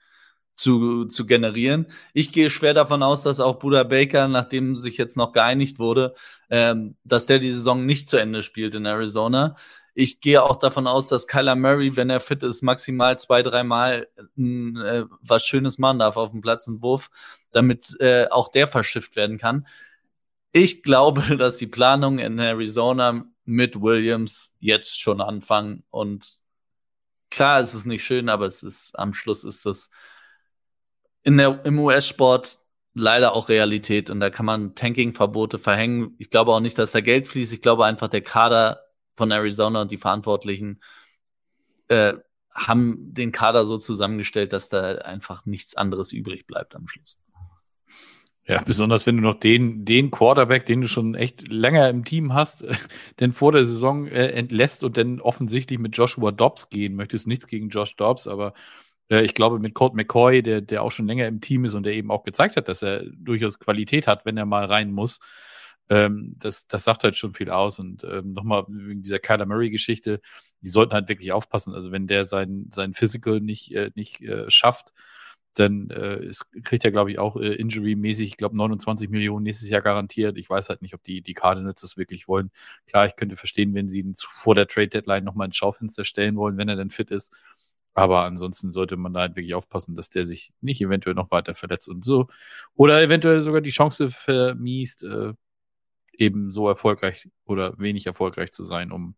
zu, zu generieren. Ich gehe schwer davon aus, dass auch Buda Baker, nachdem sich jetzt noch geeinigt wurde, ähm, dass der die Saison nicht zu Ende spielt in Arizona. Ich gehe auch davon aus, dass Kyler Murray, wenn er fit ist, maximal zwei, dreimal äh, was Schönes machen darf auf dem Platz, einen Wurf, damit äh, auch der verschifft werden kann. Ich glaube, dass die Planungen in Arizona mit Williams jetzt schon anfangen und klar, es ist nicht schön, aber es ist am Schluss ist das in der, im US-Sport leider auch Realität und da kann man Tanking-Verbote verhängen. Ich glaube auch nicht, dass da Geld fließt. Ich glaube einfach, der Kader von Arizona und die Verantwortlichen äh, haben den Kader so zusammengestellt, dass da einfach nichts anderes übrig bleibt am Schluss. Ja, besonders wenn du noch den, den Quarterback, den du schon echt länger im Team hast, denn vor der Saison äh, entlässt und dann offensichtlich mit Joshua Dobbs gehen möchtest. Nichts gegen Josh Dobbs, aber äh, ich glaube mit Colt McCoy, der, der auch schon länger im Team ist und der eben auch gezeigt hat, dass er durchaus Qualität hat, wenn er mal rein muss, ähm, das, das sagt halt schon viel aus. Und ähm, nochmal wegen dieser Kyler Murray-Geschichte, die sollten halt wirklich aufpassen. Also wenn der sein, sein Physical nicht, äh, nicht äh, schafft, dann äh, ist, kriegt er, glaube ich, auch äh, Injury-mäßig, ich glaube, 29 Millionen nächstes Jahr garantiert. Ich weiß halt nicht, ob die, die Cardinals das wirklich wollen. Klar, ich könnte verstehen, wenn sie ihn vor der Trade-Deadline nochmal ins Schaufenster stellen wollen, wenn er dann fit ist. Aber ansonsten sollte man da halt wirklich aufpassen, dass der sich nicht eventuell noch weiter verletzt und so. Oder eventuell sogar die Chance vermiest, äh, eben so erfolgreich oder wenig erfolgreich zu sein, um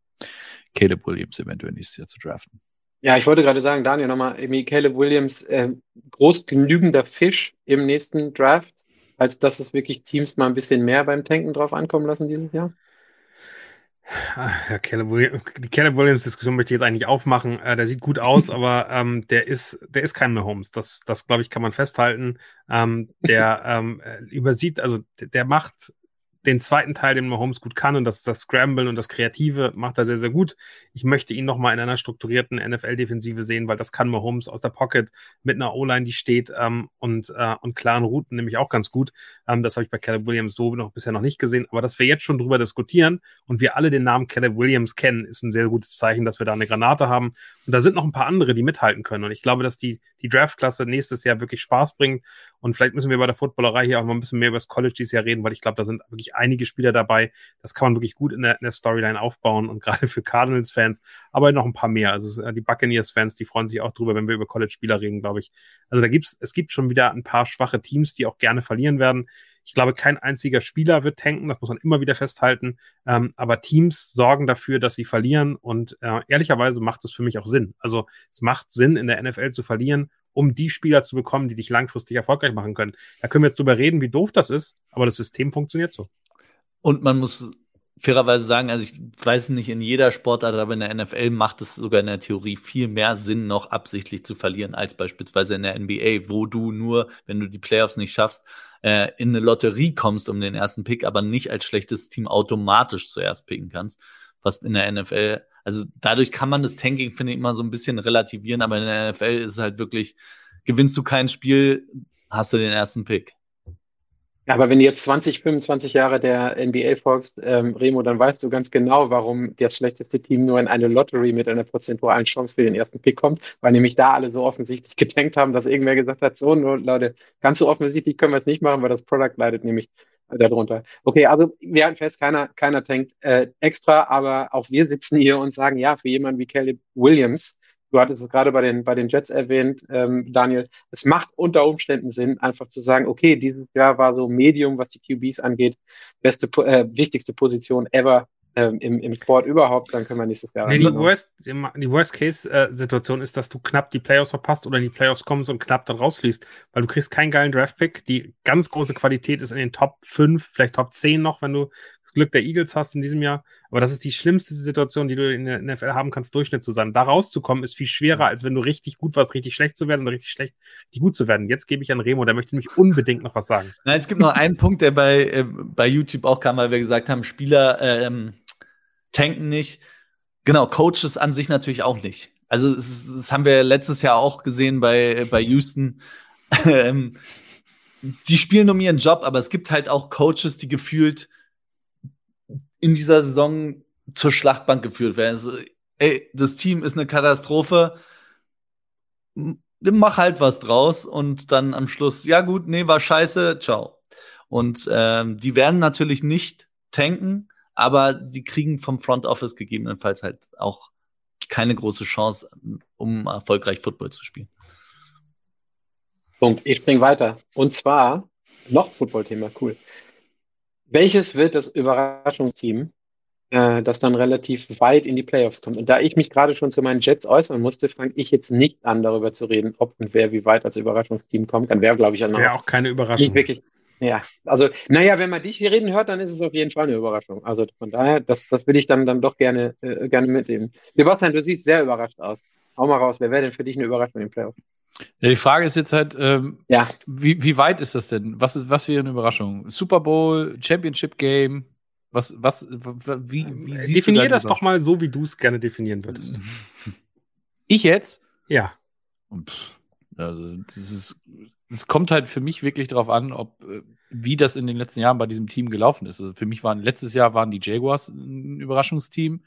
Caleb Williams eventuell nächstes Jahr zu draften. Ja, ich wollte gerade sagen, Daniel, nochmal, Caleb Williams, äh, groß genügender Fisch im nächsten Draft, als dass es wirklich Teams mal ein bisschen mehr beim Tanken drauf ankommen lassen dieses Jahr? Ja, Caleb Williams, die Caleb Williams-Diskussion möchte ich jetzt eigentlich aufmachen. Äh, der sieht gut aus, aber ähm, der ist, der ist kein Mahomes. Das, das glaube ich, kann man festhalten. Ähm, der ähm, äh, übersieht, also der, der macht den zweiten Teil, den Mahomes gut kann, und das, das Scramblen und das Kreative macht er sehr, sehr gut. Ich möchte ihn nochmal in einer strukturierten NFL-Defensive sehen, weil das kann Mahomes aus der Pocket mit einer O-Line, die steht, ähm, und, äh, und klaren Routen nämlich auch ganz gut. Ähm, das habe ich bei Caleb Williams so noch bisher noch nicht gesehen. Aber dass wir jetzt schon drüber diskutieren und wir alle den Namen Caleb Williams kennen, ist ein sehr gutes Zeichen, dass wir da eine Granate haben. Und da sind noch ein paar andere, die mithalten können. Und ich glaube, dass die, die Draft-Klasse nächstes Jahr wirklich Spaß bringt. Und vielleicht müssen wir bei der Footballerei hier auch mal ein bisschen mehr über das College dieses Jahr reden, weil ich glaube, da sind wirklich einige Spieler dabei. Das kann man wirklich gut in der, in der Storyline aufbauen und gerade für Cardinals-Fans, aber noch ein paar mehr. Also die Buccaneers-Fans, die freuen sich auch drüber, wenn wir über College-Spieler reden, glaube ich. Also da gibt's, es gibt schon wieder ein paar schwache Teams, die auch gerne verlieren werden. Ich glaube, kein einziger Spieler wird tanken, das muss man immer wieder festhalten. Ähm, aber Teams sorgen dafür, dass sie verlieren. Und äh, ehrlicherweise macht es für mich auch Sinn. Also es macht Sinn, in der NFL zu verlieren, um die Spieler zu bekommen, die dich langfristig erfolgreich machen können. Da können wir jetzt drüber reden, wie doof das ist, aber das System funktioniert so. Und man muss fairerweise sagen, also ich weiß nicht in jeder Sportart, aber in der NFL macht es sogar in der Theorie viel mehr Sinn, noch absichtlich zu verlieren, als beispielsweise in der NBA, wo du nur, wenn du die Playoffs nicht schaffst, äh, in eine Lotterie kommst um den ersten Pick, aber nicht als schlechtes Team automatisch zuerst picken kannst. Was in der NFL, also dadurch kann man das Tanking, finde ich, immer so ein bisschen relativieren, aber in der NFL ist es halt wirklich, gewinnst du kein Spiel, hast du den ersten Pick. Aber wenn du jetzt 20, 25 Jahre der NBA folgst, ähm, Remo, dann weißt du ganz genau, warum das schlechteste Team nur in eine Lottery mit einer prozentualen Chance für den ersten Pick kommt, weil nämlich da alle so offensichtlich getankt haben, dass irgendwer gesagt hat, so, nur, Leute, ganz so offensichtlich können wir es nicht machen, weil das Product leidet nämlich darunter. Okay, also wir halten fest, keiner, keiner tankt äh, extra, aber auch wir sitzen hier und sagen, ja, für jemanden wie Caleb Williams, du hattest es gerade bei den, bei den Jets erwähnt, ähm, Daniel, es macht unter Umständen Sinn, einfach zu sagen, okay, dieses Jahr war so Medium, was die QBs angeht, beste, äh, wichtigste Position ever ähm, im, im Sport überhaupt, dann können wir nächstes Jahr. Nee, die Worst, die Worst-Case-Situation ist, dass du knapp die Playoffs verpasst oder in die Playoffs kommst und knapp dann rausfließt, weil du kriegst keinen geilen Draft-Pick. Die ganz große Qualität ist in den Top 5, vielleicht Top 10 noch, wenn du Glück der Eagles hast in diesem Jahr. Aber das ist die schlimmste Situation, die du in der NFL haben kannst, Durchschnitt zu sein. Da rauszukommen ist viel schwerer, als wenn du richtig gut warst, richtig schlecht zu werden und richtig schlecht, richtig gut zu werden. Jetzt gebe ich an Remo, der möchte nämlich unbedingt noch was sagen. Nein, es gibt noch einen Punkt, der bei, äh, bei YouTube auch kam, weil wir gesagt haben, Spieler, ähm, tanken nicht. Genau, Coaches an sich natürlich auch nicht. Also das, das haben wir letztes Jahr auch gesehen bei, bei Houston. Ähm, die spielen um ihren Job, aber es gibt halt auch Coaches, die gefühlt in dieser Saison zur Schlachtbank geführt werden. Also, ey, das Team ist eine Katastrophe. Mach halt was draus und dann am Schluss, ja gut, nee, war scheiße, ciao. Und ähm, die werden natürlich nicht tanken, aber sie kriegen vom Front Office gegebenenfalls halt auch keine große Chance, um erfolgreich Football zu spielen. Punkt. Ich spring weiter. Und zwar noch Football-Thema, cool. Welches wird das Überraschungsteam, äh, das dann relativ weit in die Playoffs kommt? Und da ich mich gerade schon zu meinen Jets äußern musste, fange ich jetzt nicht an, darüber zu reden, ob und wer wie weit als Überraschungsteam kommt. Dann wäre, glaube ich, das wäre auch keine Überraschung. Nicht wirklich, ja, also, naja, wenn man dich hier reden hört, dann ist es auf jeden Fall eine Überraschung. Also von daher, das, das würde ich dann, dann doch gerne, äh, gerne mitnehmen. Sebastian, du siehst sehr überrascht aus. Hau mal raus, wer wäre denn für dich eine Überraschung im Playoff? Ja, die Frage ist jetzt halt, ähm, ja. wie, wie weit ist das denn? Was, ist, was wäre eine Überraschung? Super Bowl, Championship Game? Was, was, wie, wie siehst Definier das doch mal so, wie du es gerne definieren würdest. Ich jetzt? Ja. Also, das ist es kommt halt für mich wirklich darauf an, ob äh, wie das in den letzten Jahren bei diesem Team gelaufen ist. Also für mich waren letztes Jahr waren die Jaguars ein Überraschungsteam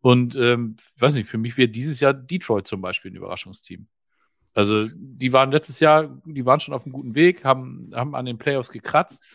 und ähm, ich weiß nicht, für mich wird dieses Jahr Detroit zum Beispiel ein Überraschungsteam. Also die waren letztes Jahr, die waren schon auf einem guten Weg, haben haben an den Playoffs gekratzt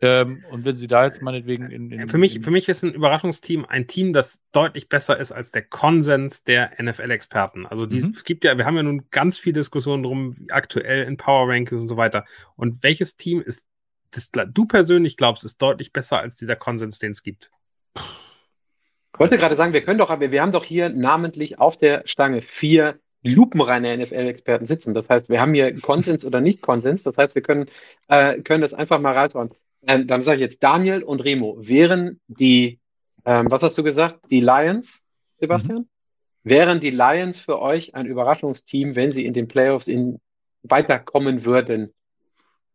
ähm, und wenn sie da jetzt meinetwegen in, in für mich, für mich ist ein Überraschungsteam ein Team, das deutlich besser ist als der Konsens der NFL-Experten. Also die, mhm. es gibt ja, wir haben ja nun ganz viel Diskussionen drum, aktuell in Power Rankings und so weiter. Und welches Team ist, das du persönlich glaubst, ist deutlich besser als dieser Konsens, den es gibt? Ich wollte gerade sagen, wir können doch, aber wir haben doch hier namentlich auf der Stange vier lupenreine NFL-Experten sitzen. Das heißt, wir haben hier Konsens oder nicht Konsens. Das heißt, wir können, äh, können das einfach mal raushauen. Ähm, dann sage ich jetzt Daniel und Remo. Wären die, ähm, was hast du gesagt? Die Lions, Sebastian? Mhm. Wären die Lions für euch ein Überraschungsteam, wenn sie in den Playoffs in, weiterkommen würden?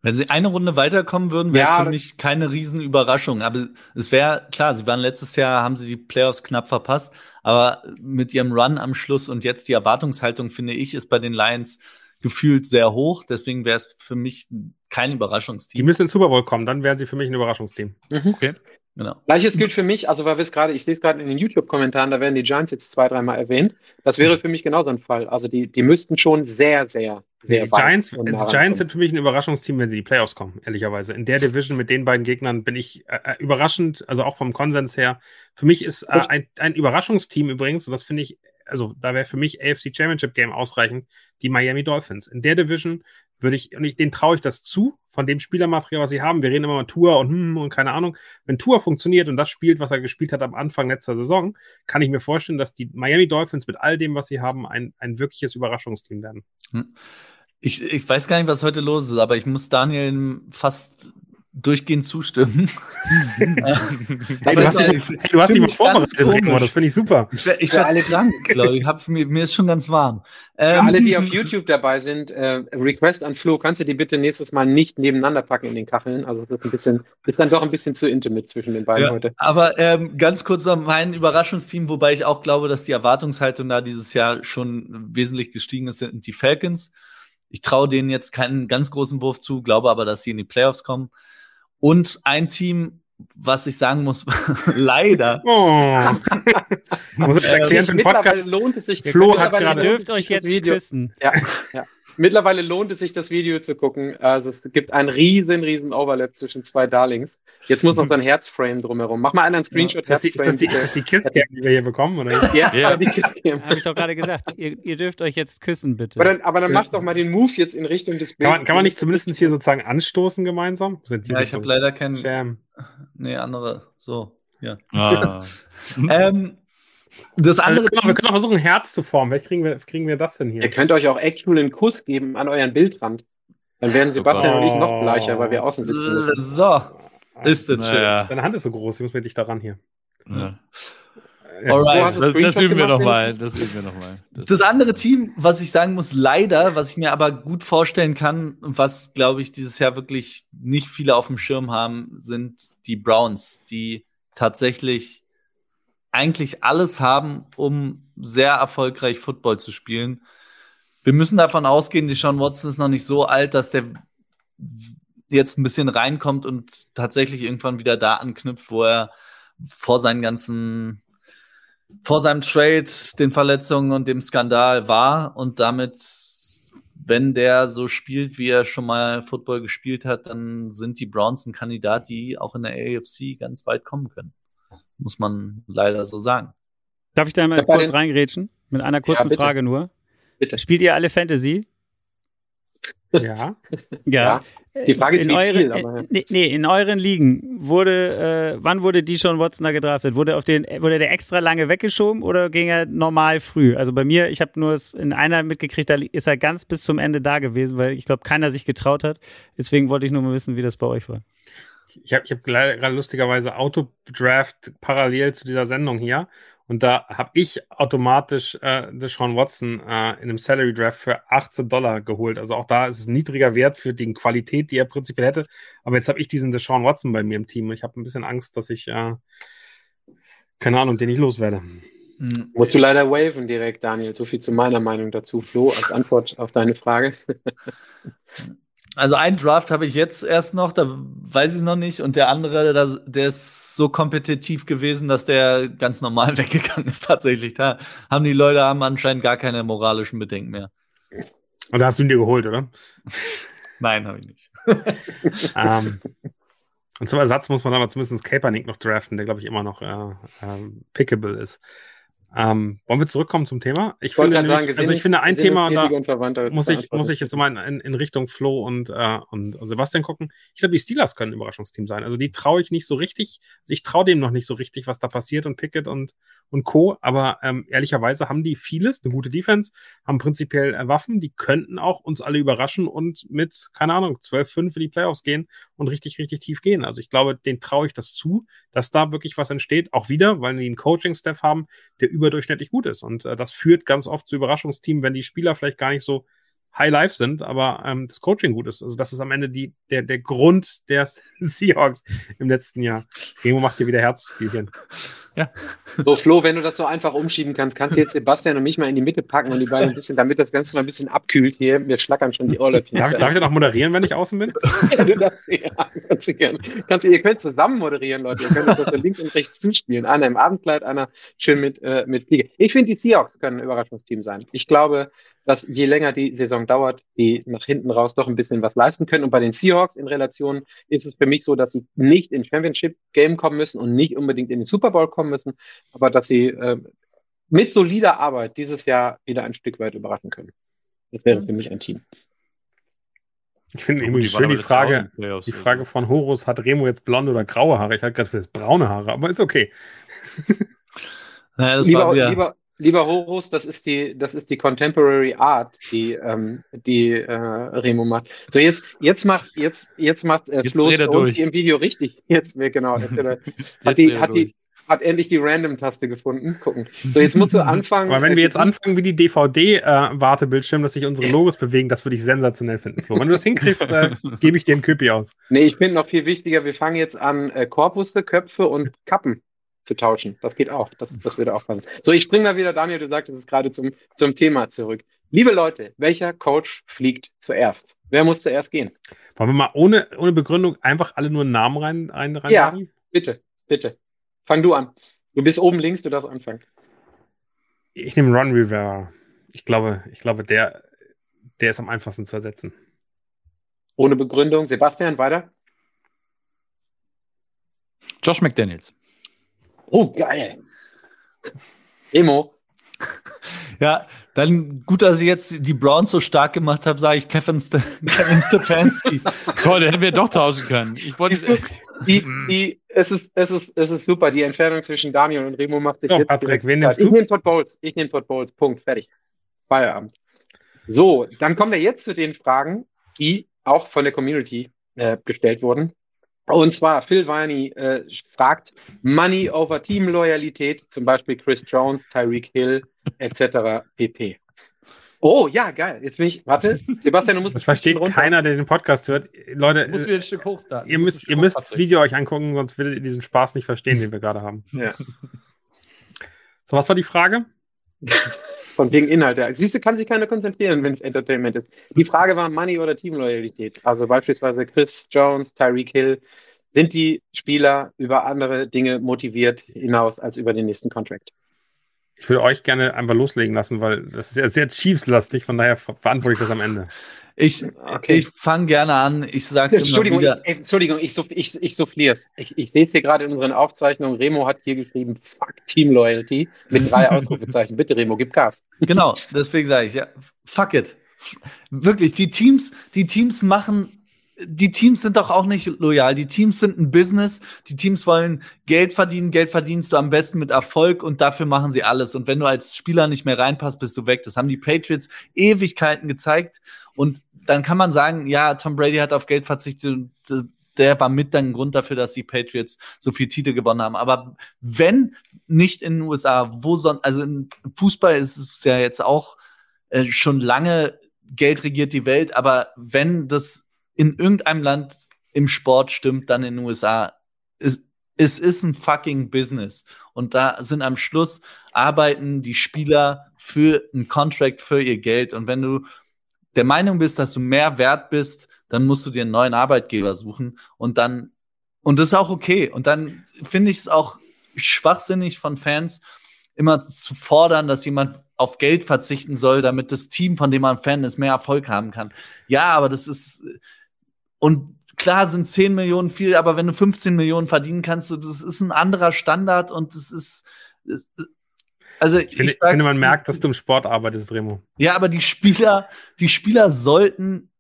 Wenn sie eine Runde weiterkommen würden, wäre es Ja, für mich keine Riesenüberraschung. Aber es wäre, klar, sie waren letztes Jahr, haben sie die Playoffs knapp verpasst, aber mit ihrem Run am Schluss und jetzt die Erwartungshaltung, finde ich, ist bei den Lions gefühlt sehr hoch. Deswegen wäre es für mich kein Die Überraschungsteam. müssen ins Super Bowl kommen, dann wären sie für mich ein Überraschungsteam. Okay. Genau. Gleiches gilt für mich, also weil wir es gerade, ich sehe es gerade in den YouTube-Kommentaren, da werden die Giants jetzt zwei, dreimal erwähnt. Das wäre für mich genauso ein Fall. Also die, die müssten schon sehr, sehr, sehr Die Giants, und die Giants sind für mich ein Überraschungsteam, wenn sie in die Playoffs kommen, ehrlicherweise. In der Division mit den beiden Gegnern bin ich äh, äh, überraschend, also auch vom Konsens her. Für mich ist äh, ein, ein Überraschungsteam übrigens, und das finde ich, also da wäre für mich AFC Championship Game ausreichend, die Miami Dolphins. In der Division würde ich, und ich, denen traue ich das zu, von dem Spielermaterial, was sie haben. Wir reden immer mal Tour und hm und keine Ahnung. Wenn Tour funktioniert und das spielt, was er gespielt hat am Anfang letzter Saison, kann ich mir vorstellen, dass die Miami Dolphins mit all dem, was sie haben, ein, ein wirkliches Überraschungsteam werden. Ich, ich weiß gar nicht, was heute los ist, aber ich muss Daniel fast durchgehend zustimmen. Hey, Aber du hast es dich, hey, du hast dich mal vorbereitet, das finde ich super. Ich, ich werde krank, glaube ich. Hab, mir, mir ist schon ganz warm. Für Ähm, alle, die auf YouTube dabei sind, äh, Request an Flo, kannst du die bitte nächstes Mal nicht nebeneinander packen in den Kacheln? Also es ist ein bisschen, ist dann doch ein bisschen zu intimate zwischen den beiden Ja, heute. Aber ähm, ganz kurz noch mein Überraschungsteam, wobei ich auch glaube, dass die Erwartungshaltung da dieses Jahr schon wesentlich gestiegen ist, sind die Falcons. Ich traue denen jetzt keinen ganz großen Wurf zu, glaube aber, dass sie in die Playoffs kommen. Und ein Team, was ich sagen muss, leider. Oh. Muss erklären Mittlerweile Podcast. lohnt es sich. Flo hat gerade- Ihr dürft euch jetzt Video. küssen. Ja, ja. Mittlerweile lohnt es sich, das Video zu gucken. Also es gibt einen riesen, riesen Overlap zwischen zwei Darlings. Jetzt muss noch so ein Herzframe drumherum. Mach mal einen Screenshot Ist das die, ist das die, ist die Kisscam, die wir hier bekommen? Oder? Ja, Ja. die Kisscam. Habe ich doch gerade gesagt. Ihr, ihr dürft euch jetzt küssen, bitte. Aber dann, aber dann mach doch mal den Move jetzt in Richtung des Kann man, Bildes. kann man nicht zumindest hier sozusagen anstoßen gemeinsam? Sind die Ja, ich habe leider keinen. Sham. Nee, andere. So, ja. Ah. Ähm, das Also, andere wir, können auch, wir Team. können auch versuchen, ein Herz zu formen. Vielleicht kriegen wir, kriegen wir das denn Ihr hier. könnt euch auch actual einen Kuss geben an euren Bildrand. Dann werden Sebastian und ich noch Oh. bleicher, weil wir außen sitzen müssen. So, ist das schön. naja. Deine Hand ist so groß, ich muss mir dich daran hier. Ja. Ja. Alright. Das, das üben wir nochmal. Das üben wir nochmal. Das, Das andere Team, was ich sagen muss, leider, was ich mir aber gut vorstellen kann und was, glaube ich, dieses Jahr wirklich nicht viele auf dem Schirm haben, sind die Browns, die tatsächlich eigentlich alles haben, um sehr erfolgreich Football zu spielen. Wir müssen davon ausgehen, die Sean Watson ist noch nicht so alt, dass der jetzt ein bisschen reinkommt und tatsächlich irgendwann wieder da anknüpft, wo er vor seinen ganzen vor seinem Trade, den Verletzungen und dem Skandal war und damit, wenn der so spielt, wie er schon mal Football gespielt hat, dann sind die Browns ein Kandidat, die auch in der AFC ganz weit kommen können. Muss man leider so sagen. Darf ich da mal Ja, kurz den- reingrätschen? Mit einer kurzen bitte. Frage nur. Bitte. Spielt ihr alle Fantasy? Ja. Ja. Die Frage ist, in wie euren, viel, aber ja. äh, nee, nee, in euren Ligen wurde, äh, wann wurde Deshaun Watson da gedraftet? Wurde auf den, wurde der extra lange weggeschoben oder ging er normal früh? Also bei mir, ich habe nur es in einer mitgekriegt, da ist er ganz bis zum Ende da gewesen, weil ich glaube, keiner sich getraut hat. Deswegen wollte ich nur mal wissen, wie das bei euch war. Ich habe ich hab gerade lustigerweise Autodraft parallel zu dieser Sendung hier. Und da habe ich automatisch äh, Deshaun Watson äh, in einem Salary Draft für 18 Dollar geholt. Also auch da ist es ein niedriger Wert für die Qualität, die er prinzipiell hätte. Aber jetzt habe ich diesen Deshaun Watson bei mir im Team. Und ich habe ein bisschen Angst, dass ich, äh, keine Ahnung, den nicht loswerde. Hm. Musst du leider waven direkt, Daniel. So viel zu meiner Meinung dazu, Flo, als Antwort auf deine Frage. Also einen Draft habe ich jetzt erst noch, da weiß ich es noch nicht. Und der andere, da, der ist so kompetitiv gewesen, dass der ganz normal weggegangen ist tatsächlich. Da haben die Leute haben anscheinend gar keine moralischen Bedenken mehr. Und da hast du ihn dir geholt, oder? Nein, habe ich nicht. ähm, und zum Ersatz muss man aber zumindest Kaepernick noch draften, der, glaube ich, immer noch äh, ähm, pickable ist. Ähm, wollen wir zurückkommen zum Thema? Ich Ich wollte finde, sagen, also ich finde ein Thema, und da muss ich, muss ich jetzt mal in, in Richtung Flo und, äh, und, und Sebastian gucken. Ich glaube, die Steelers können ein Überraschungsteam sein. Also die traue ich nicht so richtig. Also ich traue dem noch nicht so richtig, was da passiert und Pickett und, und Co. Aber ähm, ehrlicherweise haben die vieles, eine gute Defense, haben prinzipiell äh, Waffen, die könnten auch uns alle überraschen und mit, keine Ahnung, 12-5 in die Playoffs gehen und richtig, richtig tief gehen. Also ich glaube, denen traue ich das zu, dass da wirklich was entsteht. Auch wieder, weil die einen Coaching-Staff haben, der überdurchschnittlich gut ist. Und äh, das führt ganz oft zu Überraschungsteams, wenn die Spieler vielleicht gar nicht so High Life sind, aber ähm, das Coaching gut ist. Also das ist am Ende die, der, der Grund der Seahawks im letzten Jahr. Remo macht hier wieder Herzspielchen. Ja. So, Flo, wenn du das so einfach umschieben kannst, kannst du jetzt Sebastian und mich mal in die Mitte packen und die beiden ein bisschen, damit das Ganze mal ein bisschen abkühlt hier. Wir schlackern schon die Ohrläppchen. Darf, darf ich auch moderieren, wenn ich außen bin? ja, du darfst, ja, kannst du gerne. Kannst, ihr könnt zusammen moderieren, Leute. Ihr könnt das so links und rechts zuspielen. Einer im Abendkleid, einer schön mit, äh, mit Fliege. Ich finde, die Seahawks können ein Überraschungsteam sein. Ich glaube, dass je länger die Saison dauert, die nach hinten raus doch ein bisschen was leisten können. Und bei den Seahawks in Relation ist es für mich so, dass sie nicht in Championship Game kommen müssen und nicht unbedingt in den Super Bowl kommen müssen, aber dass sie äh, mit solider Arbeit dieses Jahr wieder ein Stück weit überraschen können. Das wäre für mich ein Team. Ich finde irgendwie schön die Frage, die Frage von Horus, hat Remo jetzt blonde oder graue Haare? Ich hatte gerade für braune Haare, aber ist okay. Naja, lieber, lieber, lieber Horus, das ist die, das ist die Contemporary Art, die, ähm, die äh, Remo macht. So jetzt, jetzt macht, jetzt, jetzt macht äh, jetzt Flo uns hier im Video richtig. Jetzt, genau, jetzt, hat die, hat die, hat endlich die Random-Taste gefunden. Gucken. So, jetzt musst du anfangen. Aber wenn wir jetzt anfangen wie die DVD-Wartebildschirm, äh, dass sich unsere Logos bewegen, das würde ich sensationell finden, Flo. Wenn du das hinkriegst, äh, gebe ich dir einen Köpi aus. Nee, ich finde noch viel wichtiger, wir fangen jetzt an, äh, Korpusse, Köpfe und Kappen zu tauschen. Das geht auch. Das, das würde auch passen. So, ich springe mal wieder, Daniel, du sagtest es gerade zum, zum Thema zurück. Liebe Leute, welcher Coach fliegt zuerst? Wer muss zuerst gehen? Wollen wir mal ohne, ohne Begründung einfach alle nur einen Namen rein, rein, rein Ja, bitte, bitte. Fang du an. Du bist oben links, du darfst anfangen. Ich nehme Ron Rivera. Ich glaube, ich glaube, der, der ist am einfachsten zu ersetzen. Ohne Begründung. Sebastian, weiter. Josh McDaniels. Oh, geil. Emo. Ja, dann gut, dass ich jetzt die Browns so stark gemacht habe, sage ich Kevin, St Kevin Stefanski. Toll, den hätten wir doch tauschen können. Ich wollte. Die, die, es, ist, es, ist, es ist super. Die Entfernung zwischen Daniel und Remo macht sich so, jetzt. Patrick, wen nimmst du? Ich nehme Todd Bowles. Ich nehme Todd Bowles. Punkt. Fertig. Feierabend. So, dann kommen wir jetzt zu den Fragen, die auch von der Community äh, gestellt wurden. Und zwar, Phil Viney äh, fragt Money over Team-Loyalität, zum Beispiel Chris Jones, Tyreek Hill etc. pp. Oh, ja, geil. Jetzt bin ich, warte, Sebastian, du musst Das versteht keiner, der den Podcast hört. Leute, musst wieder ein Stück hoch da. Ihr müsst, ihr müsst das Video euch angucken, sonst werdet ihr diesen Spaß nicht verstehen, den wir gerade haben. Ja. So, was war die Frage? Von wegen Inhalte. Siehst du, kann sich keiner konzentrieren, wenn es Entertainment ist. Die Frage war Money oder Teamloyalität. Also beispielsweise Chris Jones, Tyreek Hill. Sind die Spieler über andere Dinge motiviert hinaus als über den nächsten Contract? Ich würde euch gerne einfach loslegen lassen, weil das ist ja sehr Chiefs-lastig, von daher verantworte ich das am Ende. Ich, okay. ich fange gerne an. Ich sage Entschuldigung, immer wieder. Ich, Entschuldigung, ich, ich, ich souffliere es. Ich, ich sehe es hier gerade in unseren Aufzeichnungen. Remo hat hier geschrieben, fuck Team Loyalty mit drei Ausrufezeichen. Bitte, Remo, gib Gas. Genau, deswegen sage ich, ja, fuck it. Wirklich, die Teams, die Teams machen die Teams sind doch auch nicht loyal. Die Teams sind ein Business. Die Teams wollen Geld verdienen. Geld verdienst du am besten mit Erfolg und dafür machen sie alles. Und wenn du als Spieler nicht mehr reinpasst, bist du weg. Das haben die Patriots Ewigkeiten gezeigt. Und dann kann man sagen, ja, Tom Brady hat auf Geld verzichtet. Der war mit ein Grund dafür, dass die Patriots so viel Titel gewonnen haben. Aber wenn nicht in den USA, wo sonst, also in Fußball ist es ja jetzt auch äh, schon lange Geld regiert die Welt, aber wenn das in irgendeinem Land im Sport stimmt, dann in den USA. Es, es ist ein fucking Business. Und da sind am Schluss arbeiten die Spieler für einen Contract für ihr Geld. Und wenn du der Meinung bist, dass du mehr wert bist, dann musst du dir einen neuen Arbeitgeber suchen und dann, und das ist auch okay. Und dann finde ich es auch schwachsinnig von Fans, immer zu fordern, dass jemand auf Geld verzichten soll, damit das Team, von dem man Fan ist, mehr Erfolg haben kann. Ja, aber das ist, und klar sind 10 Millionen viel, aber wenn du 15 Millionen verdienen kannst, das ist ein anderer Standard und das ist, also ich finde, ich, sag, finde, man merkt, dass du im Sport arbeitest, Remo. Ja, aber die Spieler, die Spieler sollten,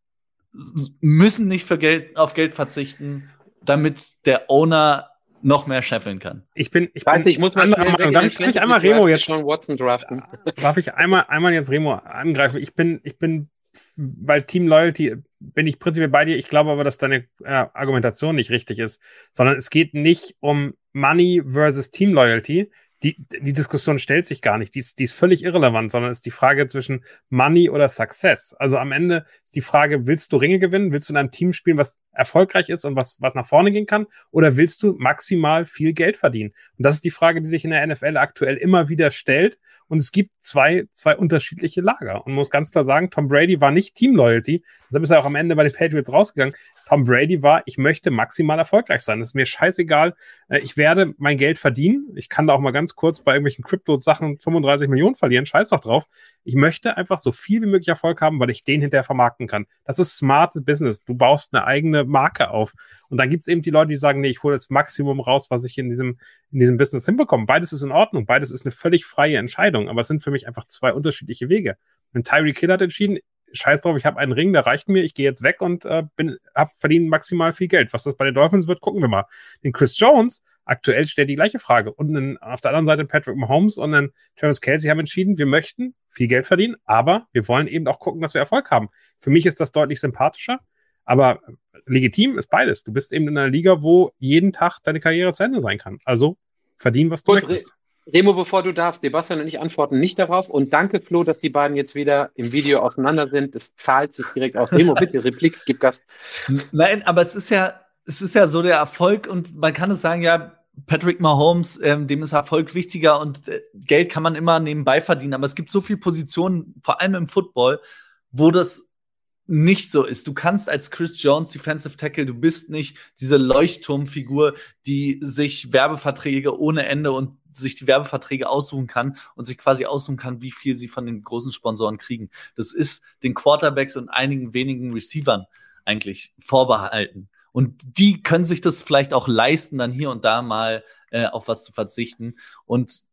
müssen nicht für Geld, auf Geld verzichten, damit der Owner noch mehr scheffeln kann. Ich bin, ich weiß, bin ich muss mal anderer Meinung. Darf ich, darf ich einmal Remo jetzt, Watson draften? darf ich einmal, einmal jetzt Remo angreifen? Ich bin, ich bin, weil Team Loyalty bin ich prinzipiell bei dir. Ich glaube aber, dass deine äh, Argumentation nicht richtig ist, sondern es geht nicht um Money versus Team Loyalty, die, die Diskussion stellt sich gar nicht. Die ist, die ist völlig irrelevant, sondern ist die Frage zwischen Money oder Success. Also am Ende ist die Frage, willst du Ringe gewinnen? Willst du in einem Team spielen, was erfolgreich ist und was, was nach vorne gehen kann? Oder willst du maximal viel Geld verdienen? Und das ist die Frage, die sich in der NFL aktuell immer wieder stellt. Und es gibt zwei, zwei unterschiedliche Lager. Und muss ganz klar sagen, Tom Brady war nicht Team Loyalty. Deshalb ist er auch am Ende bei den Patriots rausgegangen. Tom Brady war, ich möchte maximal erfolgreich sein. Das ist mir scheißegal. Äh, ich werde mein Geld verdienen. Ich kann da auch mal ganz kurz bei irgendwelchen Crypto-Sachen 35 Millionen verlieren. Scheiß doch drauf. Ich möchte einfach so viel wie möglich Erfolg haben, weil ich den hinterher vermarkten kann. Das ist smartes Business. Du baust eine eigene Marke auf. Und dann gibt es eben die Leute, die sagen, nee, ich hole das Maximum raus, was ich in diesem, in diesem Business hinbekomme. Beides ist in Ordnung. Beides ist eine völlig freie Entscheidung. Aber es sind für mich einfach zwei unterschiedliche Wege. Wenn Tyree Kill hat entschieden, scheiß drauf, ich habe einen Ring, der reicht mir, ich gehe jetzt weg und äh, bin, hab, verdiene maximal viel Geld. Was das bei den Dolphins wird, gucken wir mal. Den Chris Jones, aktuell stellt die gleiche Frage. Und dann auf der anderen Seite Patrick Mahomes und dann Travis Kelsey haben entschieden, wir möchten viel Geld verdienen, aber wir wollen eben auch gucken, dass wir Erfolg haben. Für mich ist das deutlich sympathischer, aber legitim ist beides. Du bist eben in einer Liga, wo jeden Tag deine Karriere zu Ende sein kann. Also verdienen, was du Gut, möchtest. Remo, bevor du darfst, Sebastian und ich antworten nicht darauf. Und danke, Flo, dass die beiden jetzt wieder im Video auseinander sind. Das zahlt sich direkt aus. Remo, bitte, Replik, gib Gas. Nein, aber es ist ja, es ist ja so der Erfolg und man kann es sagen, ja, Patrick Mahomes, ähm, dem ist Erfolg wichtiger und äh, Geld kann man immer nebenbei verdienen. Aber es gibt so viele Positionen, vor allem im Football, wo das nicht so ist. Du kannst als Chris Jones Defensive Tackle, du bist nicht diese Leuchtturmfigur, die sich Werbeverträge ohne Ende und sich die Werbeverträge aussuchen kann und sich quasi aussuchen kann, wie viel sie von den großen Sponsoren kriegen. Das ist den Quarterbacks und einigen wenigen Receivern eigentlich vorbehalten. Und die können sich das vielleicht auch leisten, dann hier und da mal äh, auf was zu verzichten. Und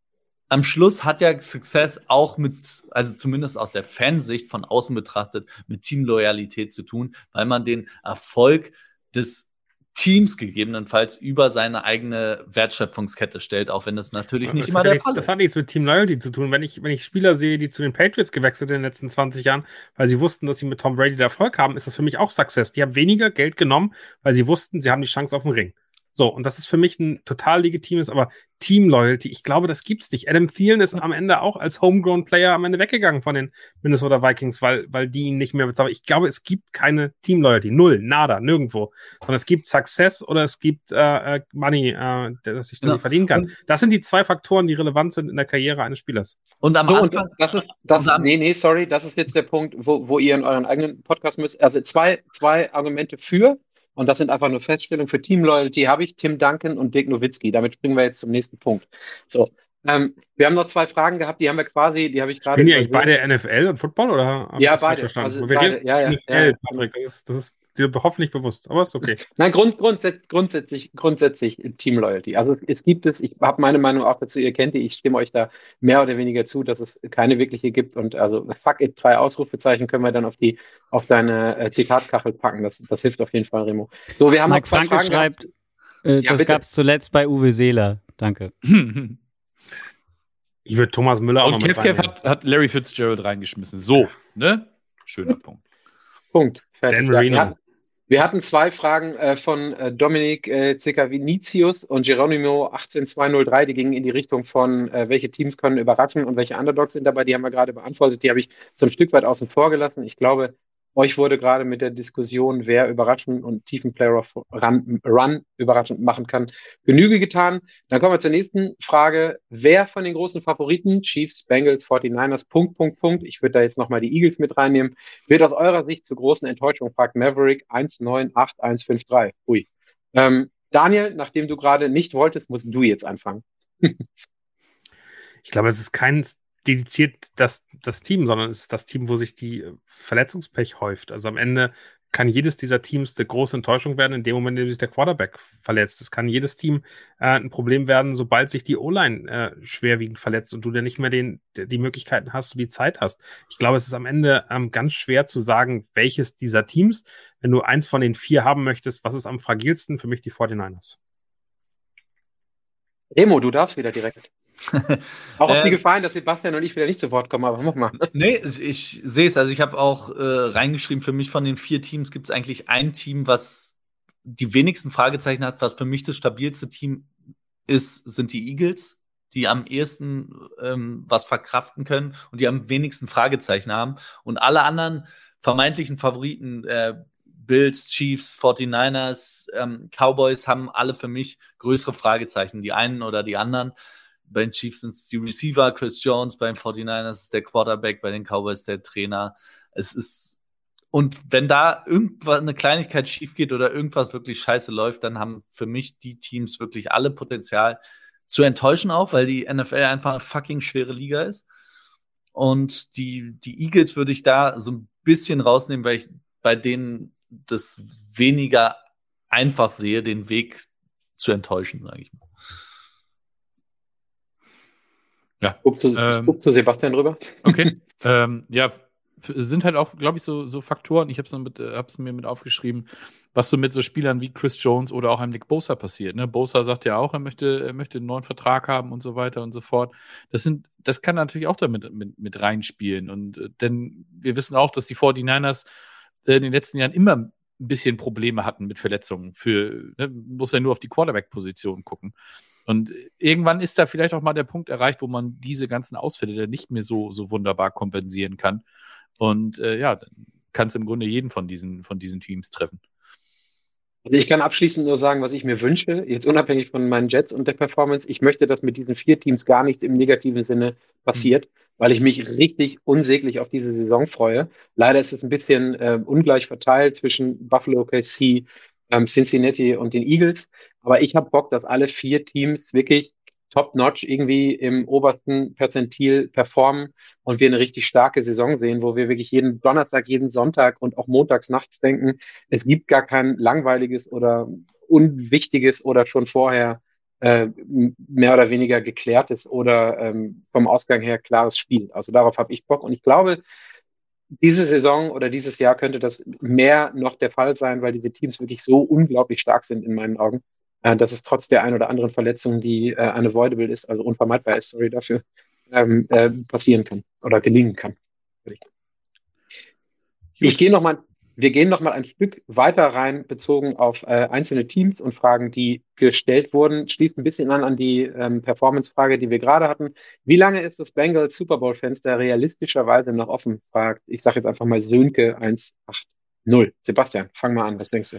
am Schluss hat ja Success auch mit, also zumindest aus der Fansicht von außen betrachtet, mit Teamloyalität zu tun, weil man den Erfolg des Teams gegebenenfalls über seine eigene Wertschöpfungskette stellt, auch wenn das natürlich nicht das immer der nichts, Fall ist. Das hat nichts mit Team Loyalty zu tun. Wenn ich, wenn ich Spieler sehe, die zu den Patriots gewechselt sind in den letzten 20 Jahren, weil sie wussten, dass sie mit Tom Brady der Erfolg haben, ist das für mich auch Success. Die haben weniger Geld genommen, weil sie wussten, sie haben die Chance auf den Ring. So, und das ist für mich ein total legitimes, aber Team Loyalty, ich glaube, das gibt's nicht. Adam Thielen ist am Ende auch als Homegrown Player am Ende weggegangen von den Minnesota Vikings, weil, weil die ihn nicht mehr bezahlen. Ich glaube, es gibt keine Team Loyalty. Null, nada, nirgendwo. Sondern es gibt Success oder es gibt äh, äh Money, äh, dass ich das genau. verdienen kann. Und das sind die zwei Faktoren, die relevant sind in der Karriere eines Spielers. Und am so, Anfang. das ist, das, nee, nee, sorry, das ist jetzt der Punkt, wo, wo ihr in euren eigenen Podcast müsst. Also zwei, zwei Argumente für und das sind einfach nur Feststellungen. Für Team Loyalty habe ich Tim Duncan und Dirk Nowitzki. Damit springen wir jetzt zum nächsten Punkt. So. Ähm, wir haben noch zwei Fragen gehabt, die haben wir quasi, die habe ich gerade. Sind die eigentlich beide NFL und Football oder? Ja, beide. Also beide. Ja, ja, NFL, ja, Patrick, das ist, das ist dir hoffentlich bewusst, aber ist okay. Nein, grund, grundsätzlich, grundsätzlich, grundsätzlich Team Loyalty. Also es, es gibt es, ich habe meine Meinung auch dazu, ihr kennt die, ich stimme euch da mehr oder weniger zu, dass es keine wirkliche gibt und also fuck it, drei Ausrufezeichen können wir dann auf die, auf deine äh, Zitatkachel packen, das, das hilft auf jeden Fall, Remo. So, wir haben zwei Franke Fragen schreibt, äh, ja, das gab es zuletzt bei Uwe Seeler. Danke. ich würde Thomas Müller auch und noch Kev Kev hat, hat Larry Fitzgerald reingeschmissen. So, ne? Schöner Punkt. Punkt. Fertig. Dan Marino. Wir hatten zwei Fragen äh, von äh, Dominik äh, Vinicius und Geronimo 18203, die gingen in die Richtung von, äh, welche Teams können überraschen und welche Underdogs sind dabei. Die haben wir gerade beantwortet. Die habe ich ein Stück weit außen vor gelassen. Ich glaube, euch wurde gerade mit der Diskussion, wer überraschend und tiefen Player Run, Run überraschend machen kann, Genüge getan. Dann kommen wir zur nächsten Frage. Wer von den großen Favoriten, Chiefs, Bengals, 49ers, Punkt, Punkt, Punkt, ich würde da jetzt nochmal die Eagles mit reinnehmen, wird aus eurer Sicht zur großen Enttäuschung, fragt Maverick 198153. Ui. Ähm, Daniel, nachdem du gerade nicht wolltest, musst du jetzt anfangen. ich glaube, es ist kein dediziert das, das Team, sondern es ist das Team, wo sich die äh, Verletzungspech häuft. Also am Ende kann jedes dieser Teams eine große Enttäuschung werden, in dem Moment, in dem sich der Quarterback verletzt. Es kann jedes Team äh, ein Problem werden, sobald sich die O-Line äh, schwerwiegend verletzt und du dann nicht mehr den, die Möglichkeiten hast, du die Zeit hast. Ich glaube, es ist am Ende ähm, ganz schwer zu sagen, welches dieser Teams, wenn du eins von den vier haben möchtest, was ist am fragilsten? Für mich die 49ers. Remo, du darfst wieder direkt. auch auf die ähm, Gefallen, dass Sebastian und ich wieder nicht zu Wort kommen, aber mach mal. Nee, ich, ich sehe es. Also ich habe auch äh, reingeschrieben, für mich von den vier Teams gibt es eigentlich ein Team, was die wenigsten Fragezeichen hat, was für mich das stabilste Team ist, sind die Eagles. die am ehesten ähm, was verkraften können und die am wenigsten Fragezeichen haben. Und alle anderen vermeintlichen Favoriten, äh, Bills, Chiefs, 49ers, ähm, Cowboys, haben alle für mich größere Fragezeichen, die einen oder die anderen. Bei den Chiefs sind es die Receiver, Chris Jones, bei den 49ers ist der Quarterback, bei den Cowboys der Trainer. Es ist, und wenn da irgendwas, eine Kleinigkeit schief geht oder irgendwas wirklich scheiße läuft, dann haben für mich die Teams wirklich alle Potenzial zu enttäuschen auch, weil die NFL einfach eine fucking schwere Liga ist. Und die, die Eagles würde ich da so ein bisschen rausnehmen, weil ich bei denen das weniger einfach sehe, den Weg zu enttäuschen, sage ich mal. Ja. Guck zu, ähm, guck zu Sebastian rüber. Okay. ähm, ja, sind halt auch, glaube ich, so, so Faktoren. Ich habe es äh, mir mit aufgeschrieben, was so mit so Spielern wie Chris Jones oder auch einem Nick Bosa passiert. Ne? Bosa sagt ja auch, er möchte, er möchte einen neuen Vertrag haben und so weiter und so fort. Das sind, das kann natürlich auch damit mit, mit reinspielen. Und äh, denn wir wissen auch, dass die 49ers äh, in den letzten Jahren immer ein bisschen Probleme hatten mit Verletzungen. Für, ne? muss ja nur auf die Quarterback-Position gucken. Und irgendwann ist da vielleicht auch mal der Punkt erreicht, wo man diese ganzen Ausfälle dann nicht mehr so, so wunderbar kompensieren kann. Und äh, ja, dann kann es im Grunde jeden von diesen, von diesen Teams treffen. Also ich kann abschließend nur sagen, was ich mir wünsche, jetzt unabhängig von meinen Jets und der Performance. Ich möchte, dass mit diesen vier Teams gar nichts im negativen Sinne passiert, mhm. weil ich mich richtig unsäglich auf diese Saison freue. Leider ist es ein bisschen äh, ungleich verteilt zwischen Buffalo, KC, ähm, Cincinnati und den Eagles. Aber ich habe Bock, dass alle vier Teams wirklich top-notch irgendwie im obersten Perzentil performen und wir eine richtig starke Saison sehen, wo wir wirklich jeden Donnerstag, jeden Sonntag und auch montags nachts denken, es gibt gar kein langweiliges oder unwichtiges oder schon vorher äh, mehr oder weniger geklärtes oder ähm, vom Ausgang her klares Spiel. Also darauf habe ich Bock und ich glaube, diese Saison oder dieses Jahr könnte das mehr noch der Fall sein, weil diese Teams wirklich so unglaublich stark sind in meinen Augen, äh, dass es trotz der ein oder anderen Verletzung, die äh, unavoidable ist, also unvermeidbar ist, sorry dafür, ähm, äh, passieren kann oder gelingen kann. Ich gehe noch mal wir gehen noch mal ein Stück weiter rein, bezogen auf äh, einzelne Teams und Fragen, die gestellt wurden. Schließt ein bisschen an an die ähm, Performance-Frage, die wir gerade hatten. Wie lange ist das Bengals Super Bowl-Fenster realistischerweise noch offen? Fragt, ich sage jetzt einfach mal Sönke 180. Sebastian, fang mal an. Was denkst du?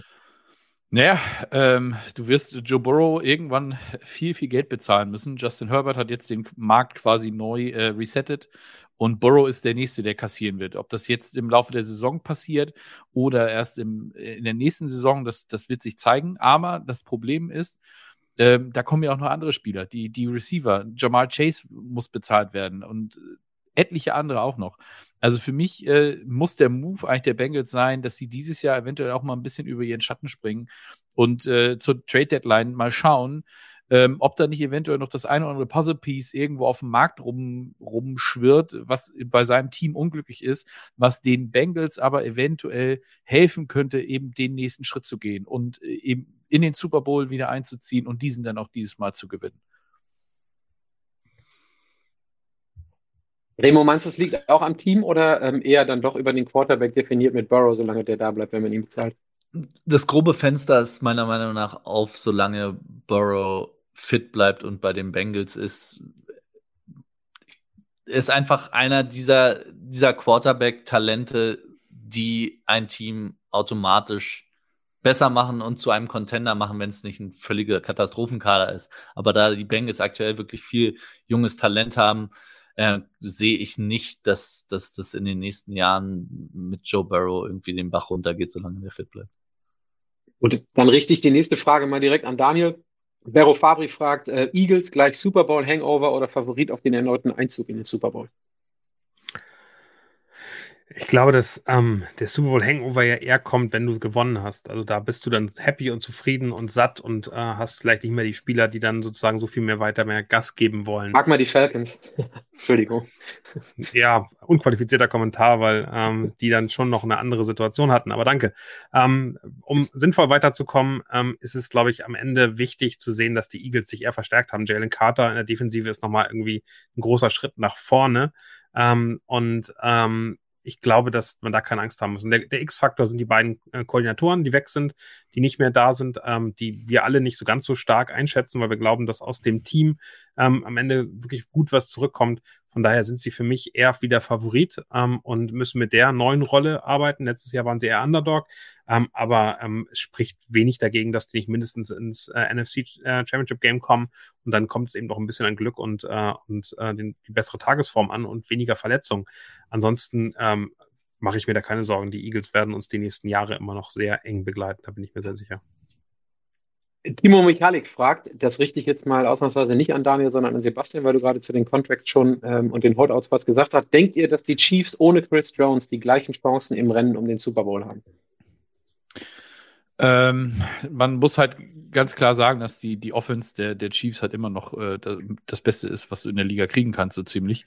Naja, ähm, du wirst Joe Burrow irgendwann viel, viel Geld bezahlen müssen. Justin Herbert hat jetzt den Markt quasi neu äh, resettet und Burrow ist der Nächste, der kassieren wird. Ob das jetzt im Laufe der Saison passiert oder erst im, in der nächsten Saison, das, das wird sich zeigen. Aber das Problem ist, ähm, da kommen ja auch noch andere Spieler. Die, die Receiver, Jamal Chase muss bezahlt werden und etliche andere auch noch. Also für mich äh, muss der Move eigentlich der Bengals sein, dass sie dieses Jahr eventuell auch mal ein bisschen über ihren Schatten springen und äh, zur Trade Deadline mal schauen, ähm, ob da nicht eventuell noch das eine oder andere Puzzle-Piece irgendwo auf dem Markt rum, rumschwirrt, was bei seinem Team unglücklich ist, was den Bengals aber eventuell helfen könnte, eben den nächsten Schritt zu gehen und äh, eben in den Super Bowl wieder einzuziehen und diesen dann auch dieses Mal zu gewinnen. Remo, meinst du, es liegt auch am Team oder ähm, eher dann doch über den Quarterback definiert mit Burrow, solange der da bleibt, wenn man ihn bezahlt? Das grobe Fenster ist meiner Meinung nach auf, solange Burrow fit bleibt und bei den Bengals ist, ist einfach einer dieser, dieser Quarterback-Talente, die ein Team automatisch besser machen und zu einem Contender machen, wenn es nicht ein völliger Katastrophenkader ist. Aber da die Bengals aktuell wirklich viel junges Talent haben, äh, sehe ich nicht, dass, dass das in den nächsten Jahren mit Joe Burrow irgendwie den Bach runtergeht, solange der fit bleibt. Gut, dann richte ich die nächste Frage mal direkt an Daniel. Vero Fabri fragt, äh, Eagles gleich Super Bowl Hangover oder Favorit auf den erneuten Einzug in den Super Bowl? Ich glaube, dass ähm, der Super Bowl Hangover ja eher kommt, wenn du gewonnen hast. Also da bist du dann happy und zufrieden und satt und äh, hast vielleicht nicht mehr die Spieler, die dann sozusagen so viel mehr weiter mehr Gas geben wollen. Mag mal die Falcons. Entschuldigung. Ja, unqualifizierter Kommentar, weil ähm, die dann schon noch eine andere Situation hatten. Aber danke. Ähm, um sinnvoll weiterzukommen, ähm, ist es, glaube ich, am Ende wichtig zu sehen, dass die Eagles sich eher verstärkt haben. Jalen Carter in der Defensive ist nochmal irgendwie ein großer Schritt nach vorne. Ähm, und ähm, ich glaube, dass man da keine Angst haben muss. Und der, der X-Faktor sind die beiden äh, Koordinatoren, die weg sind, die nicht mehr da sind, ähm, die wir alle nicht so ganz so stark einschätzen, weil wir glauben, dass aus dem Team ähm, am Ende wirklich gut was zurückkommt. Von daher sind sie für mich eher wieder Favorit ähm, und müssen mit der neuen Rolle arbeiten. Letztes Jahr waren sie eher Underdog, ähm, aber ähm, es spricht wenig dagegen, dass die nicht mindestens ins äh, NFC äh, Championship Game kommen und dann kommt es eben noch ein bisschen an Glück und, äh, und äh, den, die bessere Tagesform an und weniger Verletzungen. Ansonsten ähm, mache ich mir da keine Sorgen. Die Eagles werden uns die nächsten Jahre immer noch sehr eng begleiten, da bin ich mir sehr sicher. Timo Michalik fragt, das richte ich jetzt mal ausnahmsweise nicht an Daniel, sondern an Sebastian, weil du gerade zu den Contracts schon ähm, und den Holdouts was gesagt hast. Denkt ihr, dass die Chiefs ohne Chris Jones die gleichen Chancen im Rennen um den Super Bowl haben? Ähm, man muss halt ganz klar sagen, dass die, die Offense der, der Chiefs halt immer noch äh, das Beste ist, was du in der Liga kriegen kannst, so ziemlich.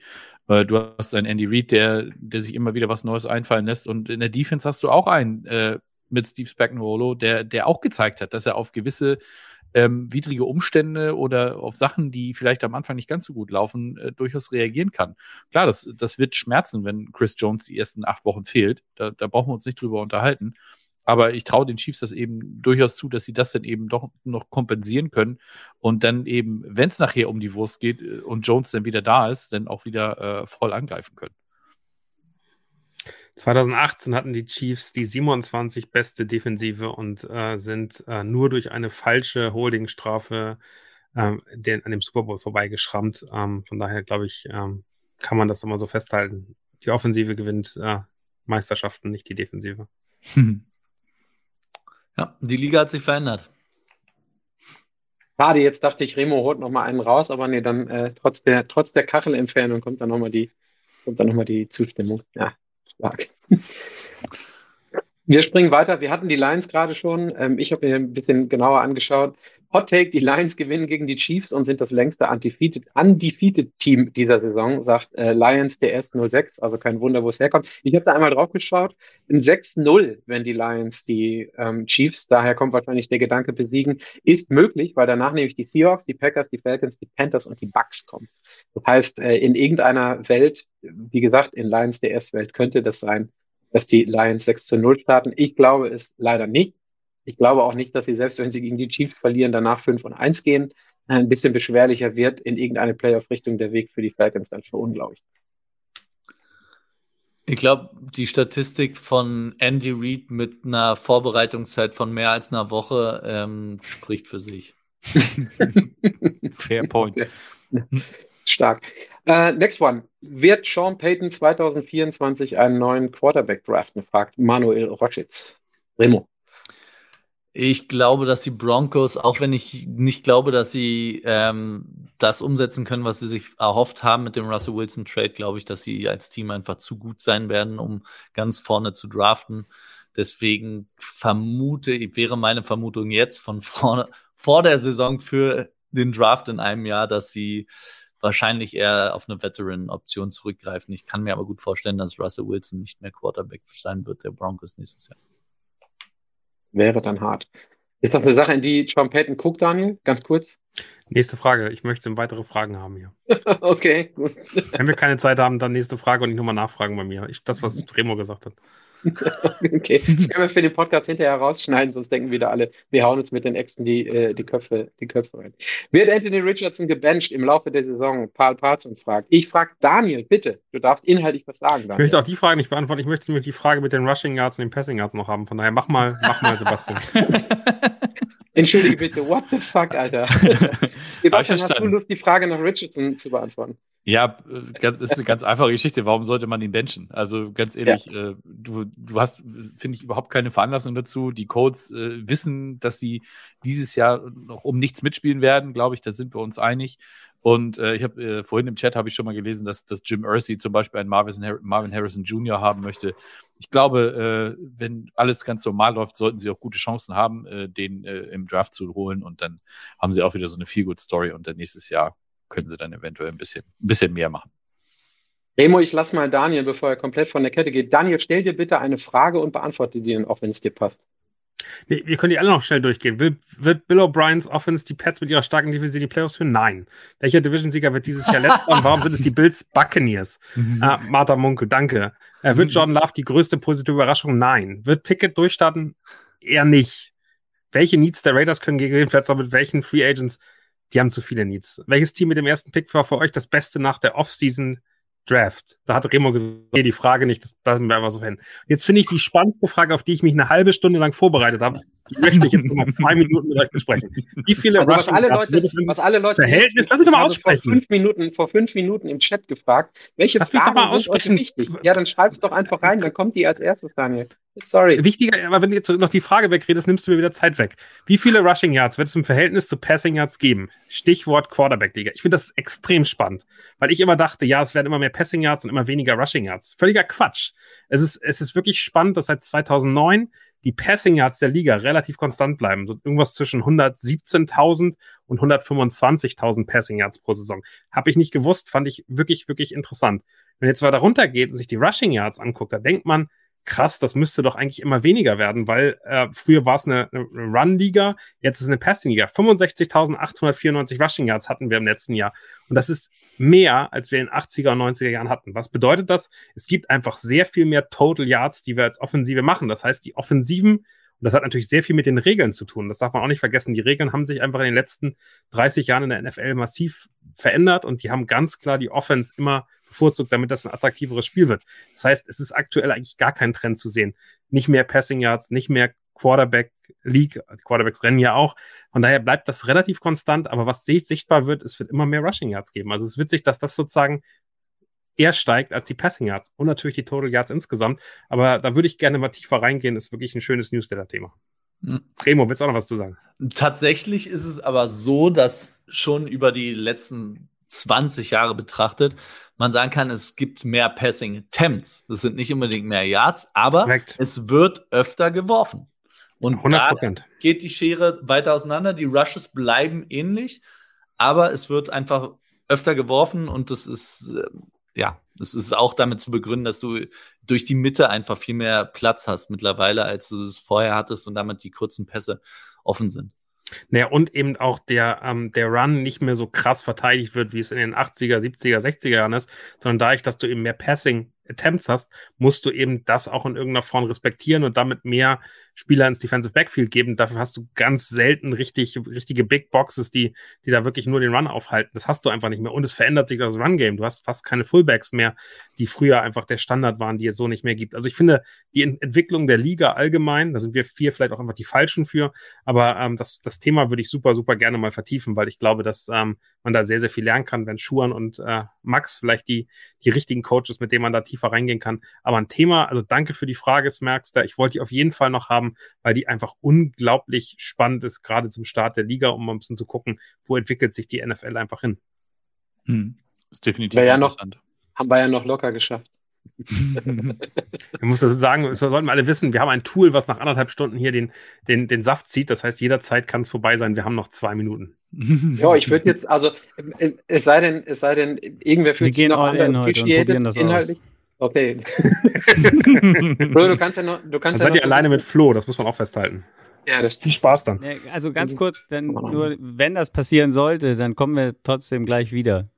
Äh, du hast einen Andy Reid, der, der sich immer wieder was Neues einfallen lässt und in der Defense hast du auch einen, äh, mit Steve Spagnuolo, der, der auch gezeigt hat, dass er auf gewisse ähm, widrige Umstände oder auf Sachen, die vielleicht am Anfang nicht ganz so gut laufen, äh, durchaus reagieren kann. Klar, das, das wird schmerzen, wenn Chris Jones die ersten acht Wochen fehlt. Da, da brauchen wir uns nicht drüber unterhalten. Aber ich traue den Chiefs das eben durchaus zu, dass sie das dann eben doch noch kompensieren können und dann eben, wenn es nachher um die Wurst geht äh, und Jones dann wieder da ist, dann auch wieder äh, voll angreifen können. 2018 hatten die Chiefs die 27 beste Defensive und äh, sind äh, nur durch eine falsche Holdingstrafe äh, den, an dem Super Bowl vorbeigeschrammt. Ähm, von daher glaube ich, ähm, kann man das immer so festhalten. Die Offensive gewinnt äh, Meisterschaften, nicht die Defensive. Ja, die Liga hat sich verändert. Schade, jetzt dachte ich, Remo holt noch mal einen raus, aber nee, dann äh, trotz der trotz der Kachelentfernung kommt dann noch mal die kommt dann noch mal die Zustimmung. Ja, Stark. Wir springen weiter. Wir hatten die Lions gerade schon. Ähm, ich habe mir ein bisschen genauer angeschaut. Hot Take, die Lions gewinnen gegen die Chiefs und sind das längste undefeated, undefeated Team dieser Saison, sagt äh, Lions DS 06. Also kein Wunder, wo es herkommt. Ich habe da einmal drauf geschaut. Ein 6-0, wenn die Lions die ähm, Chiefs, daher kommt wahrscheinlich der Gedanke besiegen, ist möglich, weil danach nämlich die Seahawks, die Packers, die Falcons, die Panthers und die Bucks kommen. Das heißt, äh, in irgendeiner Welt, wie gesagt, in Lions DS Welt könnte das sein, dass die Lions 6 zu 0 starten. Ich glaube es leider nicht. Ich glaube auch nicht, dass sie, selbst wenn sie gegen die Chiefs verlieren, danach 5 und 1 gehen. Ein bisschen beschwerlicher wird in irgendeine Playoff-Richtung der Weg für die Falcons dann schon, glaube ich. Ich glaube, die Statistik von Andy Reid mit einer Vorbereitungszeit von mehr als einer Woche ähm, spricht für sich. Fair point. Stark. Uh, next one. Wird Sean Payton 2024 einen neuen Quarterback draften? fragt Manuel Roschitz. Remo. Ich glaube, dass die Broncos, auch wenn ich nicht glaube, dass sie ähm, das umsetzen können, was sie sich erhofft haben mit dem Russell Wilson Trade, glaube ich, dass sie als Team einfach zu gut sein werden, um ganz vorne zu draften. Deswegen vermute, wäre meine Vermutung jetzt von vorne, vor der Saison für den Draft in einem Jahr, dass sie wahrscheinlich eher auf eine Veteran-Option zurückgreifen. Ich kann mir aber gut vorstellen, dass Russell Wilson nicht mehr Quarterback sein wird der Broncos nächstes Jahr. Wäre dann hart. Ist das eine Sache, in die Sean Payton guckt, Daniel? Ganz kurz. Nächste Frage. Ich möchte weitere Fragen haben hier. okay, gut. Wenn wir keine Zeit haben, dann nächste Frage und nicht nochmal nachfragen bei mir. Ich, das, was Remo gesagt hat. okay, das können wir für den Podcast hinterher rausschneiden, sonst denken wieder alle, wir hauen uns mit den Äxten die, äh, die, Köpfe, die Köpfe rein. Wird Anthony Richardson gebencht im Laufe der Saison? Paul Parson fragt. Ich frage Daniel, bitte, du darfst inhaltlich was sagen. Daniel. Ich möchte auch die Frage nicht beantworten. Ich möchte nur die Frage mit den Rushing Yards und den Passing Yards noch haben. Von daher, mach mal, mach mal, Sebastian. Entschuldige bitte, what the fuck, Alter? Sebastian, hast du Lust, die Frage nach Richardson zu beantworten? Ja, das ist eine ganz einfache Geschichte. Warum sollte man ihn benchen? Also ganz ehrlich, ja. äh, du, du hast, finde ich, überhaupt keine Veranlassung dazu. Die Codes äh, wissen, dass sie dieses Jahr noch um nichts mitspielen werden, glaube ich. Da sind wir uns einig. Und äh, ich habe äh, vorhin im Chat habe ich schon mal gelesen, dass, dass Jim Irsay zum Beispiel einen Marvin, Marvin Harrison Jr. haben möchte. Ich glaube, äh, wenn alles ganz normal läuft, sollten sie auch gute Chancen haben, äh, den äh, im Draft zu holen. Und dann haben sie auch wieder so eine Feel-Good-Story und dann nächstes Jahr können sie dann eventuell ein bisschen, ein bisschen mehr machen. Remo, ich lass mal Daniel, bevor er komplett von der Kette geht. Daniel, stell dir bitte eine Frage und beantworte die dann auch, wenn es dir passt. Nee, wir können die alle noch schnell durchgehen. Will, wird Bill O'Briens Offense die Pets mit ihrer starken Defensive die Playoffs führen? Nein. Welcher Division-Sieger wird dieses Jahr letzter und warum sind es die Bills Buccaneers? Mhm. äh, Martha Munke, danke. Äh, wird mhm. Jordan Love die größte positive Überraschung? Nein. Wird Pickett durchstarten? Eher nicht. Welche Needs der Raiders können gegebenenfalls noch mit welchen Free Agents Die haben zu viele Needs. Welches Team mit dem ersten Pick war für euch das Beste nach der Offseason Draft. Da hat Remo gesagt, die Frage nicht, das lassen wir einfach so hin. Jetzt finde ich die spannendste Frage, auf die ich mich eine halbe Stunde lang vorbereitet habe, die möchte ich jetzt noch zwei Minuten mit euch besprechen. Wie viele Also was alle Leute, was alle Leute Verhältnis, lass mich doch mal Ich habe aussprechen. Vor fünf, Minuten, vor fünf Minuten im Chat gefragt, welche Lass Fragen mal sind euch wichtig? Ja, dann schreib's doch einfach rein, dann kommt die als erstes, Daniel. Sorry. Wichtiger, aber wenn du jetzt noch die Frage wegredest, nimmst du mir wieder Zeit weg. Wie viele Rushing Yards wird es im Verhältnis zu Passing Yards geben? Stichwort Quarterback-Liga. Ich finde das extrem spannend, weil ich immer dachte, ja, es werden immer mehr Passing Yards und immer weniger Rushing Yards. Völliger Quatsch. Es ist, es ist wirklich spannend, dass seit 2009 die Passing Yards der Liga relativ konstant bleiben. So irgendwas zwischen 117.000 und 125.000 Passing Yards pro Saison. Habe ich nicht gewusst, fand ich wirklich, wirklich interessant. Wenn jetzt weiter runtergeht und sich die Rushing Yards anguckt, da denkt man, krass, das müsste doch eigentlich immer weniger werden, weil äh, früher war es eine, eine Run-Liga, jetzt ist es eine Passing-Liga. 65.894 Rushing Yards hatten wir im letzten Jahr. Und das ist mehr, als wir in den 80er und 90er Jahren hatten. Was bedeutet das? Es gibt einfach sehr viel mehr Total Yards, die wir als Offensive machen. Das heißt, die Offensiven, und das hat natürlich sehr viel mit den Regeln zu tun. Das darf man auch nicht vergessen. Die Regeln haben sich einfach in den letzten 30 Jahren in der NFL massiv verändert und die haben ganz klar die Offense immer bevorzugt, damit das ein attraktiveres Spiel wird. Das heißt, es ist aktuell eigentlich gar kein Trend zu sehen. Nicht mehr Passing Yards, nicht mehr Quarterback League. Die Quarterbacks rennen ja auch. Von daher bleibt das relativ konstant. Aber was sichtbar wird, es wird immer mehr Rushing Yards geben. Also es ist witzig, dass das sozusagen eher steigt als die Passing Yards und natürlich die Total Yards insgesamt. Aber da würde ich gerne mal tiefer reingehen. Ist wirklich ein schönes Newsletter-Thema. Mhm. Remo, willst du auch noch was zu sagen? Tatsächlich ist es aber so, dass schon über die letzten 20 Jahre betrachtet, man sagen kann, es gibt mehr Passing Attempts. Das sind nicht unbedingt mehr Yards, aber Korrekt. es wird öfter geworfen. Und 100 da Prozent. geht die Schere weiter auseinander. Die Rushes bleiben ähnlich, aber es wird einfach öfter geworfen und das ist, äh, ja, das ist auch damit zu begründen, dass du durch die Mitte einfach viel mehr Platz hast mittlerweile, als du es vorher hattest und damit die kurzen Pässe offen sind. Naja, und eben auch der, ähm, der Run nicht mehr so krass verteidigt wird, wie es in den 80er, 70er, 60er Jahren ist, sondern dadurch, dass du eben mehr Passing Attempts hast, musst du eben das auch in irgendeiner Form respektieren und damit mehr Spieler ins Defensive Backfield geben. Dafür hast du ganz selten richtig, richtige Big Boxes, die, die da wirklich nur den Run aufhalten. Das hast du einfach nicht mehr. Und es verändert sich das Run-Game. Du hast fast keine Fullbacks mehr, die früher einfach der Standard waren, die es so nicht mehr gibt. Also ich finde, die Ent Entwicklung der Liga allgemein, da sind wir vier vielleicht auch einfach die Falschen für, aber ähm, das, das Thema würde ich super, super gerne mal vertiefen, weil ich glaube, dass ähm, man da sehr, sehr viel lernen kann, wenn Schuhan und äh, Max vielleicht die, die richtigen Coaches, mit denen man da tiefer reingehen kann. Aber ein Thema, also danke für die Frage, Smerkster. Ich wollte die auf jeden Fall noch haben, weil die einfach unglaublich spannend ist, gerade zum Start der Liga, um mal ein bisschen zu gucken, wo entwickelt sich die NFL einfach hin. Hm. Ist definitiv ja noch- interessant. Haben wir ja noch locker geschafft. Ich muss das sagen, das sollten wir alle wissen, wir haben ein Tool, was nach anderthalb Stunden hier den, den, den Saft zieht. Das heißt, jederzeit kann es vorbei sein. Wir haben noch zwei Minuten. Ja, ich würde jetzt, also, äh, es sei denn, es sei denn, irgendwer Wir fühlt sich gehen noch all in heute und underappreciated probieren das aus. inhaltlich. Okay. Bro, du kannst ja noch, du Dann kannst ja seid ihr alleine mit Flo, das muss man auch festhalten. Ja, das Viel Spaß dann. Also ganz kurz, dann nur, wenn das passieren sollte, dann kommen wir trotzdem gleich wieder.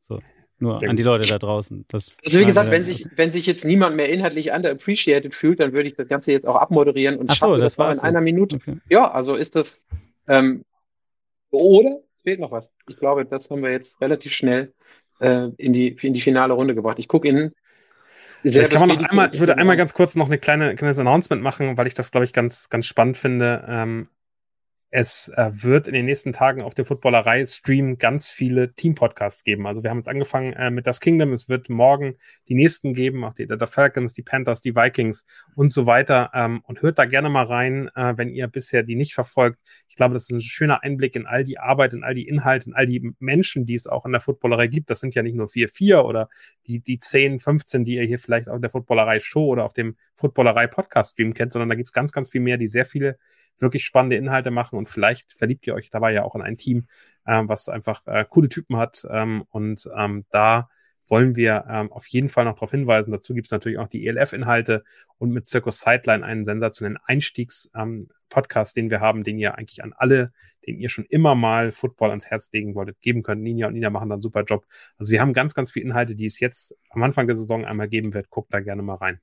So, nur Sehr an die. Leute da draußen. Das Also wie gesagt, äh, wenn sich, wenn sich jetzt niemand mehr inhaltlich underappreciated fühlt, dann würde ich das Ganze jetzt auch abmoderieren und Ach so, schaffe das das war's in einer jetzt. Minute. Okay. Ja, also ist das, ähm, oder es fehlt noch was. Ich glaube, das haben wir jetzt relativ schnell äh, in die, in die finale Runde gebracht. Ich gucke Ihnen sehr Vielleicht kann man noch einmal, ich würde einmal an. ganz kurz noch eine kleine kleines Announcement machen, weil ich das, glaube ich, ganz, ganz spannend finde. Ähm, es äh, wird in den nächsten Tagen auf der Footballerei Stream ganz viele Team-Podcasts geben. Also wir haben jetzt angefangen äh, mit das Kingdom. Es wird morgen die nächsten geben, auch die der Falcons, die Panthers, die Vikings und so weiter. Ähm, und hört da gerne mal rein, äh, wenn ihr bisher die nicht verfolgt. Ich glaube, das ist ein schöner Einblick in all die Arbeit, in all die Inhalte, in all die Menschen, die es auch in der Footballerei gibt. Das sind ja nicht nur vier, vier oder die, die 10, 15, die ihr hier vielleicht in der Footballerei Show oder auf dem Footballerei Podcast Stream kennt, sondern da gibt's ganz, ganz viel mehr, die sehr viele wirklich spannende Inhalte machen und vielleicht verliebt ihr euch dabei ja auch in ein Team, ähm, was einfach äh, coole Typen hat ähm, und ähm, da wollen wir ähm, auf jeden Fall noch darauf hinweisen. Dazu gibt's natürlich auch die ELF-Inhalte und mit Circus Sideline einen sensationellen Einstiegs-Podcast, den wir haben, den ihr eigentlich an alle, den ihr schon immer mal Football ans Herz legen wolltet, geben könnt. Ninja und Nina machen da einen super Job. Also wir haben ganz, ganz viele Inhalte, die es jetzt am Anfang der Saison einmal geben wird. Guckt da gerne mal rein.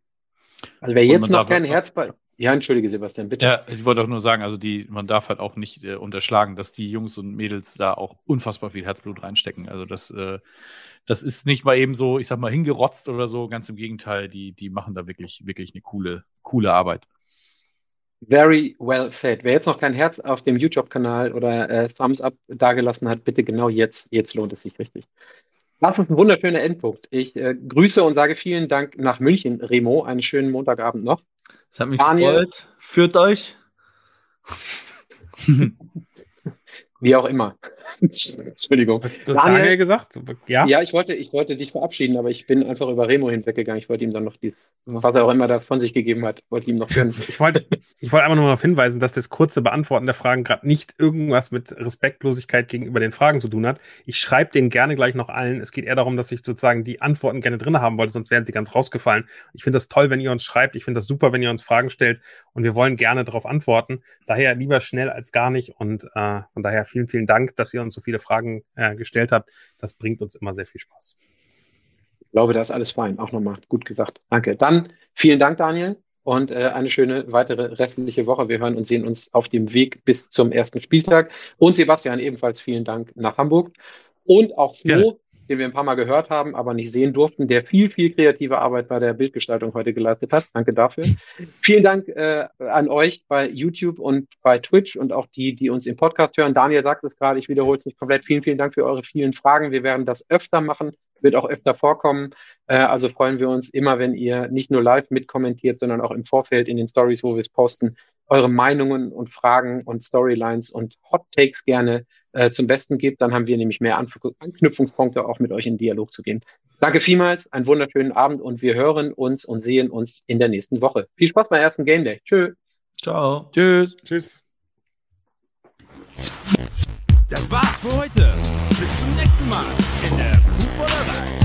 Also wer jetzt noch kein Herz bei, Ja, entschuldige, Sebastian, bitte. Ja, ich wollte auch nur sagen, also die, man darf halt auch nicht äh, unterschlagen, dass die Jungs und Mädels da auch unfassbar viel Herzblut reinstecken. Also das, äh, das ist nicht mal eben so, ich sag mal, hingerotzt oder so. Ganz im Gegenteil, die, die machen da wirklich, wirklich eine coole, coole Arbeit. Very well said. Wer jetzt noch kein Herz auf dem YouTube-Kanal oder äh, Thumbs up dagelassen hat, bitte genau jetzt. Jetzt lohnt es sich richtig. Das ist ein wunderschöner Endpunkt. Ich äh, grüße und sage vielen Dank nach München, Remo. Einen schönen Montagabend noch. Es hat mich Daniel. gefreut. Führt euch. Wie auch immer. Entschuldigung. Was das Daniel? Daniel gesagt? Ja. Ja, ich wollte, ich wollte dich verabschieden, aber ich bin einfach über Remo hinweggegangen. Ich wollte ihm dann noch dies, was er auch immer da von sich gegeben hat, wollte ihm noch gönnen. Ich wollte, ich wollte einfach nur darauf hinweisen, dass das kurze Beantworten der Fragen gerade nicht irgendwas mit Respektlosigkeit gegenüber den Fragen zu tun hat. Ich schreibe denen gerne gleich noch allen. Es geht eher darum, dass ich sozusagen die Antworten gerne drin haben wollte, sonst wären sie ganz rausgefallen. Ich finde das toll, wenn ihr uns schreibt. Ich finde das super, wenn ihr uns Fragen stellt und wir wollen gerne darauf antworten. Daher lieber schnell als gar nicht und äh, von daher vielen, vielen Dank, dass ihr uns so viele Fragen äh, gestellt habt. Das bringt uns immer sehr viel Spaß. Ich glaube, da ist alles fein. Auch nochmal gut gesagt. Danke. Dann vielen Dank, Daniel. Und äh, eine schöne weitere restliche Woche. Wir hören und sehen uns auf dem Weg bis zum ersten Spieltag. Und Sebastian, ebenfalls vielen Dank nach Hamburg. Und auch Flo, Gerne. Den wir ein paar Mal gehört haben, aber nicht sehen durften, der viel, viel kreative Arbeit bei der Bildgestaltung heute geleistet hat. Danke dafür. Vielen Dank äh, an euch bei YouTube und bei Twitch und auch die, die uns im Podcast hören. Daniel sagt es gerade, ich wiederhole es nicht komplett. Vielen, vielen Dank für eure vielen Fragen. Wir werden das öfter machen, wird auch öfter vorkommen. Äh, also freuen wir uns immer, wenn ihr nicht nur live mitkommentiert, sondern auch im Vorfeld in den Stories, wo wir es posten, eure Meinungen und Fragen und Storylines und Hot Takes gerne äh, zum Besten gebt. Dann haben wir nämlich mehr Anf Anknüpfungspunkte, auch mit euch in Dialog zu gehen. Danke vielmals, einen wunderschönen Abend und wir hören uns und sehen uns in der nächsten Woche. Viel Spaß beim ersten Game Day. Tschö. Ciao. Tschüss. Tschüss. Das war's für heute. Bis zum nächsten Mal in der Fußballerei.